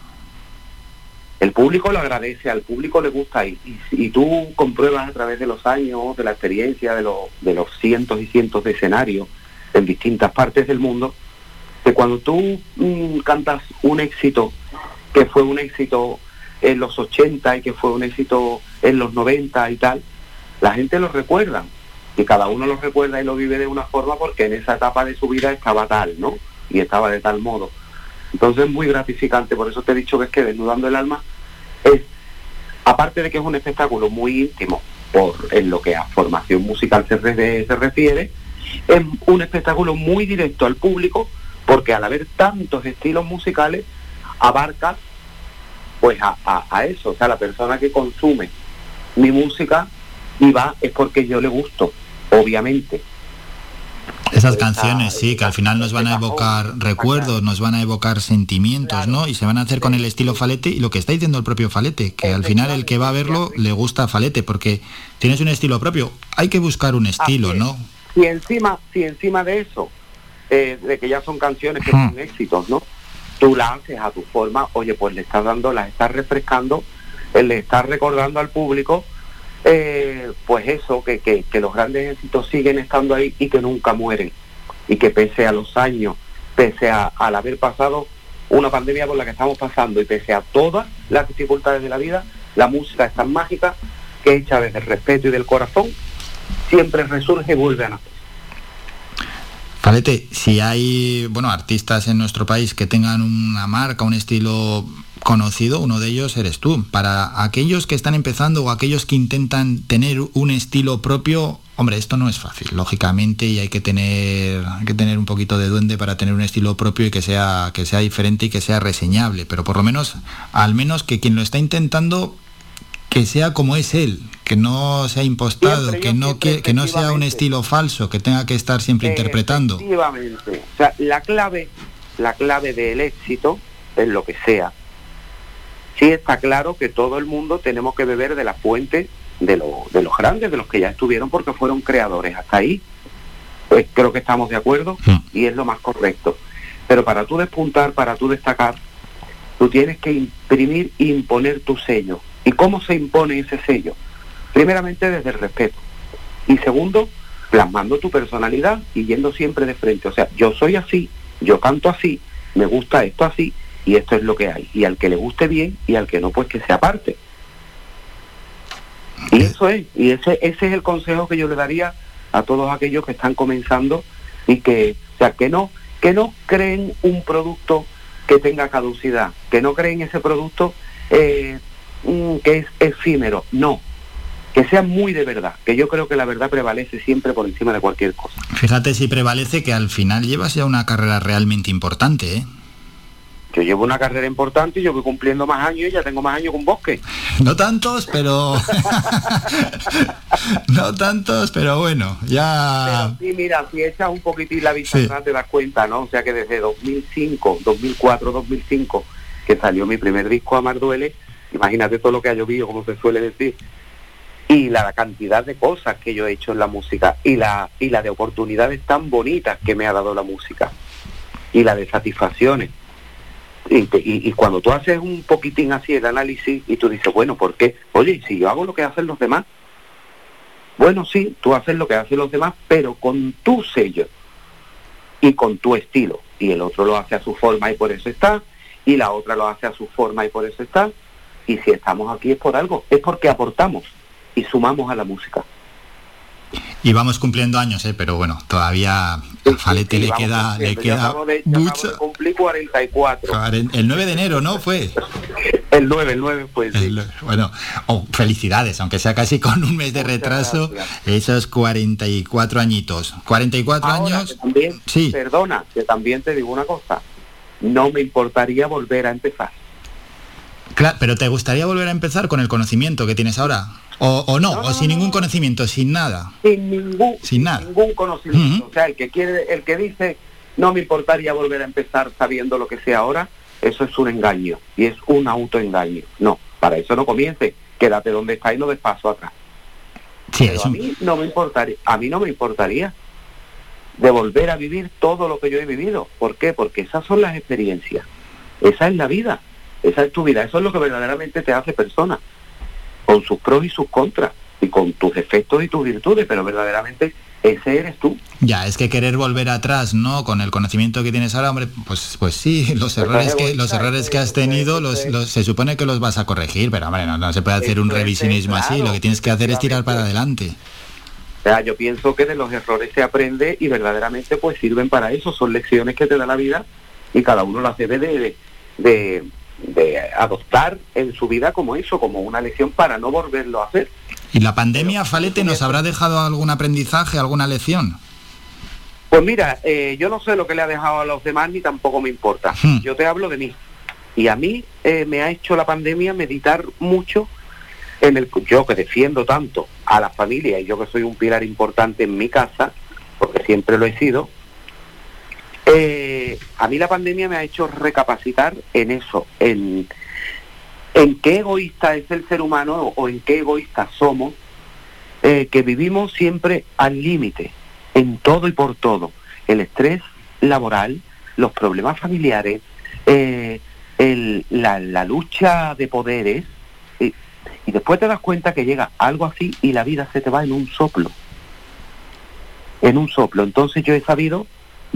El público lo agradece, al público le gusta y, y, y tú compruebas a través de los años, de la experiencia, de, los de los cientos y cientos de escenarios en distintas partes del mundo, que cuando tú mm, cantas un éxito que fue un éxito en los 80 y que fue un éxito en los 90 y tal, la gente lo recuerda y cada uno lo recuerda y lo vive de una forma porque en esa etapa de su vida estaba tal, ¿no? Y estaba de tal modo. Entonces es muy gratificante, por eso te he dicho que es que Desnudando el Alma es, aparte de que es un espectáculo muy íntimo, por en lo que a formación musical se, re- se refiere, es un espectáculo muy directo al público, porque al haber tantos estilos musicales, abarca pues a, a- a eso, o sea, la persona que consume mi música y va es porque yo le gusto, obviamente. Esas canciones, sí, que al final nos van a evocar recuerdos, nos van a evocar sentimientos, ¿no? Y se van a hacer con el estilo Falete y lo que está diciendo el propio Falete, que al final el que va a verlo le gusta Falete, porque tienes un estilo propio. Hay que buscar un estilo, ¿no? Si encima, si encima de eso eh, de que ya son canciones que son éxitos, ¿no? Tú las haces a tu forma, oye, pues le estás dando, las estás refrescando, eh, le estás recordando al público, eh, pues eso, que, que, que los grandes éxitos siguen estando ahí y que nunca mueren. Y que pese a los años, pese a, al haber pasado una pandemia por la que estamos pasando y pese a todas las dificultades de la vida, la música es tan mágica que hecha desde el respeto y del corazón, siempre resurge y vuelve a nacer. Si hay, bueno, artistas en nuestro país que tengan una marca, un estilo conocido, uno de ellos eres tú. Para aquellos que están empezando o aquellos que intentan tener un estilo propio, hombre, esto no es fácil, lógicamente, y hay que tener, hay que tener un poquito de duende para tener un estilo propio y que sea, que sea diferente y que sea reseñable. Pero por lo menos, al menos que quien lo está intentando que sea como es él, que no sea impostado, Siempre, que no que, que no sea un estilo falso, que tenga que estar siempre interpretando. Efectivamente. O sea, la clave, la clave del éxito es lo que sea. Sí está claro que todo el mundo tenemos que beber de la fuente de, lo- de los grandes, de los que ya estuvieron porque fueron creadores. Hasta ahí, pues creo que estamos de acuerdo y es lo más correcto. Pero para tú despuntar, para tú destacar, tú tienes que imprimir e imponer tu sello. ¿Y cómo se impone ese sello? Primeramente desde el respeto. Y segundo, plasmando tu personalidad y yendo siempre de frente. O sea, yo soy así, yo canto así, me gusta esto así y esto es lo que hay. Y al que le guste bien y al que no, pues que se aparte. Y eso es, y ese, ese es el consejo que yo le daría a todos aquellos que están comenzando y que, o sea, que no, que no creen un producto que tenga caducidad, que no creen ese producto eh, mm, que es efímero, no, que sea muy de verdad, que yo creo que la verdad prevalece siempre por encima de cualquier cosa. Fíjate si prevalece que al final llevas ya una carrera realmente importante, ¿eh? Yo llevo una carrera importante y yo voy cumpliendo más años y ya tengo más años que un bosque. <laughs> No tantos, pero... <laughs> no tantos, pero bueno, ya... Sí, mira, si echas un poquitín la vista Sí. atrás te das cuenta, ¿no? O sea que desde 2005, 2004, 2005, que salió mi primer disco Amar Duele, imagínate todo lo que ha llovido, como se suele decir, y la cantidad de cosas que yo he hecho en la música y la, y la de oportunidades tan bonitas que me ha dado la música y la de satisfacciones. Y, te- y- y cuando tú haces un poquitín así el análisis y tú dices, bueno, ¿por qué? Oye, si yo hago lo que hacen los demás, bueno, sí, tú haces lo que hacen los demás, pero con tu sello y con tu estilo. Y el otro lo hace a su forma y por eso está, y la otra lo hace a su forma y por eso está. Y si estamos aquí es por algo, es porque aportamos y sumamos a la música. Y vamos cumpliendo años, ¿eh? Pero bueno, todavía a Falete le queda, le queda de- mucho... de cumplir 44. El 9 de enero, ¿no? Fue. El 9, el 9 fue. El- bueno, oh, felicidades, aunque sea casi con un mes de retraso, esos 44 añitos. 44 Ahora, años, también, sí. perdona, que también te digo una cosa. No me importaría volver a empezar. Claro, pero ¿te gustaría volver a empezar con el conocimiento que tienes ahora? ¿O, o no? ¿O sin ningún conocimiento, sin nada? sin ningún, Sin nada. ningún conocimiento. O sea, el que quiere, el que dice no me importaría volver a empezar sabiendo lo que sé ahora, eso es un engaño y es un autoengaño. No, para eso no comience. Quédate donde está y no des paso atrás. Sí, Pero es a mí no me importaría, a mí no me importaría de volver a vivir todo lo que yo he vivido. ¿Por qué? Porque esas son las experiencias. Esa es la vida. Esa es tu vida. Eso es lo que verdaderamente te hace persona. Con sus pros y sus contras. Y con tus defectos y tus virtudes. Pero verdaderamente ese eres tú. Ya, es que querer volver atrás, ¿no? Con el conocimiento que tienes ahora, hombre, pues, pues sí, <laughs> los Pues errores es que, los errores que has tenido, los, los- se supone que los vas a corregir, pero hombre, no, no se puede hacer un es, revisionismo así, lo que tienes que hacer es tirar para adelante. O sea, yo pienso que de los errores se aprende y verdaderamente pues sirven para eso. Son lecciones que te da la vida y cada uno las debe de, de, de- de adoptar en su vida como eso, como una lección para no volverlo a hacer. ¿Y la pandemia, Falete, nos habrá dejado algún aprendizaje, alguna lección? Pues mira, eh, yo no sé lo que le ha dejado a los demás ni tampoco me importa. Hmm. Yo te hablo de mí. Y a mí eh, me ha hecho la pandemia meditar mucho en el yo que defiendo tanto a la familia y yo que soy un pilar importante en mi casa, porque siempre lo he sido. Eh, a mí la pandemia me ha hecho recapacitar en eso, en, en qué egoísta es el ser humano o en qué egoístas somos, eh, que vivimos siempre al límite, en todo y por todo. El estrés, laboral, los problemas familiares, eh, el- la, la lucha de poderes, y, y después te das cuenta que llega algo así y la vida se te va en un soplo. En un soplo. Entonces yo he sabido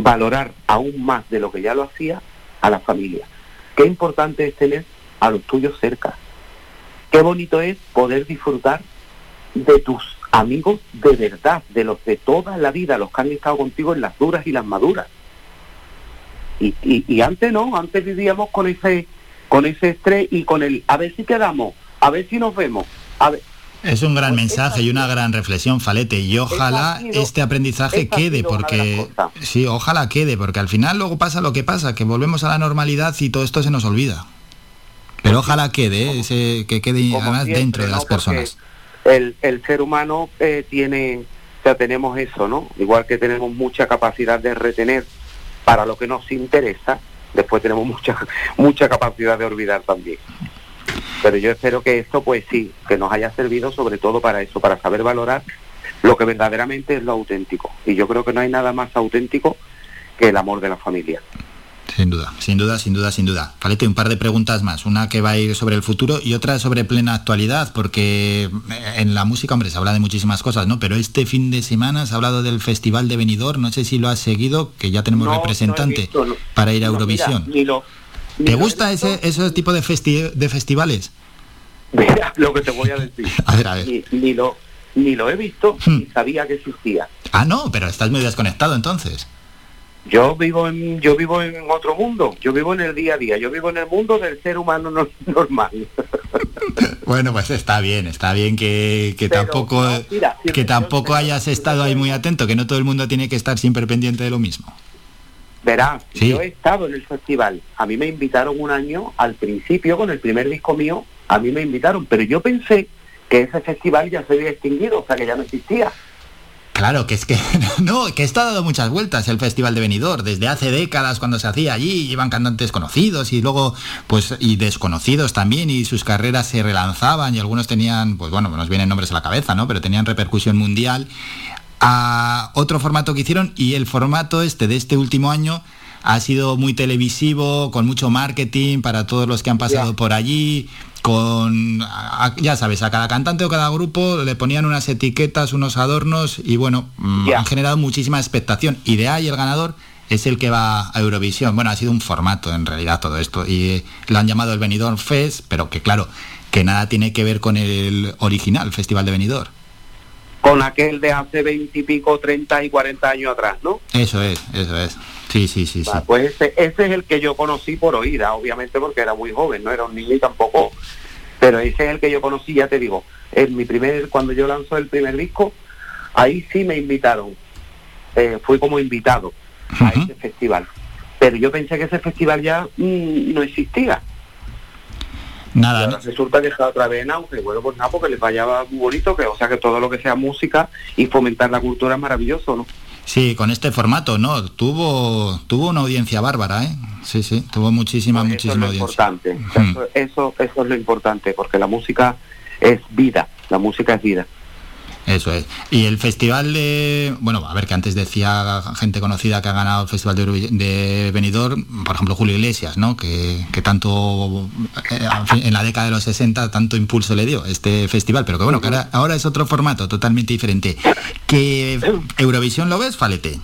valorar aún más de lo que ya lo hacía a la familia. Qué importante es tener a los tuyos cerca. Qué bonito es poder disfrutar de tus amigos de verdad, de los de toda la vida, los que han estado contigo en las duras y las maduras. Y, y, y antes no, antes vivíamos con ese con ese estrés y con el a ver si quedamos, a ver si nos vemos, a ver, Es un gran mensaje y una gran reflexión, Falete, y ojalá sido- este aprendizaje quede, porque sí, ojalá quede, porque al final luego pasa lo que pasa, que volvemos a la normalidad y todo esto se nos olvida. Pero ojalá quede, ¿eh? Ese- que quede además siempre, dentro de ¿no? las personas. el, el ser humano eh, tiene, o sea, tenemos eso, ¿no? Igual que tenemos mucha capacidad de retener para lo que nos interesa, después tenemos mucha <laughs> mucha capacidad de olvidar también. Pero yo espero que esto, pues sí, que nos haya servido sobre todo para eso, para saber valorar lo que verdaderamente es lo auténtico. Y yo creo que no hay nada más auténtico que el amor de la familia. Sin duda, sin duda, sin duda, sin duda. Falete, un par de preguntas más. Una que va a ir sobre el futuro y otra sobre plena actualidad, porque eh, en la música, hombre, se habla de muchísimas cosas, ¿no? Pero este fin de semana se ha hablado del Festival de Benidorm, no sé si lo has seguido, que ya tenemos No, no he representante visto, no. para ir a No, mira, Eurovisión. ni lo, ¿Te gusta ese, ese tipo de, festi- de festivales? <laughs> Mira lo que te voy a decir. <laughs> A ver, a ver. Ni, ni lo, ni lo he visto ni sabía que existía. Ah, no, pero estás muy desconectado entonces. Yo vivo en yo vivo en otro mundo. Yo vivo en el día a día. Yo vivo en el mundo del ser humano no- <laughs> normal. Bueno, pues está bien, está bien que, que tampoco, mira, que tampoco hayas estado ahí muy atento, que no todo el mundo tiene que estar siempre pendiente de lo mismo. Verás, Sí. yo he estado en el festival. A mí me invitaron un año al principio con el primer disco mío. A mí me invitaron, pero yo pensé que ese festival ya se había extinguido, o sea que ya no existía. Claro, que es que <laughs> no, que está dando muchas vueltas el Festival de Benidorm, desde hace décadas cuando se hacía allí, llevan cantantes conocidos y luego pues y desconocidos también y sus carreras se relanzaban y algunos tenían, pues bueno, nos vienen nombres a la cabeza, ¿no? Pero tenían repercusión mundial. A otro formato que hicieron y el formato este de este último año ha sido muy televisivo, con mucho marketing para todos los que han pasado por allí, con, ya sabes, a cada cantante o cada grupo le ponían unas etiquetas, unos adornos y bueno, mm, han generado muchísima expectación. Y de ahí el ganador es el que va a Eurovisión. Bueno, ha sido un formato en realidad todo esto y eh, lo han llamado el Benidorm Fest, pero que claro, que nada tiene que ver con el original Festival de Benidorm. Con aquel de hace veintipico, treinta y cuarenta años atrás, ¿no? Eso es, eso es. Sí, sí, sí, sí. Ah, Pues ese, ese es el que yo conocí por oída, obviamente porque era muy joven, no era un niño y tampoco. Pero ese es el que yo conocí, ya te digo. En mi primer, cuando yo lanzó el primer disco, ahí sí me invitaron. Eh, fui como invitado a ese festival. Pero yo pensé que ese festival ya mm, no existía. Nada, Y ahora resulta que está otra vez en auge. Bueno, pues nada, porque les fallaba muy bonito, que o sea que todo lo que sea música y fomentar la cultura es maravilloso, ¿no? Sí, con este formato, ¿no? Tuvo, tuvo una audiencia bárbara, ¿eh? Sí, sí, tuvo muchísima, Pues eso es muchísima lo audiencia. importante. Eso, eso, eso es lo importante, porque la música es vida, la música es vida. Eso es. Y el festival de, bueno, a ver, que antes decía gente conocida que ha ganado el festival de, de Benidorm, por ejemplo Julio Iglesias, ¿no? Que, que tanto, eh, en la década de los 60, tanto impulso le dio este festival, pero que bueno, que ahora, ahora es otro formato totalmente diferente. ¿Que Eurovisión lo ves, Falete?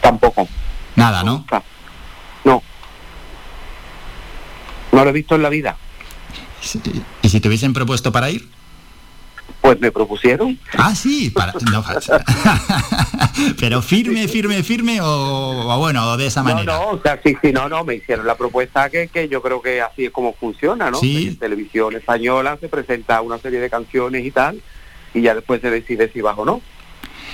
Tampoco. Nada, ¿no? No. No lo he visto en la vida. ¿Y si te hubiesen propuesto para ir? Pues me propusieron. Ah, sí, para, no, <laughs> pero firme, firme, firme o, o bueno, de esa No, manera. no, o sea, sí, sí, no, no, me hicieron la propuesta que, que yo creo que así es como funciona, ¿no? Sí. En televisión española se presenta una serie de canciones y tal, y ya después se decide si vas o no.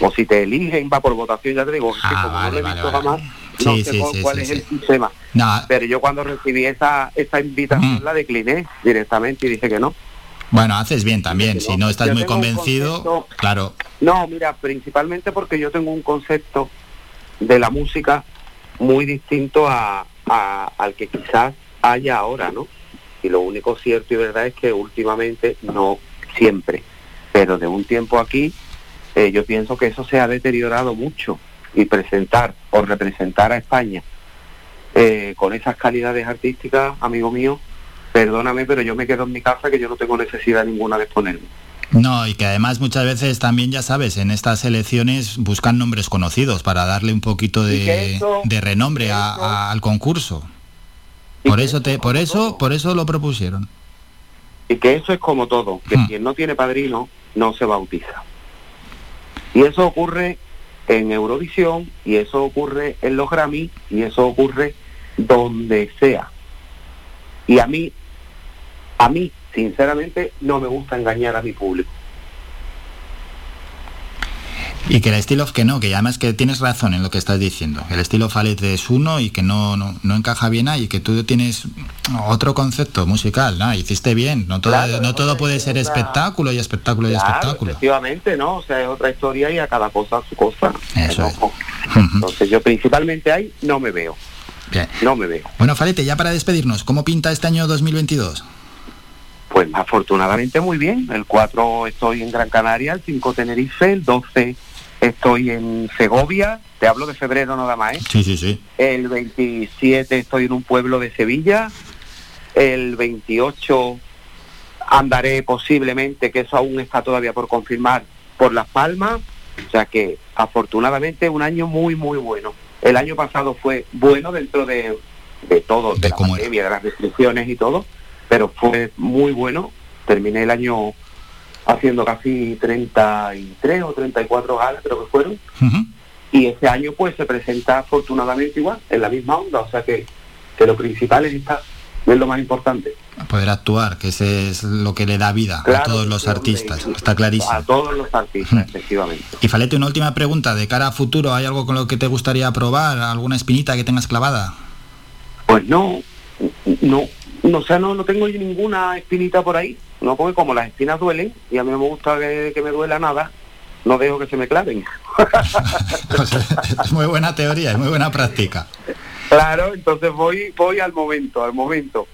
O si te eligen, va por votación, ya te digo, es que como no lo he visto jamás, no Ah, Sí, sé sí, cuál, es el sistema. No, Pero yo cuando recibí esa, esa invitación la decliné directamente y dije que no. Bueno, haces bien también. Si no estás Yo muy convencido, concepto- claro. No, mira, principalmente porque yo tengo un concepto de la música muy distinto a, a- al que quizás haya ahora, ¿no? Y lo único cierto y verdad es que últimamente, no siempre, pero de un tiempo aquí, eh, yo pienso que eso se ha deteriorado mucho. y presentar o representar a España eh, con esas calidades artísticas, amigo mío, perdóname, pero yo me quedo en mi casa que yo no tengo necesidad ninguna de exponerme. No, y que además muchas veces también, ya sabes, en estas elecciones buscan nombres conocidos para darle un poquito de, eso- de renombre a- a- al concurso. Por eso, te, por eso, por eso lo propusieron. Y que eso es como todo, que Hmm. quien no tiene padrino no se bautiza. Y eso ocurre en Eurovisión, y eso ocurre en los Grammy, y eso ocurre donde sea. Y a mí, a mí, sinceramente, no me gusta engañar a mi público. Y que el estilo que no, que además que tienes razón en lo que estás diciendo. El estilo Falete es uno y que no, no, no encaja bien ahí, que tú tienes otro concepto musical, ¿no? Hiciste bien, no todo, Claro, no todo puede ser espectáculo y espectáculo y espectáculo. efectivamente, ¿no? O sea, es otra historia y a cada cosa su cosa. Eso es. <laughs> Entonces yo principalmente ahí no me veo, Bien. no me veo. Bueno, Falete, ya para despedirnos, ¿cómo pinta este año 2022? Pues afortunadamente muy bien. El 4 estoy en Gran Canaria, el 5 Tenerife, el 12 estoy en Segovia, te hablo de febrero nada más, ¿eh? Sí, sí, sí. El 27 estoy en un pueblo de Sevilla, el 28 andaré posiblemente, que eso aún está todavía por confirmar, por Las Palmas, o sea que afortunadamente un año muy, muy bueno. El año pasado fue bueno dentro de, de todo, de, la pandemia, de las restricciones y todo, pero fue muy bueno. Terminé el año haciendo casi 33 o 34 galas, creo que fueron. Y este año pues se presenta afortunadamente igual, en la misma onda, o sea que, que lo principal es estar, es lo más importante. Poder actuar, que ese es lo que le da vida a todos los artistas, está clarísimo. A todos los artistas, efectivamente. Y Falete, una última pregunta, de cara a futuro, ¿hay algo con lo que te gustaría probar? ¿Alguna espinita que tengas clavada? Pues no, no, no, o sea, no, no tengo ninguna espinita por ahí, no porque como las espinas duelen y a mí no me gusta que, que me duela nada, no dejo que se me claven. <laughs> es muy buena teoría, es muy buena práctica. Claro, entonces voy, voy al momento, al momento.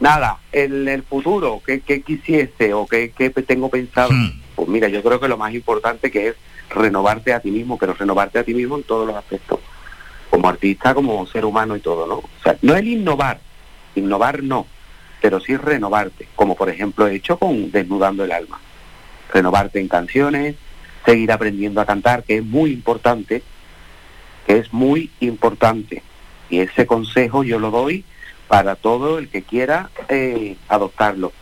Nada, en el futuro, ¿qué, qué quisiese o qué, qué tengo pensado? Pues mira, yo creo que lo más importante que es renovarte a ti mismo, pero renovarte a ti mismo en todos los aspectos, como artista, como ser humano y todo, ¿no? O sea, no el innovar, innovar no, pero sí renovarte, como por ejemplo he hecho con Desnudando el Alma. Renovarte en canciones, seguir aprendiendo a cantar, que es muy importante, que es muy importante. Y ese consejo yo lo doy para todo el que quiera eh, adoptarlo.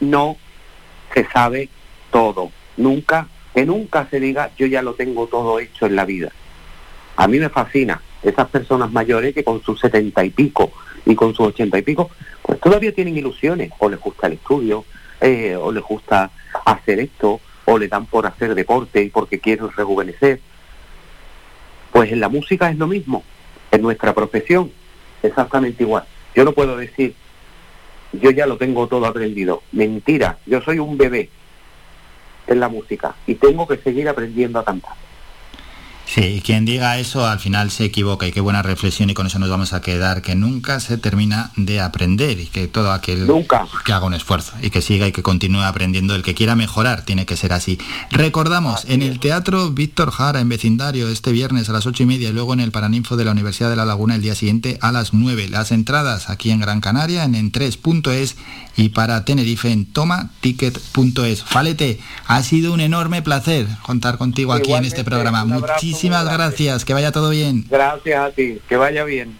No se sabe todo. Nunca, que nunca se diga yo ya lo tengo todo hecho en la vida. A mí me fascina esas personas mayores que con sus setenta y pico y con sus ochenta y pico, pues todavía tienen ilusiones, o les gusta el estudio, eh, o les gusta hacer esto, o le dan por hacer deporte y porque quieren rejuvenecer. Pues en la música es lo mismo, en nuestra profesión exactamente igual. Yo no puedo decir, yo ya lo tengo todo aprendido. Mentira, yo soy un bebé en la música y tengo que seguir aprendiendo a cantar. Sí, quien diga eso al final se equivoca y qué buena reflexión y con eso nos vamos a quedar, que nunca se termina de aprender y que todo aquel que haga un esfuerzo y que siga y que continúe aprendiendo, el que quiera mejorar tiene que ser así. Recordamos, en el Teatro Víctor Jara en vecindario este viernes a las ocho y media y luego en el Paraninfo de la Universidad de La Laguna el día siguiente a las 9. Las entradas aquí en Gran Canaria en en3.es y para Tenerife en tomaticket.es. Falete, ha sido un enorme placer contar contigo aquí en este programa. Muchísimas gracias, que vaya todo bien. Gracias a ti, que vaya bien.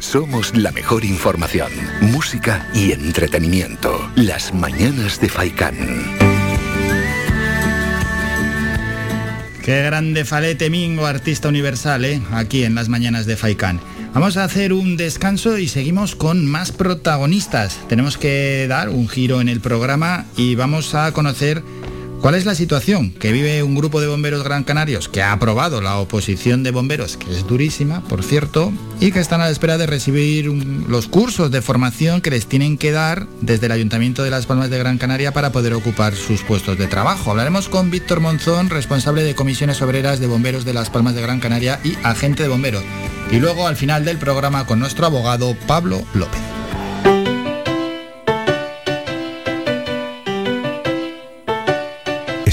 Somos la mejor información, música y entretenimiento. Las mañanas de Faikán. Qué grande Falete Mingo, artista universal, ¿eh? aquí en las mañanas de Faikán. Vamos a hacer un descanso y seguimos con más protagonistas. Tenemos que dar un giro en el programa y vamos a conocer cuál es la situación que vive un grupo de bomberos gran canarios que ha aprobado la oposición de bomberos, que es durísima, por cierto, y que están a la espera de recibir los cursos de formación que les tienen que dar desde el Ayuntamiento de Las Palmas de Gran Canaria para poder ocupar sus puestos de trabajo. Hablaremos con Víctor Monzón, responsable de comisiones obreras de bomberos de Las Palmas de Gran Canaria y agente de bomberos. Y luego al final del programa con nuestro abogado Pablo López.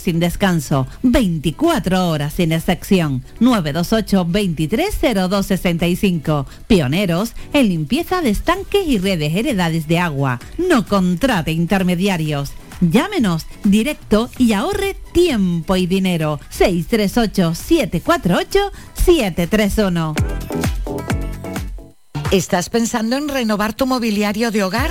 sin descanso. 24 horas sin excepción. 928 230265. Pioneros en limpieza de estanques y redes heredades de agua. No contrate intermediarios. Llámenos directo y ahorre tiempo y dinero. 638 748 731. ¿Estás pensando en renovar tu mobiliario de hogar?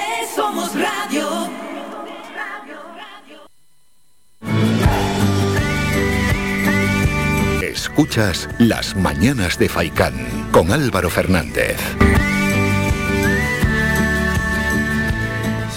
somos radio. Escuchas Las Mañanas de Faicán con Álvaro Fernández.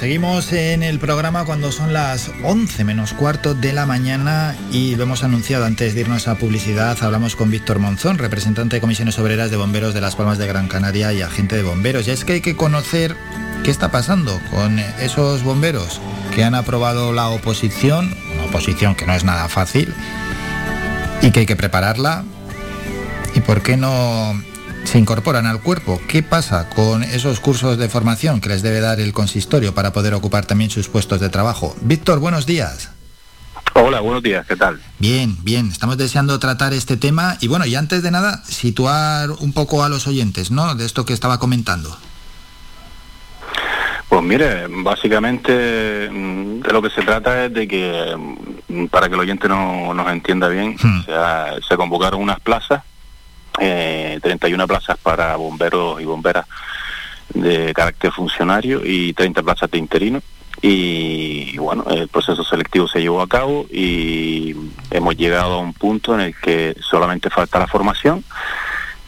Seguimos en el programa cuando son las 11 menos cuarto de la mañana y lo hemos anunciado antes de irnos a publicidad. Hablamos con Víctor Monzón, representante de Comisiones Obreras de Bomberos de Las Palmas de Gran Canaria y agente de bomberos. Y es que hay que conocer qué está pasando con esos bomberos que han aprobado la oposición, una oposición que no es nada fácil y que hay que prepararla. ¿Y por qué no se incorporan al cuerpo? ¿Qué pasa con esos cursos de formación que les debe dar el consistorio para poder ocupar también sus puestos de trabajo? Víctor, buenos días. Hola, buenos días, ¿qué tal? Bien, bien, estamos deseando tratar este tema y bueno, y antes de nada, situar un poco a los oyentes, ¿no? De esto que estaba comentando. Pues mire, básicamente mm, de lo que se trata es de que, mm, para que el oyente no, nos entienda bien, o sea, se convocaron unas plazas, eh, 31 plazas para bomberos y bomberas de carácter funcionario y 30 plazas de interino. Y, y bueno, el proceso selectivo se llevó a cabo y hemos llegado a un punto en el que solamente falta la formación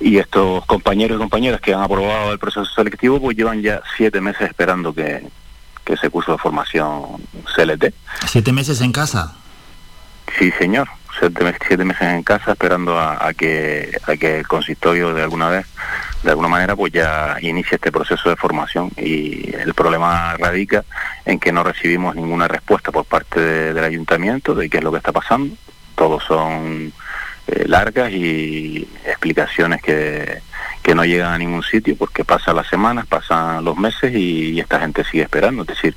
y estos compañeros y compañeras que han aprobado el proceso selectivo pues llevan ya siete meses esperando que, que ese curso de formación CLT. ¿Siete meses en casa? Sí, señor. Siete, mes- siete meses en casa esperando a, a que, a que el consistorio de alguna vez, de alguna manera, pues ya inicie este proceso de formación. Y el problema radica en que no recibimos ninguna respuesta por parte de- del ayuntamiento de qué es lo que está pasando. Todos son eh, largas y explicaciones que, que no llegan a ningún sitio porque pasan las semanas, pasan los meses y, y esta gente sigue esperando. Es decir,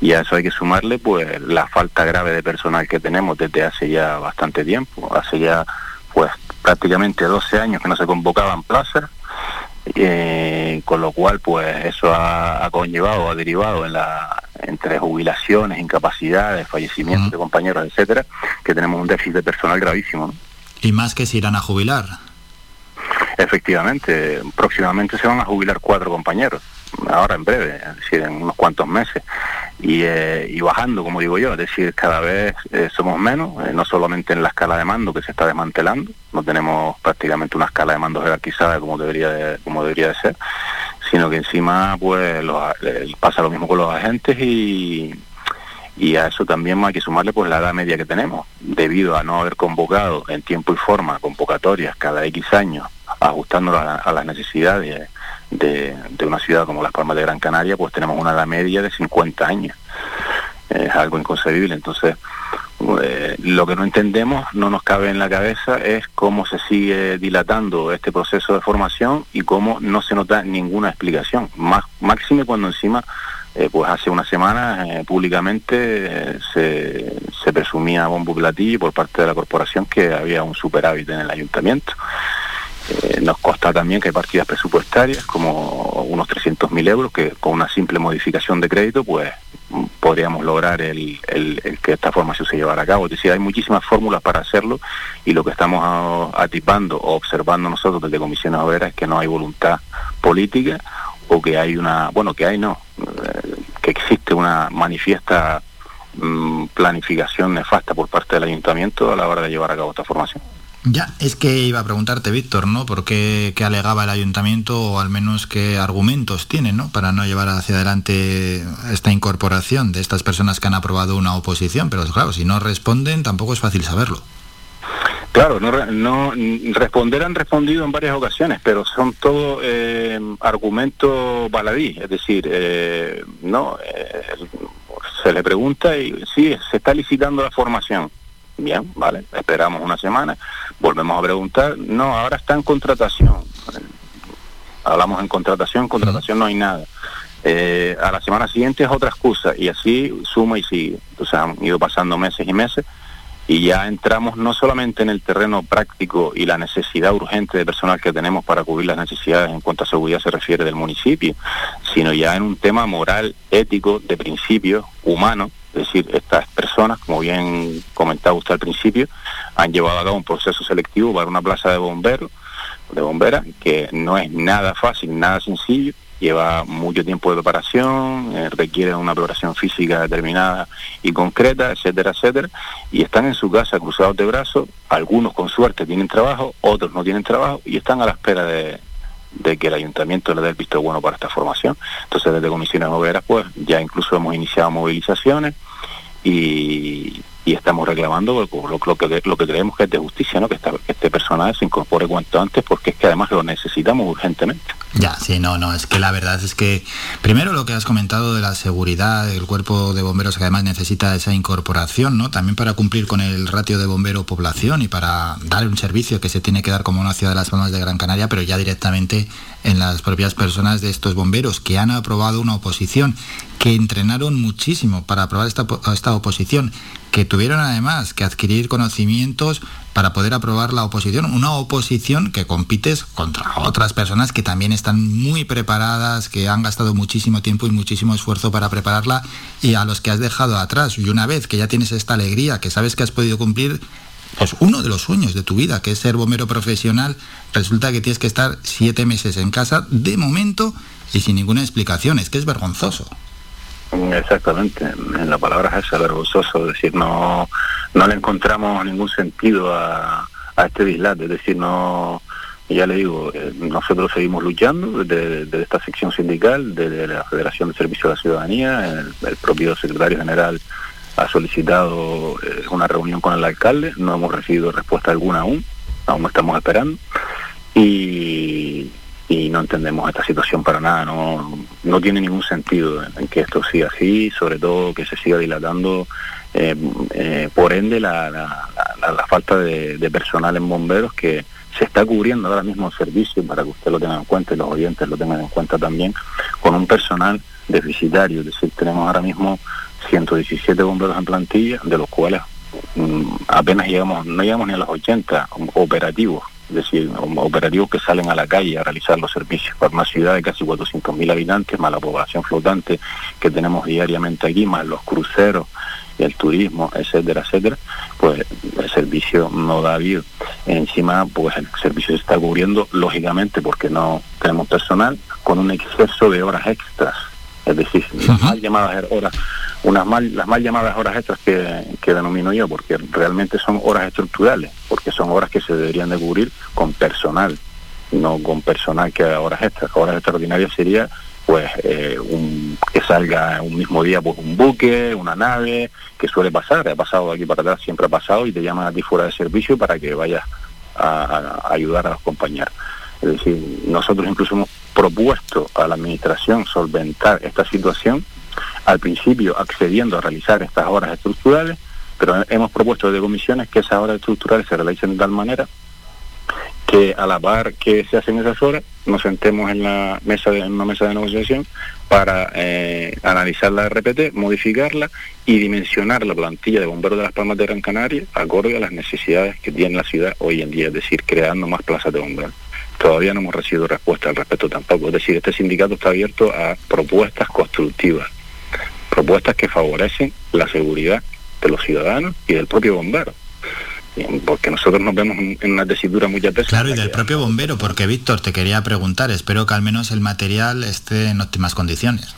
y a eso hay que sumarle pues la falta grave de personal que tenemos desde hace ya bastante tiempo. Hace ya pues prácticamente 12 años que no se convocaban plazas, eh, con lo cual pues eso ha, ha conllevado, ha derivado en la entre jubilaciones, incapacidades, fallecimientos de compañeros, etcétera, que tenemos un déficit de personal gravísimo. ¿no? Y más que se irán a jubilar. Efectivamente, próximamente se van a jubilar cuatro compañeros, ahora en breve, es decir, en unos cuantos meses, y, eh, y bajando, como digo yo, es decir, cada vez eh, somos menos, eh, no solamente en la escala de mando que se está desmantelando, no tenemos prácticamente una escala de mando jerarquizada como debería de, como debería de ser, sino que encima pues los eh, pasa lo mismo con los agentes y, y a eso también hay que sumarle pues la edad media que tenemos, debido a no haber convocado en tiempo y forma convocatorias cada X años, ajustándolas a, las necesidades de, de una ciudad como Las Palmas de Gran Canaria, pues tenemos una edad media de 50 años. Es algo inconcebible. Entonces, eh, lo que no entendemos, no nos cabe en la cabeza, es cómo se sigue dilatando este proceso de formación y cómo no se nota ninguna explicación. Más, máxime cuando encima, eh, pues hace una semana eh, públicamente eh, se, se presumía bombo platillo por parte de la corporación que había un superávit en el ayuntamiento. Nos consta también que hay partidas presupuestarias como unos 300.000 euros que con una simple modificación de crédito pues mm, podríamos lograr el, el- el que esta formación se llevara a cabo. Es decir, hay muchísimas fórmulas para hacerlo y lo que estamos atipando o observando nosotros desde Comisiones Obreras es que no hay voluntad política o que hay una, bueno, que hay no, eh, que existe una manifiesta mm, planificación nefasta por parte del ayuntamiento a la hora de llevar a cabo esta formación. Ya, es que iba a preguntarte, Víctor, ¿no? ¿Por qué, qué alegaba el ayuntamiento o al menos qué argumentos tiene, ¿no? Para no llevar hacia adelante esta incorporación de estas personas que han aprobado una oposición. Pero claro, si no responden, tampoco es fácil saberlo. Claro, no, no responder han respondido en varias ocasiones, pero son todo eh, argumentos baladí, es decir, eh, no eh, se le pregunta y sí se está licitando la formación. Bien, vale, esperamos una semana, volvemos a preguntar, no, ahora está en contratación. Hablamos en contratación, en contratación no hay nada. Eh, a la semana siguiente es otra excusa y así suma y sigue. Entonces han ido pasando meses y meses y ya entramos no solamente en el terreno práctico y la necesidad urgente de personal que tenemos para cubrir las necesidades en cuanto a seguridad se refiere del municipio, sino ya en un tema moral, ético, de principio, humano. Es decir, estas personas, como bien comentaba usted al principio, han llevado a cabo un proceso selectivo para una plaza de bomberos, de bombera, que no es nada fácil, nada sencillo, lleva mucho tiempo de preparación, eh, requiere una preparación física determinada y concreta, etcétera, etcétera, y están en su casa cruzados de brazos, algunos con suerte tienen trabajo, otros no tienen trabajo y están a la espera de, de que el ayuntamiento le dé el visto bueno para esta formación. Entonces desde comisiones obreras pues ya incluso hemos iniciado movilizaciones y, y estamos reclamando lo, que, lo que creemos que es de justicia, ¿no? que, esta- este personal se incorpore cuanto antes porque es que además lo necesitamos urgentemente. Ya, sí, no, no, es que la verdad es que primero lo que has comentado de la seguridad, del cuerpo de bomberos que además necesita esa incorporación, ¿no? También para cumplir con el ratio de bombero población y para dar un servicio que se tiene que dar como una ciudad de las Palmas de Gran Canaria, pero ya directamente en las propias personas de estos bomberos que han aprobado una oposición, que entrenaron muchísimo para aprobar esta, esta oposición, que tuvieron además que adquirir conocimientos para poder aprobar la oposición, una oposición que compites contra otras personas que también están muy preparadas, que han gastado muchísimo tiempo y muchísimo esfuerzo para prepararla y a los que has dejado atrás. Y una vez que ya tienes esta alegría, que sabes que has podido cumplir pues uno de los sueños de tu vida, que es ser bombero profesional, resulta que tienes que estar siete meses en casa de momento y sin ninguna explicación. Es que es vergonzoso. Exactamente, en la palabra es vergonzoso, es decir, no, no le encontramos ningún sentido a, este dislate, es decir, no, ya le digo, eh, nosotros seguimos luchando desde, esta sección sindical, desde la Federación de Servicio a la Ciudadanía, el, el propio secretario general ha solicitado eh, una reunión con el alcalde, no hemos recibido respuesta alguna aún, aún estamos esperando, y, y no entendemos esta situación para nada, no, no tiene ningún sentido en, que esto siga así, sobre todo que se siga dilatando, eh, eh, por ende la, la- la- la falta de, de personal en bomberos que se está cubriendo ahora mismo el servicio, para que usted lo tenga en cuenta y los oyentes lo tengan en cuenta también, con un personal deficitario, es decir, tenemos ahora mismo 117 bomberos en plantilla, de los cuales mm, apenas llegamos, no llegamos ni a los 80 operativos, es decir, operativos que salen a la calle a realizar los servicios para una ciudad de casi 400.000 habitantes, más la población flotante que tenemos diariamente aquí, más los cruceros, el turismo, etcétera, etcétera, pues el servicio no da vida. Encima, pues el servicio se está cubriendo, lógicamente, porque no tenemos personal, con un exceso de horas extras. Es decir, mal llamadas horas, unas mal, las mal llamadas horas extras que, denomino yo, porque realmente son horas estructurales, porque son horas que se deberían de cubrir con personal, no con personal que haga horas extras. Horas extraordinarias sería pues eh, un, que salga un mismo día pues un buque, una nave, que suele pasar, ha pasado de aquí para atrás, siempre ha pasado y te llaman a ti fuera de servicio para que vayas a- a ayudar a los compañeros. Es decir, nosotros incluso hemos propuesto a la Administración solventar esta situación, al principio accediendo a realizar estas obras estructurales, pero hemos propuesto de comisiones que esas obras estructurales se realicen de tal manera que a la par que se hacen esas horas nos sentemos en la mesa de, en una mesa de negociación para eh, analizar la RPT, modificarla y dimensionar la plantilla de bomberos de las Palmas de Gran Canaria acorde a las necesidades que tiene la ciudad hoy en día, es decir, creando más plazas de bomberos. Todavía no hemos recibido respuesta al respecto tampoco, es decir, este sindicato está abierto a propuestas constructivas, propuestas que favorecen la seguridad de los ciudadanos y del propio bombero porque nosotros nos vemos en una tesitura muchas veces. Claro, y del propio bombero, porque Víctor, te quería preguntar, espero que al menos el material esté en óptimas condiciones.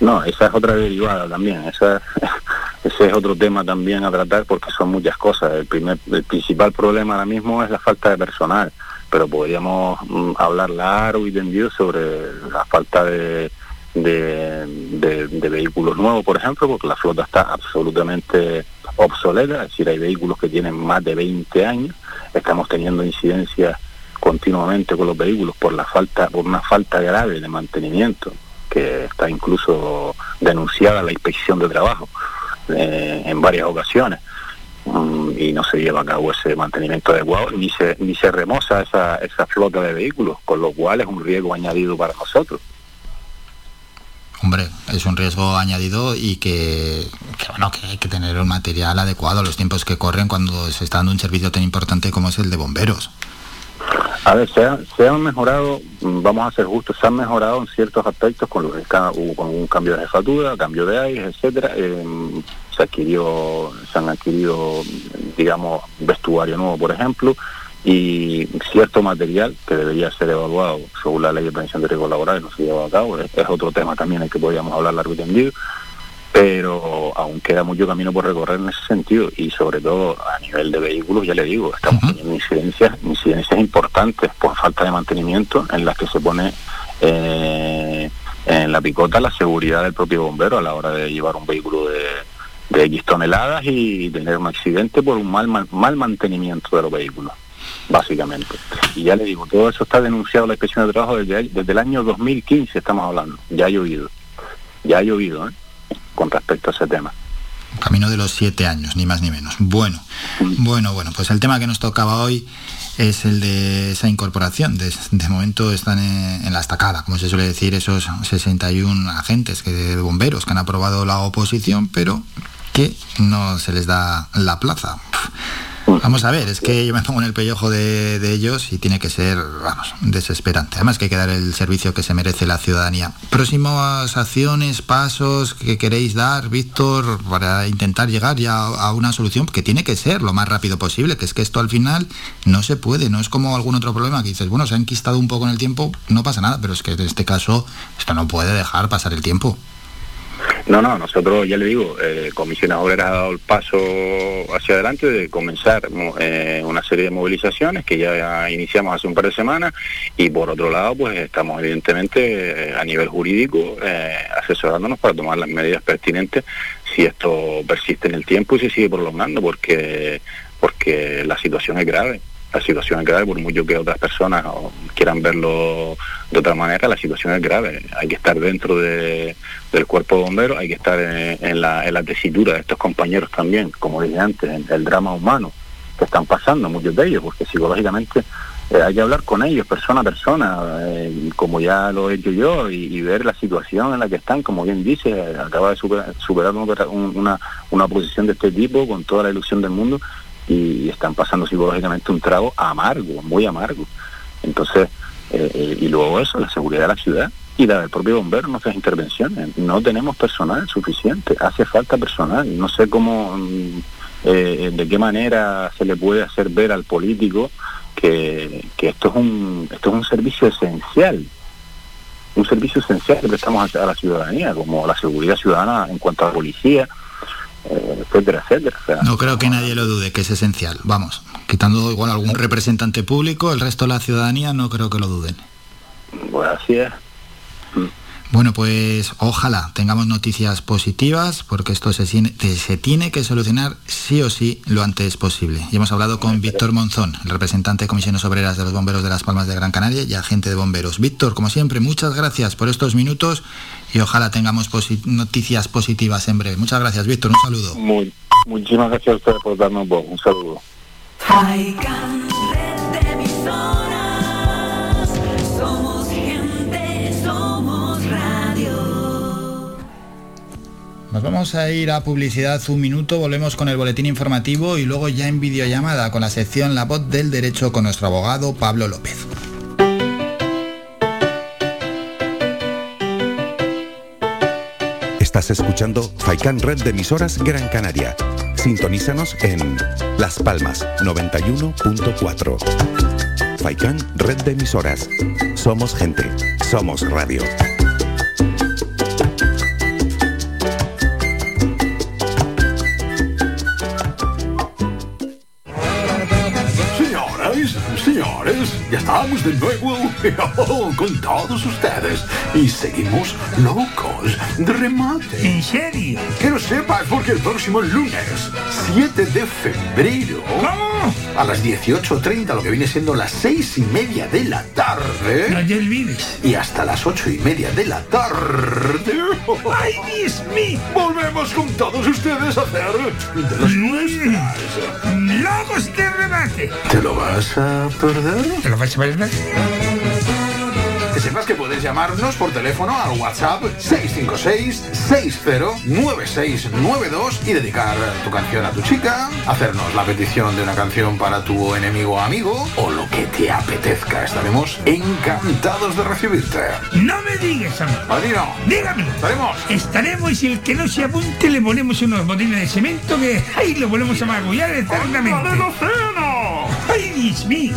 No, esa es otra derivada también, esa, <laughs> ese es otro tema también a tratar porque son muchas cosas. El, primer, el principal problema ahora mismo es la falta de personal, pero podríamos mm, hablar largo y tendido sobre la falta de, de, de vehículos nuevos, por ejemplo, porque la flota está absolutamente obsoleta, es decir, hay vehículos que tienen más de 20 años, estamos teniendo incidencias continuamente con los vehículos por la falta, por una falta grave de mantenimiento, que está incluso denunciada la inspección de trabajo eh, en varias ocasiones mm, y no se lleva a cabo ese mantenimiento adecuado ni se ni se remoza esa, esa flota de vehículos, con lo cual es un riesgo añadido para nosotros. Hombre, es un riesgo añadido y que, bueno, que hay que tener un material adecuado a los tiempos que corren cuando se está dando un servicio tan importante como es el de bomberos. A ver, se, han mejorado, vamos a ser justos, se han mejorado en ciertos aspectos con, los, con un cambio de jefatura, cambio de aire, etcétera. Eh, se adquirió, se han adquirido, digamos, vestuario nuevo, por ejemplo y cierto material que debería ser evaluado según la ley de prevención de riesgos laborales no se lleva a cabo, es, otro tema también el que podríamos hablar largo y tendido, pero aún queda mucho camino por recorrer en ese sentido y sobre todo a nivel de vehículos, ya le digo, estamos teniendo incidencias, incidencias importantes por falta de mantenimiento en las que se pone eh, en la picota la seguridad del propio bombero a la hora de llevar un vehículo de, de X toneladas y tener un accidente por un mal, mal mantenimiento de los vehículos básicamente. Y ya le digo, todo eso está denunciado la inspección de trabajo desde, desde el año 2015, estamos hablando. Ya ha llovido, ya ha llovido ¿eh? con respecto a ese tema. Camino de los siete años, ni más ni menos. Bueno, bueno, bueno, pues el tema que nos tocaba hoy es el de esa incorporación. De, momento están en, la estacada, como se suele decir, esos 61 agentes que, de bomberos que han aprobado la oposición, pero que no se les da la plaza. Vamos a ver, es que yo me pongo en el pellejo de, ellos y tiene que ser, vamos, desesperante. Además que hay que dar el servicio que se merece la ciudadanía. Próximas acciones, pasos que queréis dar, Víctor, para intentar llegar ya a una solución que tiene que ser lo más rápido posible, que es que esto al final no se puede, no es como algún otro problema que dices, bueno, se ha enquistado un poco en el tiempo, no pasa nada, pero es que en este caso esto no puede dejar pasar el tiempo. No, no, nosotros ya le digo, eh, Comisiones ha dado el paso hacia adelante de comenzar eh, una serie de movilizaciones que ya iniciamos hace un par de semanas y por otro lado pues estamos evidentemente eh, a nivel jurídico eh, asesorándonos para tomar las medidas pertinentes si esto persiste en el tiempo y se sigue prolongando porque porque la situación es grave la situación es grave, por mucho que otras personas quieran verlo de otra manera, la situación es grave. Hay que estar dentro de, del cuerpo de bomberos, hay que estar en, la, en la tesitura de estos compañeros también, como dije antes, en el drama humano que están pasando, muchos de ellos, porque psicológicamente eh, hay que hablar con ellos persona a persona, eh, como ya lo he hecho yo, y, ver la situación en la que están, como bien dice, acaba de superar, una, una posición de este tipo con toda la ilusión del mundo y, están pasando psicológicamente un trago amargo, muy amargo. Entonces, eh, eh, y luego eso, la seguridad de la ciudad y la del propio bombero, nuestras intervenciones. No tenemos personal suficiente, hace falta personal. No sé cómo, mm, eh, de qué manera se le puede hacer ver al político que, que esto es un esto es un servicio esencial un servicio esencial que prestamos a, la ciudadanía, como la seguridad ciudadana en cuanto a policía, etcétera, etcétera. no creo que nadie lo dude, que es esencial. Vamos, quitando igual algún representante público, el resto de la ciudadanía no creo que lo duden. Pues así es. Bueno, pues ojalá tengamos noticias positivas porque esto se, se, tiene que solucionar sí o sí lo antes posible. Y hemos hablado con Víctor Monzón, el representante de Comisiones Obreras de los Bomberos de las Palmas de Gran Canaria y agente de bomberos. Víctor, como siempre, muchas gracias por estos minutos y ojalá tengamos noticias positivas en breve. Muchas gracias, Víctor. Un saludo. Muy, muchísimas gracias a ustedes por darnos voz. Un saludo. Nos vamos a ir a publicidad un minuto, volvemos con el boletín informativo y luego ya en videollamada con la sección La voz del derecho con nuestro abogado Pablo López. Estás escuchando Faikan Red de emisoras Gran Canaria. Sintonízanos en Las Palmas 91.4. Faikan Red de emisoras. Somos gente, somos radio. Ya estamos de nuevo <laughs> con todos ustedes y seguimos locos de remate. ¿En serio? Que lo sepas porque el próximo lunes, 7 de febrero, a las 18.30, lo que viene siendo las 6 y media de la tarde, no te olvides. y hasta las 8 y media de la tarde, <laughs> ¡Ay, Dios mío! volvemos con todos ustedes a hacer de las nuestras. ¡Locos de remate! ¿Te lo vas a perder? ¿Te lo vas a perder? Que sepas que puedes llamarnos por teléfono al WhatsApp 656-609692 y dedicar tu canción a tu chica, hacernos la petición de una canción para tu enemigo o amigo o lo que te apetezca. Estaremos encantados de recibirte. No me digas, amigo. Padrino, Dígamelo. estaremos. Estaremos y el que no se apunte le ponemos unos botines de cemento que ahí lo volvemos a magullar eternamente. ¡Ay, Dios mío!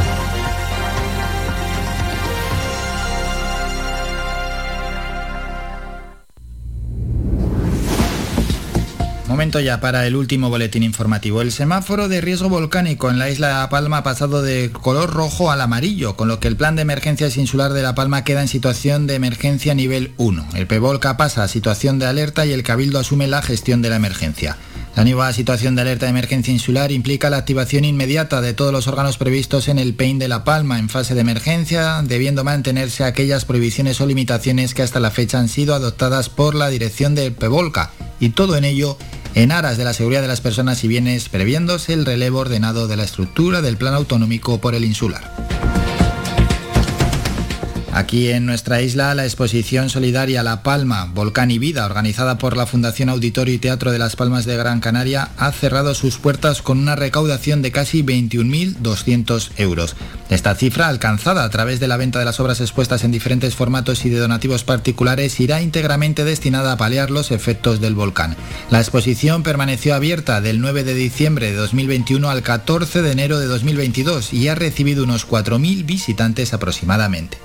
Momento ya para el último boletín informativo. El semáforo de riesgo volcánico en la isla de La Palma ha pasado de color rojo al amarillo, con lo que el plan de emergencias insular de La Palma queda en situación de emergencia nivel 1. El PEVOLCA pasa a situación de alerta y el Cabildo asume la gestión de la emergencia. La nueva situación de alerta de emergencia insular implica la activación inmediata de todos los órganos previstos en el PEIN de La Palma en fase de emergencia, debiendo mantenerse aquellas prohibiciones o limitaciones que hasta la fecha han sido adoptadas por la dirección del PEVOLCA, y todo en ello en aras de la seguridad de las personas y bienes, previéndose el relevo ordenado de la estructura del plan autonómico por el insular. Aquí en nuestra isla, la exposición solidaria La Palma, Volcán y Vida, organizada por la Fundación Auditorio y Teatro de las Palmas de Gran Canaria, ha cerrado sus puertas con una recaudación de casi 21.200 euros. Esta cifra, alcanzada a través de la venta de las obras expuestas en diferentes formatos y de donativos particulares, irá íntegramente destinada a paliar los efectos del volcán. La exposición permaneció abierta del 9 de diciembre de 2021 al 14 de enero de 2022 y ha recibido unos 4.000 visitantes aproximadamente.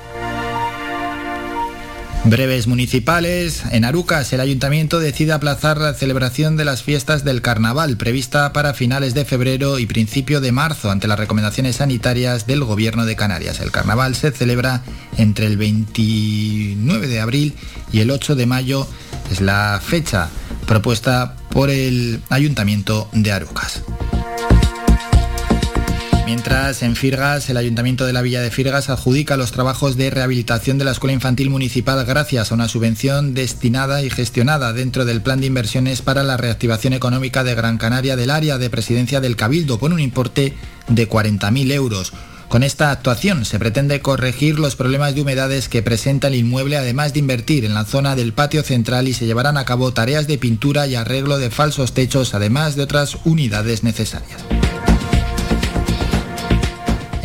Breves municipales. En Arucas, el ayuntamiento decide aplazar la celebración de las fiestas del carnaval, prevista para finales de febrero y principio de marzo, ante las recomendaciones sanitarias del gobierno de Canarias. El carnaval se celebra entre el 29 de abril y el 8 de mayo. Es la fecha propuesta por el ayuntamiento de Arucas. Mientras en Firgas, el Ayuntamiento de la Villa de Firgas adjudica los trabajos de rehabilitación de la Escuela Infantil Municipal gracias a una subvención destinada y gestionada dentro del Plan de Inversiones para la Reactivación Económica de Gran Canaria del área de presidencia del Cabildo por un importe de 40.000 euros. Con esta actuación se pretende corregir los problemas de humedades que presenta el inmueble, además de invertir en la zona del patio central y se llevarán a cabo tareas de pintura y arreglo de falsos techos, además de otras unidades necesarias.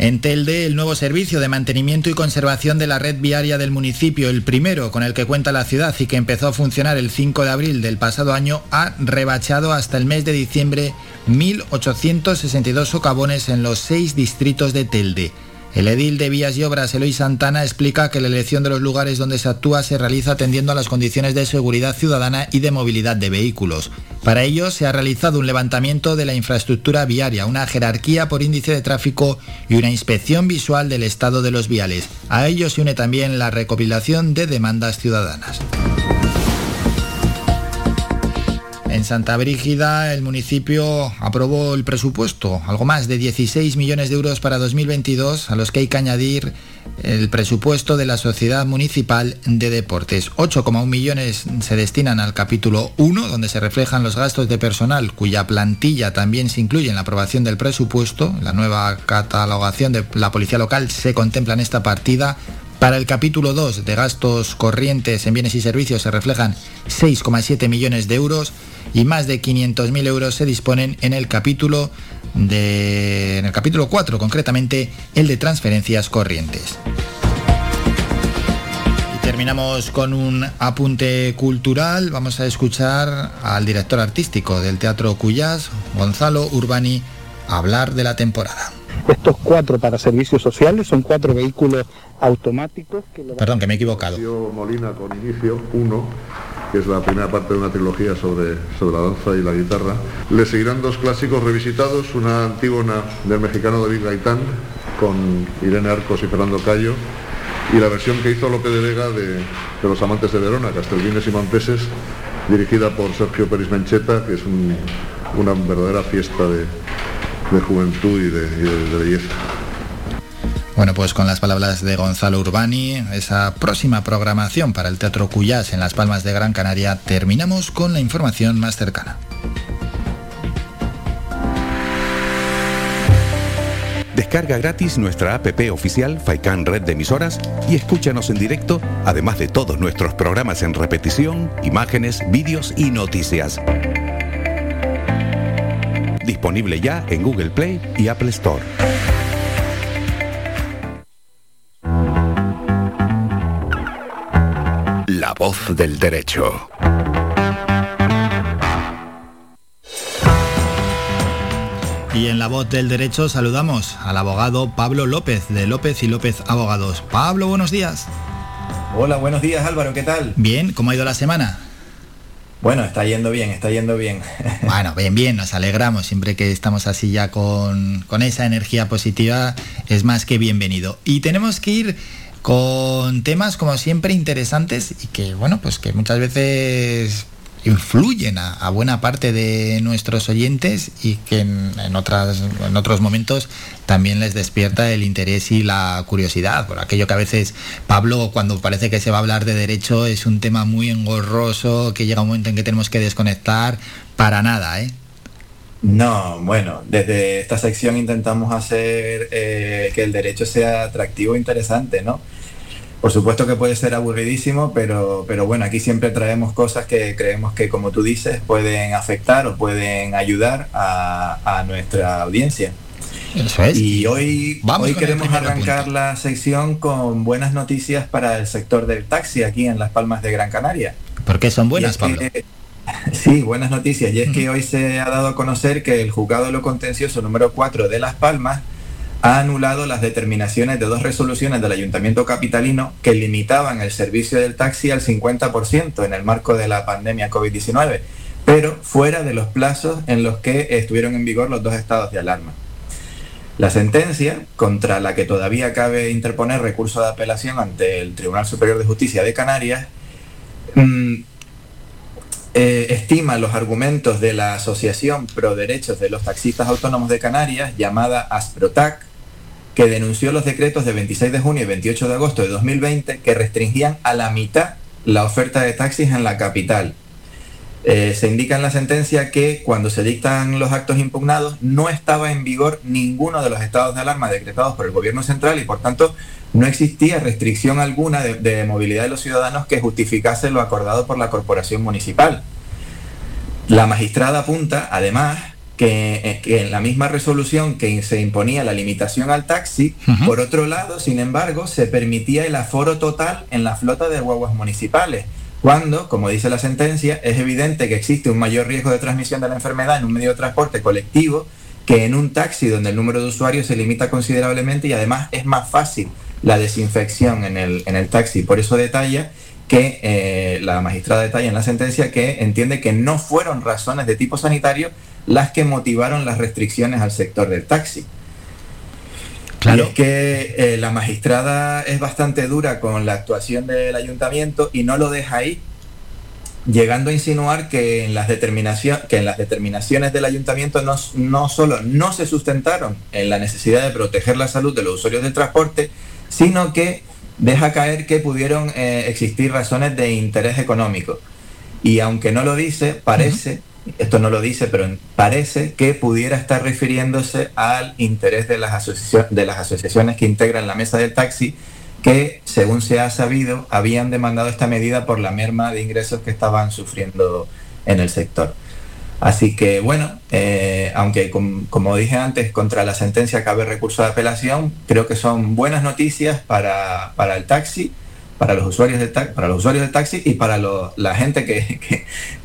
En Telde, el nuevo servicio de mantenimiento y conservación de la red viaria del municipio, el primero con el que cuenta la ciudad y que empezó a funcionar el 5 de abril del pasado año, ha rebachado hasta el mes de diciembre 1.862 socavones en los seis distritos de Telde. El edil de Vías y Obras, Eloy Santana, explica que la elección de los lugares donde se actúa se realiza atendiendo a las condiciones de seguridad ciudadana y de movilidad de vehículos. Para ello se ha realizado un levantamiento de la infraestructura viaria, una jerarquía por índice de tráfico y una inspección visual del estado de los viales. A ello se une también la recopilación de demandas ciudadanas. En Santa Brígida el municipio aprobó el presupuesto, algo más de 16 millones de euros para 2022, a los que hay que añadir el presupuesto de la Sociedad Municipal de Deportes. 8,1 millones se destinan al capítulo 1, donde se reflejan los gastos de personal, cuya plantilla también se incluye en la aprobación del presupuesto. La nueva catalogación de la Policía Local se contempla en esta partida para el capítulo 2 de gastos corrientes en bienes y servicios se reflejan 6,7 millones de euros y más de 500.000 euros se disponen en el capítulo de en el capítulo 4, concretamente el de transferencias corrientes. Y terminamos con un apunte cultural. Vamos a escuchar al director artístico del Teatro Cuyás, Gonzalo Urbani, hablar de la temporada. Estos cuatro para servicios sociales son cuatro vehículos automáticos que lo Perdón, que me he equivocado. Molina con inicio 1, que es la primera parte de una trilogía sobre, sobre la danza y la guitarra. Le seguirán dos clásicos revisitados, una antígona del mexicano David Gaitán con Irene Arcos y Fernando Cayo y la versión que hizo López de Vega de, de Los Amantes de Verona, Castelvines y Monteses, dirigida por Sergio Peris Mencheta, que es un- una verdadera fiesta de, de juventud y de- y de- de belleza. Bueno, pues con las palabras de Gonzalo Urbani, esa próxima programación para el Teatro Cuyás en Las Palmas de Gran Canaria, terminamos con la información más cercana. Descarga gratis nuestra app oficial Faikan Red de Emisoras y escúchanos en directo, además de todos nuestros programas en repetición, imágenes, vídeos y noticias. Disponible ya en Google Play y Apple Store. La voz del derecho. Y en la voz del derecho saludamos al abogado Pablo López de López y López Abogados. Pablo, buenos días. Hola, buenos días Álvaro, ¿qué tal? Bien, ¿cómo ha ido la semana? Bueno, está yendo bien, está yendo bien. <laughs> Bueno, bien, bien, nos alegramos. Siempre que estamos así ya con, con esa energía positiva, es más que bienvenido. Y tenemos que ir con temas, como siempre, interesantes y que, bueno, pues que muchas veces influyen a, buena parte de nuestros oyentes y que en, en otras, en otros momentos también les despierta el interés y la curiosidad por aquello que a veces Pablo cuando parece que se va a hablar de derecho es un tema muy engorroso que llega un momento en que tenemos que desconectar para nada ¿eh? No, bueno, desde esta sección intentamos hacer eh, que el derecho sea atractivo e interesante, ¿no? Por supuesto que puede ser aburridísimo, pero, pero bueno, aquí siempre traemos cosas que creemos que, como tú dices, pueden afectar o pueden ayudar a, a nuestra audiencia. Eso es. Y hoy, Vamos hoy queremos arrancar la sección con buenas noticias para el sector del taxi aquí en Las Palmas de Gran Canaria. ¿Por qué son buenas, Pablo? que- <laughs> sí, buenas noticias. Y es que hoy se ha dado a conocer que el juzgado de lo contencioso número 4 de Las Palmas ha anulado las determinaciones de dos resoluciones del Ayuntamiento Capitalino que limitaban el servicio del taxi al 50% en el marco de la pandemia COVID-19, pero fuera de los plazos en los que estuvieron en vigor los dos estados de alarma. La sentencia, contra la que todavía cabe interponer recurso de apelación ante el Tribunal Superior de Justicia de Canarias, mm, eh, estima los argumentos de la Asociación Pro Derechos de los Taxistas Autónomos de Canarias, llamada ASPROTAC, que denunció los decretos de 26 de junio y 28 de agosto de 2020 que restringían a la mitad la oferta de taxis en la capital. Eh, se indica en la sentencia que cuando se dictan los actos impugnados no estaba en vigor ninguno de los estados de alarma decretados por el gobierno central y por tanto no existía restricción alguna de, de movilidad de los ciudadanos que justificase lo acordado por la corporación municipal. La magistrada apunta, además, que, eh, que en la misma resolución que se imponía la limitación al taxi, por otro lado, sin embargo, se permitía el aforo total en la flota de guaguas municipales, cuando, como dice la sentencia, es evidente que existe un mayor riesgo de transmisión de la enfermedad en un medio de transporte colectivo que en un taxi donde el número de usuarios se limita considerablemente y además es más fácil la desinfección en el, en el taxi. Por eso detalla que eh, la magistrada detalla en la sentencia que entiende que no fueron razones de tipo sanitario las que motivaron las restricciones al sector del taxi. Claro. Y es que eh, la magistrada es bastante dura con la actuación del ayuntamiento y no lo deja ahí, llegando a insinuar que en las, determinación, que en las determinaciones del ayuntamiento no, no solo no se sustentaron en la necesidad de proteger la salud de los usuarios del transporte, sino que deja caer que pudieron eh, existir razones de interés económico. Y aunque no lo dice, parece, esto no lo dice, pero parece que pudiera estar refiriéndose al interés de las, de las asociaciones que integran la mesa del taxi, que, según se ha sabido, habían demandado esta medida por la merma de ingresos que estaban sufriendo en el sector. Así que bueno, eh, aunque como dije antes, contra la sentencia cabe recurso de apelación, creo que son buenas noticias para, para el taxi, para los usuarios taxi, para los usuarios del taxi y para la gente que,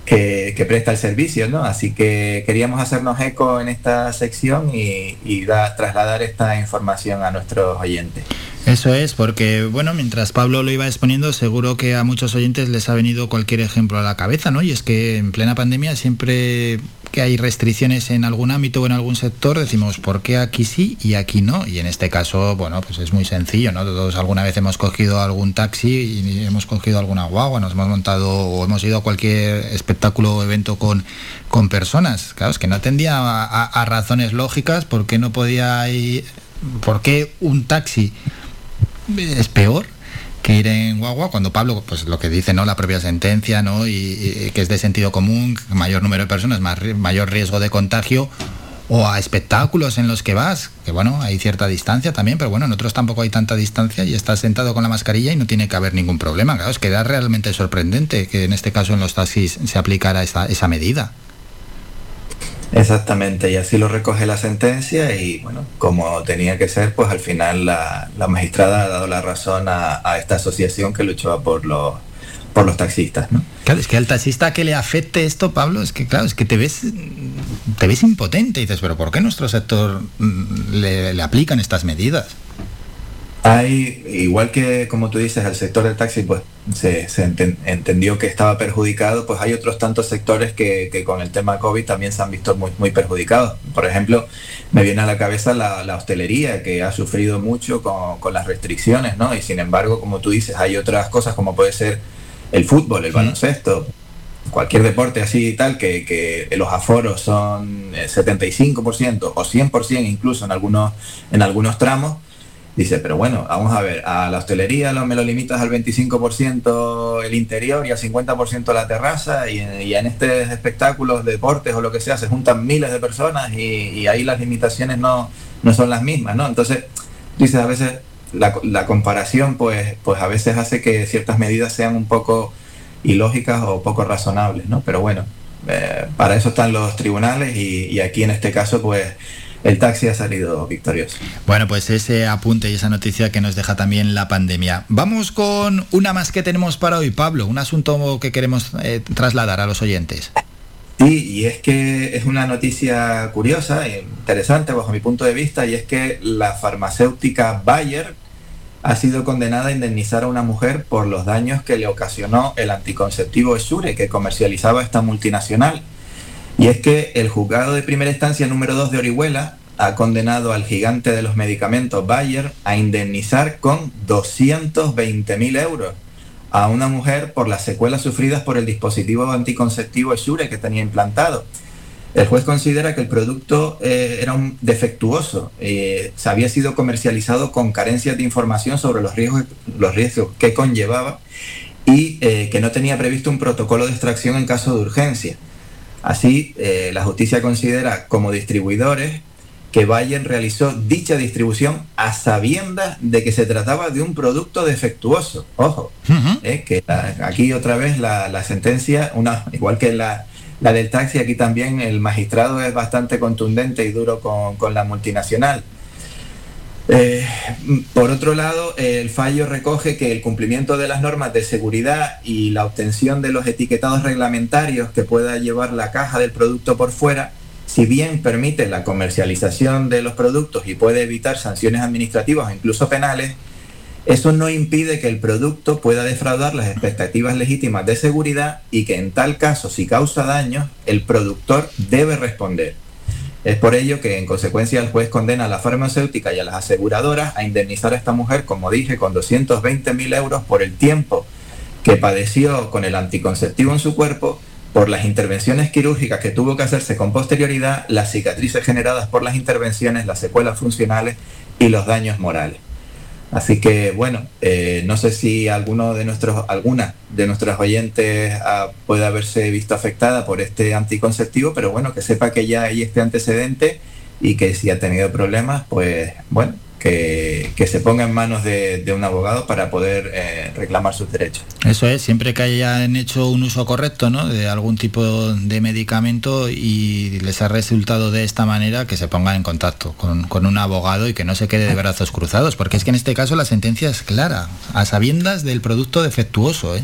que, presta el servicio, ¿no? Así que queríamos hacernos eco en esta sección y trasladar esta información a nuestros oyentes. Eso es, porque bueno, mientras Pablo lo iba exponiendo, seguro que a muchos oyentes les ha venido cualquier ejemplo a la cabeza, ¿no? Y es que en plena pandemia siempre que hay restricciones en algún ámbito o en algún sector, decimos, ¿por qué aquí sí y aquí no? Y en este caso, bueno, pues es muy sencillo, ¿no? Todos alguna vez hemos cogido algún taxi y hemos cogido alguna guagua, nos hemos montado o hemos ido a cualquier espectáculo o evento con, con personas. Claro, es que no atendía a, razones lógicas por qué no podía ir, por qué un taxi es peor que ir en guagua cuando Pablo pues lo que dice no la propia sentencia no y, que es de sentido común mayor número de personas más mayor riesgo de contagio o a espectáculos en los que vas, que bueno, hay cierta distancia también, pero bueno, en otros tampoco hay tanta distancia y estás sentado con la mascarilla y no tiene que haber ningún problema. Claro, es que da realmente sorprendente que en este caso en los taxis se aplicara esa, esa medida. Exactamente, y así lo recoge la sentencia y bueno, como tenía que ser, pues al final la, la magistrada ha dado la razón a, a, esta asociación que luchaba por los, por los taxistas. ¿no? Claro, es que al taxista que le afecte esto, Pablo, es que claro, es que te ves, te ves impotente y dices, pero ¿por qué nuestro sector le, le aplican estas medidas? Hay, igual que como tú dices, el sector del taxi pues se, se enten, entendió que estaba perjudicado, pues hay otros tantos sectores que, que, con el tema COVID también se han visto muy, muy perjudicados. Por ejemplo, me viene a la cabeza la, la hostelería, que ha sufrido mucho con, con, las restricciones, ¿no? Y sin embargo, como tú dices, hay otras cosas como puede ser el fútbol, el baloncesto, cualquier deporte así y tal, que, que los aforos son 75% o 100% incluso en algunos, en algunos tramos Dice, pero bueno, vamos a ver, a la hostelería lo, me lo limitas al 25% el interior y al 50% la terraza y, y, en estos espectáculos, deportes o lo que sea, se juntan miles de personas y, ahí las limitaciones no, no, son las mismas, ¿no? Entonces, dices, a veces la, la, comparación pues, pues a veces hace que ciertas medidas sean un poco ilógicas o poco razonables, ¿no? Pero bueno, eh, para eso están los tribunales y aquí en este caso pues el taxi ha salido victorioso. Bueno, pues ese apunte y esa noticia que nos deja también la pandemia. Vamos con una más que tenemos para hoy, Pablo, un asunto que queremos eh, trasladar a los oyentes. Sí, y es que es una noticia curiosa e interesante bajo mi punto de vista, y es que la farmacéutica Bayer ha sido condenada a indemnizar a una mujer por los daños que le ocasionó el anticonceptivo Esure que comercializaba esta multinacional. Y es que el juzgado de primera instancia número 2 de Orihuela ha condenado al gigante de los medicamentos Bayer a indemnizar con 220.000 euros a una mujer por las secuelas sufridas por el dispositivo anticonceptivo Esure que tenía implantado. El juez considera que el producto eh, era un defectuoso, eh, se había sido comercializado con carencias de información sobre los riesgos, los riesgos que conllevaba y eh, que no tenía previsto un protocolo de extracción en caso de urgencia. Así, la justicia considera como distribuidores que Bayer realizó dicha distribución a sabiendas de que se trataba de un producto defectuoso. Ojo, que aquí otra vez la, la sentencia, una, igual que la, la del taxi, aquí también el magistrado es bastante contundente y duro con, la multinacional. Eh, por otro lado, el fallo recoge que el cumplimiento de las normas de seguridad y la obtención de los etiquetados reglamentarios que pueda llevar la caja del producto por fuera, si bien permite la comercialización de los productos y puede evitar sanciones administrativas o incluso penales, eso no impide que el producto pueda defraudar las expectativas legítimas de seguridad y que en tal caso, si causa daños, el productor debe responder. Es por ello que en consecuencia el juez condena a la farmacéutica y a las aseguradoras a indemnizar a esta mujer, como dije, con 220 mil euros por el tiempo que padeció con el anticonceptivo en su cuerpo, por las intervenciones quirúrgicas que tuvo que hacerse con posterioridad, las cicatrices generadas por las intervenciones, las secuelas funcionales y los daños morales. Así que bueno, eh, no sé si alguno de nuestros, alguna de nuestros oyentes ah, puede haberse visto afectada por este anticonceptivo, pero bueno, que sepa que ya hay este antecedente y que si ha tenido problemas, pues bueno, que, se ponga en manos de, un abogado para poder eh, reclamar sus derechos. Eso es, siempre que hayan hecho un uso correcto ¿no? de algún tipo de medicamento y les ha resultado de esta manera, que se pongan en contacto con, con un abogado y que no se quede de brazos cruzados, porque es que en este caso la sentencia es clara, a sabiendas del producto defectuoso. ¿eh?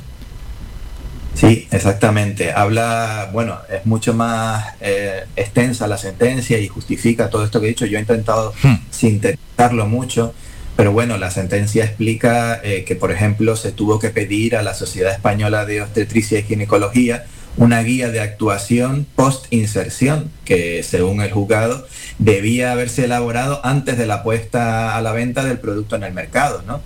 Sí, exactamente. Habla, bueno, es mucho más eh, extensa la sentencia y justifica todo esto que he dicho. Yo he intentado hmm. sintetizarlo mucho, pero bueno, la sentencia explica eh, que, por ejemplo, se tuvo que pedir a la Sociedad Española de Obstetricia y Ginecología una guía de actuación post-inserción, que según el juzgado debía haberse elaborado antes de la puesta a la venta del producto en el mercado, ¿no?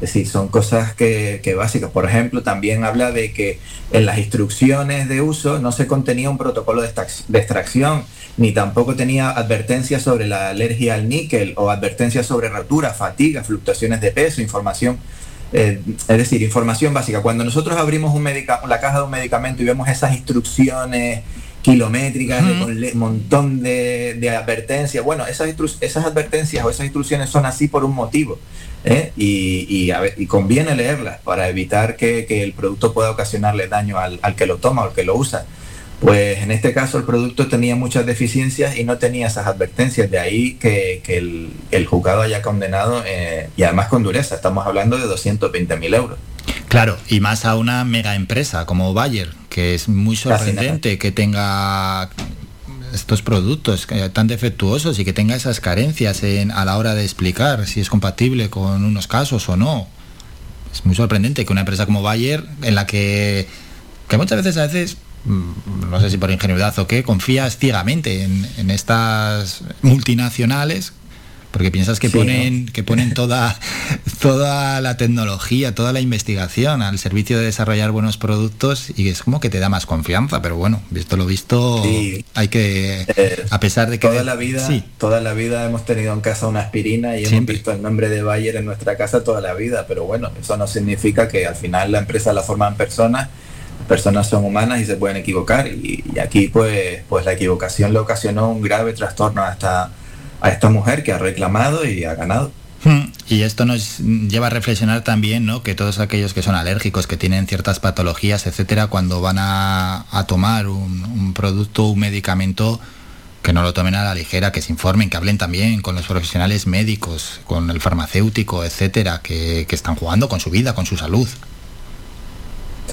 Es decir, son cosas que, básicas. Por ejemplo, también habla de que en las instrucciones de uso no se contenía un protocolo de, extracción, ni tampoco tenía advertencias sobre la alergia al níquel o advertencias sobre rotura, fatiga, fluctuaciones de peso, información. Eh, es decir, información básica. Cuando nosotros abrimos un la caja de un medicamento y vemos esas instrucciones kilométricas, con un montón de, advertencias. Bueno, esas, esas advertencias o esas instrucciones son así por un motivo. ¿Eh? Y, conviene leerlas para evitar que, el producto pueda ocasionarle daño al, que lo toma o al que lo usa. Pues en este caso el producto tenía muchas deficiencias y no tenía esas advertencias, de ahí que, el, juzgado haya condenado eh, y además con dureza, estamos hablando de 220 mil euros. Claro, y más a una mega empresa como Bayer, que es muy sorprendente que tenga estos productos tan defectuosos y que tenga esas carencias a la hora de explicar si es compatible con unos casos o no. Es muy sorprendente que una empresa como Bayer, en la que, que muchas veces a veces mm, no sé si por ingenuidad o qué, confías ciegamente en, estas multinacionales porque piensas que ponen que ponen toda toda la tecnología toda la investigación al servicio de desarrollar buenos productos y es como que te da más confianza. Pero bueno visto lo visto hay que eh, a pesar de que toda la vida toda la vida hemos tenido en casa una aspirina y hemos visto el nombre de Bayer en nuestra casa toda la vida. Pero bueno eso no significa que al final la empresa la forman personas. Personas son humanas y se pueden equivocar. Y, y aquí pues pues la equivocación le ocasionó un grave trastorno hasta a esta mujer que ha reclamado y ha ganado. Hmm. Y esto nos lleva a reflexionar también, ¿no? Que todos aquellos que son alérgicos, que tienen ciertas patologías, etcétera, cuando van a, tomar un, producto, un medicamento, que no lo tomen a la ligera, que se informen, que hablen también con los profesionales médicos, con el farmacéutico, etcétera, que están jugando con su vida, con su salud.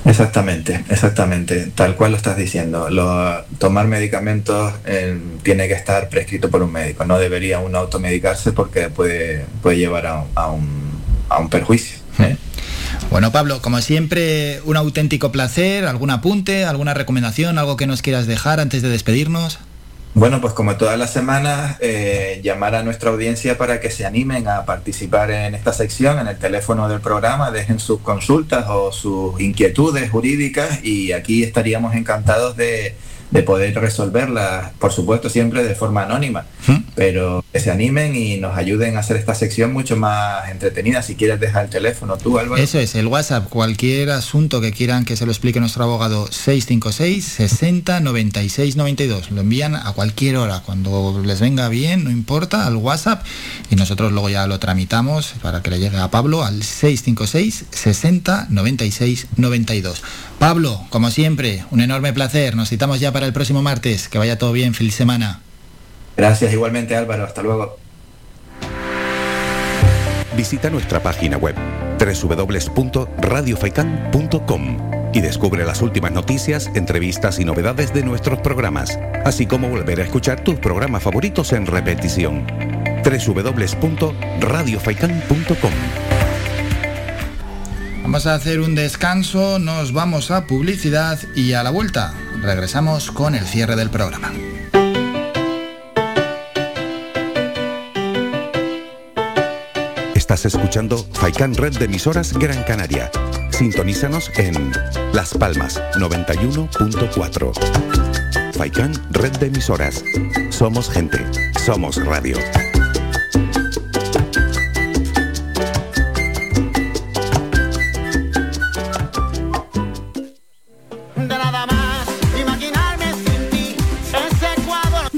Exactamente, exactamente, tal cual lo estás diciendo. Lo, tomar medicamentos eh, tiene que estar prescrito por un médico, no debería uno automedicarse porque puede, puede llevar a, un, perjuicio. ¿eh? Bueno, Pablo, como siempre, un auténtico placer. ¿Algún apunte, alguna recomendación, algo que nos quieras dejar antes de despedirnos? Bueno, pues como todas las semanas, eh, llamar a nuestra audiencia para que se animen a participar en esta sección, en el teléfono del programa, dejen sus consultas o sus inquietudes jurídicas y aquí estaríamos encantados de, de poder resolverlas, por supuesto siempre de forma anónima, pero que se animen y nos ayuden a hacer esta sección mucho más entretenida. Si quieres dejar el teléfono tú, Álvaro. Eso es, el WhatsApp, cualquier asunto que quieran que se lo explique nuestro abogado 656 60 96 92. Lo envían a cualquier hora, cuando les venga bien, no importa, al WhatsApp y nosotros luego ya lo tramitamos para que le llegue a Pablo al 656 60 96 92. Pablo, como siempre, un enorme placer. Nos citamos ya para el próximo martes. Que vaya todo bien, feliz semana. Gracias igualmente Álvaro, hasta luego. Visita nuestra página web www.radiofaikan.com y descubre las últimas noticias, entrevistas y novedades de nuestros programas, así como volver a escuchar tus programas favoritos en repetición. www.radiofaikan.com Vamos a hacer un descanso, nos vamos a publicidad y a la vuelta regresamos con el cierre del programa. Estás escuchando Faikan Red de emisoras Gran Canaria. Sintonízanos en Las Palmas 91.4. Faikan Red de emisoras. Somos gente, somos radio.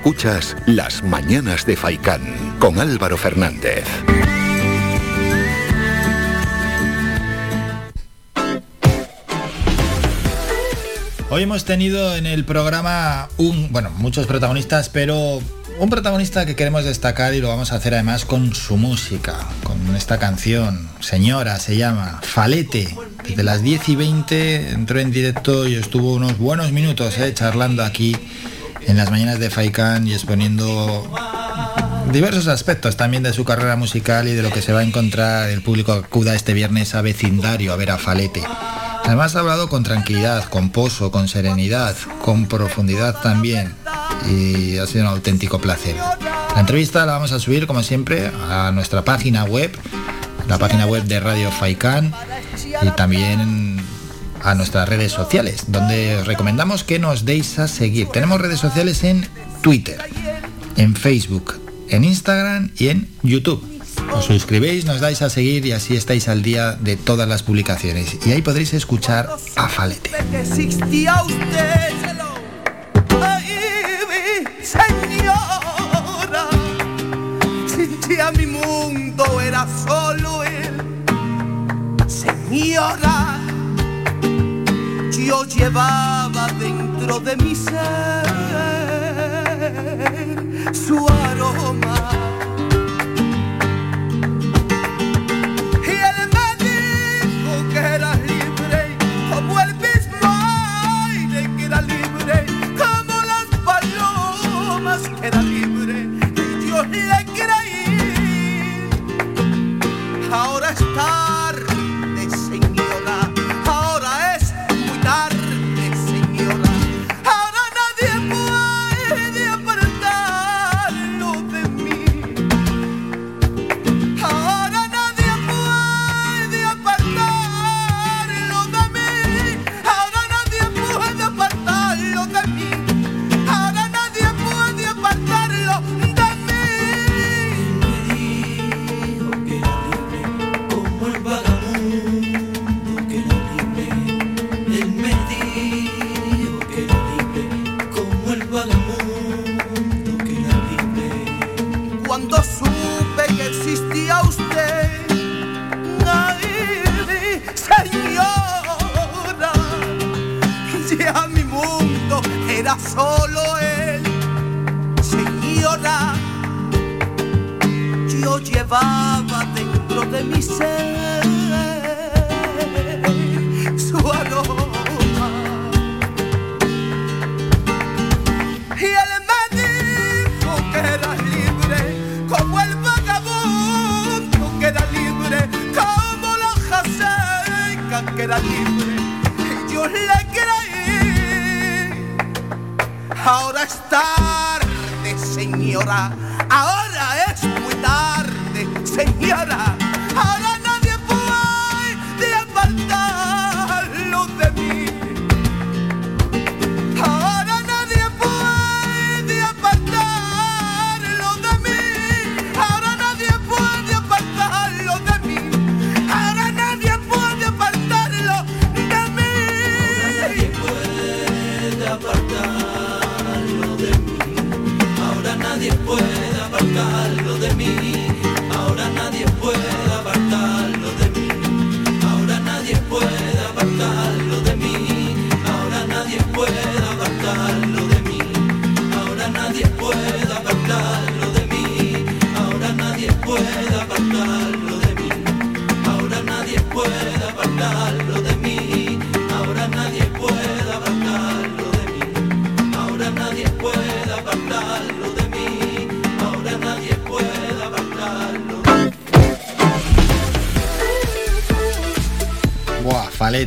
Escuchas Las Mañanas de Faicán con Álvaro Fernández. Hoy hemos tenido en el programa un, bueno, muchos protagonistas, pero un protagonista que queremos destacar y lo vamos a hacer además con su música, con esta canción. Señora, se llama Falete. Desde las 10 y 20 entró en directo y estuvo unos buenos minutos eh, charlando aquí en las mañanas de Faikan y exponiendo diversos aspectos también de su carrera musical y de lo que se va a encontrar el público acuda este viernes a vecindario a ver a Falete. Además ha hablado con tranquilidad, con pozo, con serenidad, con profundidad también y ha sido un auténtico placer. La entrevista la vamos a subir como siempre a nuestra página web, la página web de Radio Faikan y también a nuestras redes sociales, donde os recomendamos que nos deis a seguir. Tenemos redes sociales en Twitter, en Facebook, en Instagram y en YouTube. Os suscribéis, nos dais a seguir y así estáis al día de todas las publicaciones. Y ahí podréis escuchar a Falete. señora, mi mundo era solo él. Señora, yo llevaba dentro de mi ser su aroma. Y él me dijo que era libre, como el mismo aire que era libre, como las palomas que era libre. Y yo le creí. Ahora es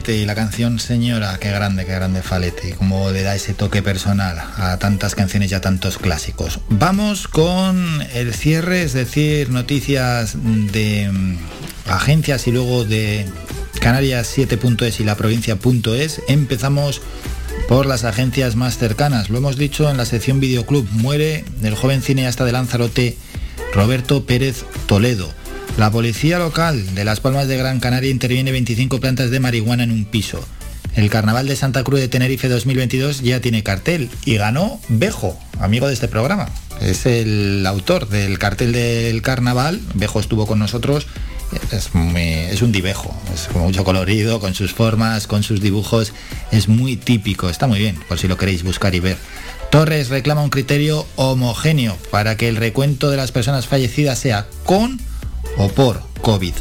Y la canción Señora, qué grande, qué grande Falete, y le da ese toque personal a tantas canciones y a tantos clásicos. Vamos con el cierre, es decir, noticias de mm, agencias y luego de Canarias 7.es y la provincia.es. Empezamos por las agencias más cercanas. Lo hemos dicho en la sección Videoclub. Muere el joven cineasta de Lanzarote, Roberto Pérez Toledo. La policía local de Las Palmas de Gran Canaria interviene 25 plantas de marihuana en un piso. El Carnaval de Santa Cruz de Tenerife 2022 ya tiene cartel y ganó Bejo, amigo de este programa. Es el autor del cartel del carnaval. Bejo estuvo con nosotros. Es, un dibejo, es con mucho colorido, con sus formas, con sus dibujos. Es muy típico, está muy bien, por si lo queréis buscar y ver. Torres reclama un criterio homogéneo para que el recuento de las personas fallecidas sea con o por COVID.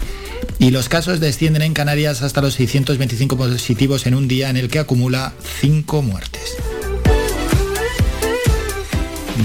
Y los casos descienden en Canarias hasta los 625 positivos en un día en el que acumula 5 muertes.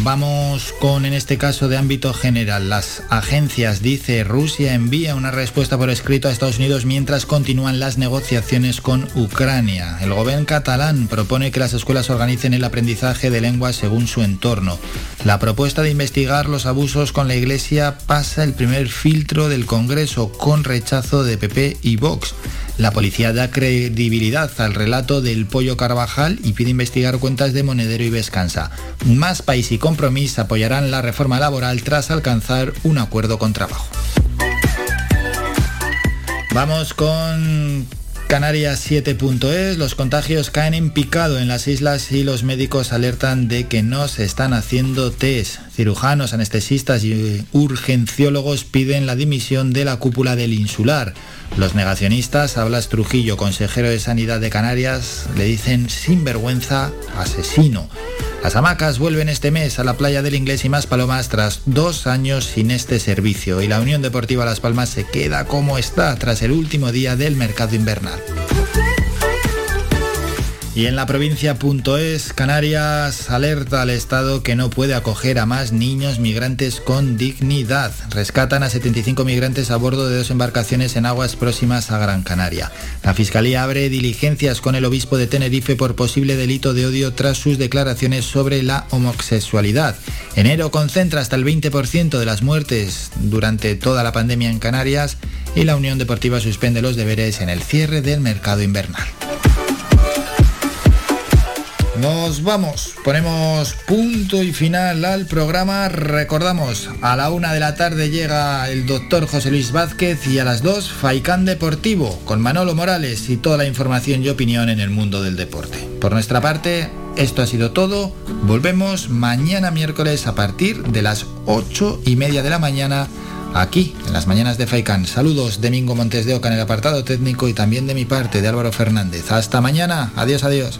Vamos con, en este caso de ámbito general, las agencias. Dice, Rusia envía una respuesta por escrito a Estados Unidos mientras continúan las negociaciones con Ucrania. El gobierno catalán propone que las escuelas organicen el aprendizaje de lenguas según su entorno. La propuesta de investigar los abusos con la Iglesia pasa el primer filtro del Congreso con rechazo de PP y Vox. La policía da credibilidad al relato del Pollo Carvajal y pide investigar cuentas de Monedero y Vescansa. Más País y Compromís apoyarán la reforma laboral tras alcanzar un acuerdo con trabajo. Vamos con Canarias 7.es. Los contagios caen en picado en las islas y los médicos alertan de que no se están haciendo test. Cirujanos, anestesistas y urgenciólogos piden la dimisión de la cúpula del insular. Los negacionistas, hablas Trujillo, consejero de Sanidad de Canarias, le dicen sinvergüenza asesino. Las hamacas vuelven este mes a la playa del Inglés y más palomas tras dos años sin este servicio y la Unión Deportiva Las Palmas se queda como está tras el último día del mercado invernal. Y en la provincia.es, Canarias alerta al Estado que no puede acoger a más niños migrantes con dignidad. Rescatan a 75 migrantes a bordo de dos embarcaciones en aguas próximas a Gran Canaria. La Fiscalía abre diligencias con el obispo de Tenerife por posible delito de odio tras sus declaraciones sobre la homosexualidad. Enero concentra hasta el 20% de las muertes durante toda la pandemia en Canarias y la Unión Deportiva suspende los deberes en el cierre del mercado invernal. Nos vamos, ponemos punto y final al programa. Recordamos, a la una de la tarde llega el doctor José Luis Vázquez y a las dos Faicán Deportivo con Manolo Morales y toda la información y opinión en el mundo del deporte. Por nuestra parte, esto ha sido todo. Volvemos mañana miércoles a partir de las ocho y media de la mañana aquí en las mañanas de Faicán. Saludos, Domingo Montes de Oca en el apartado técnico y también de mi parte de Álvaro Fernández. Hasta mañana. Adiós, adiós.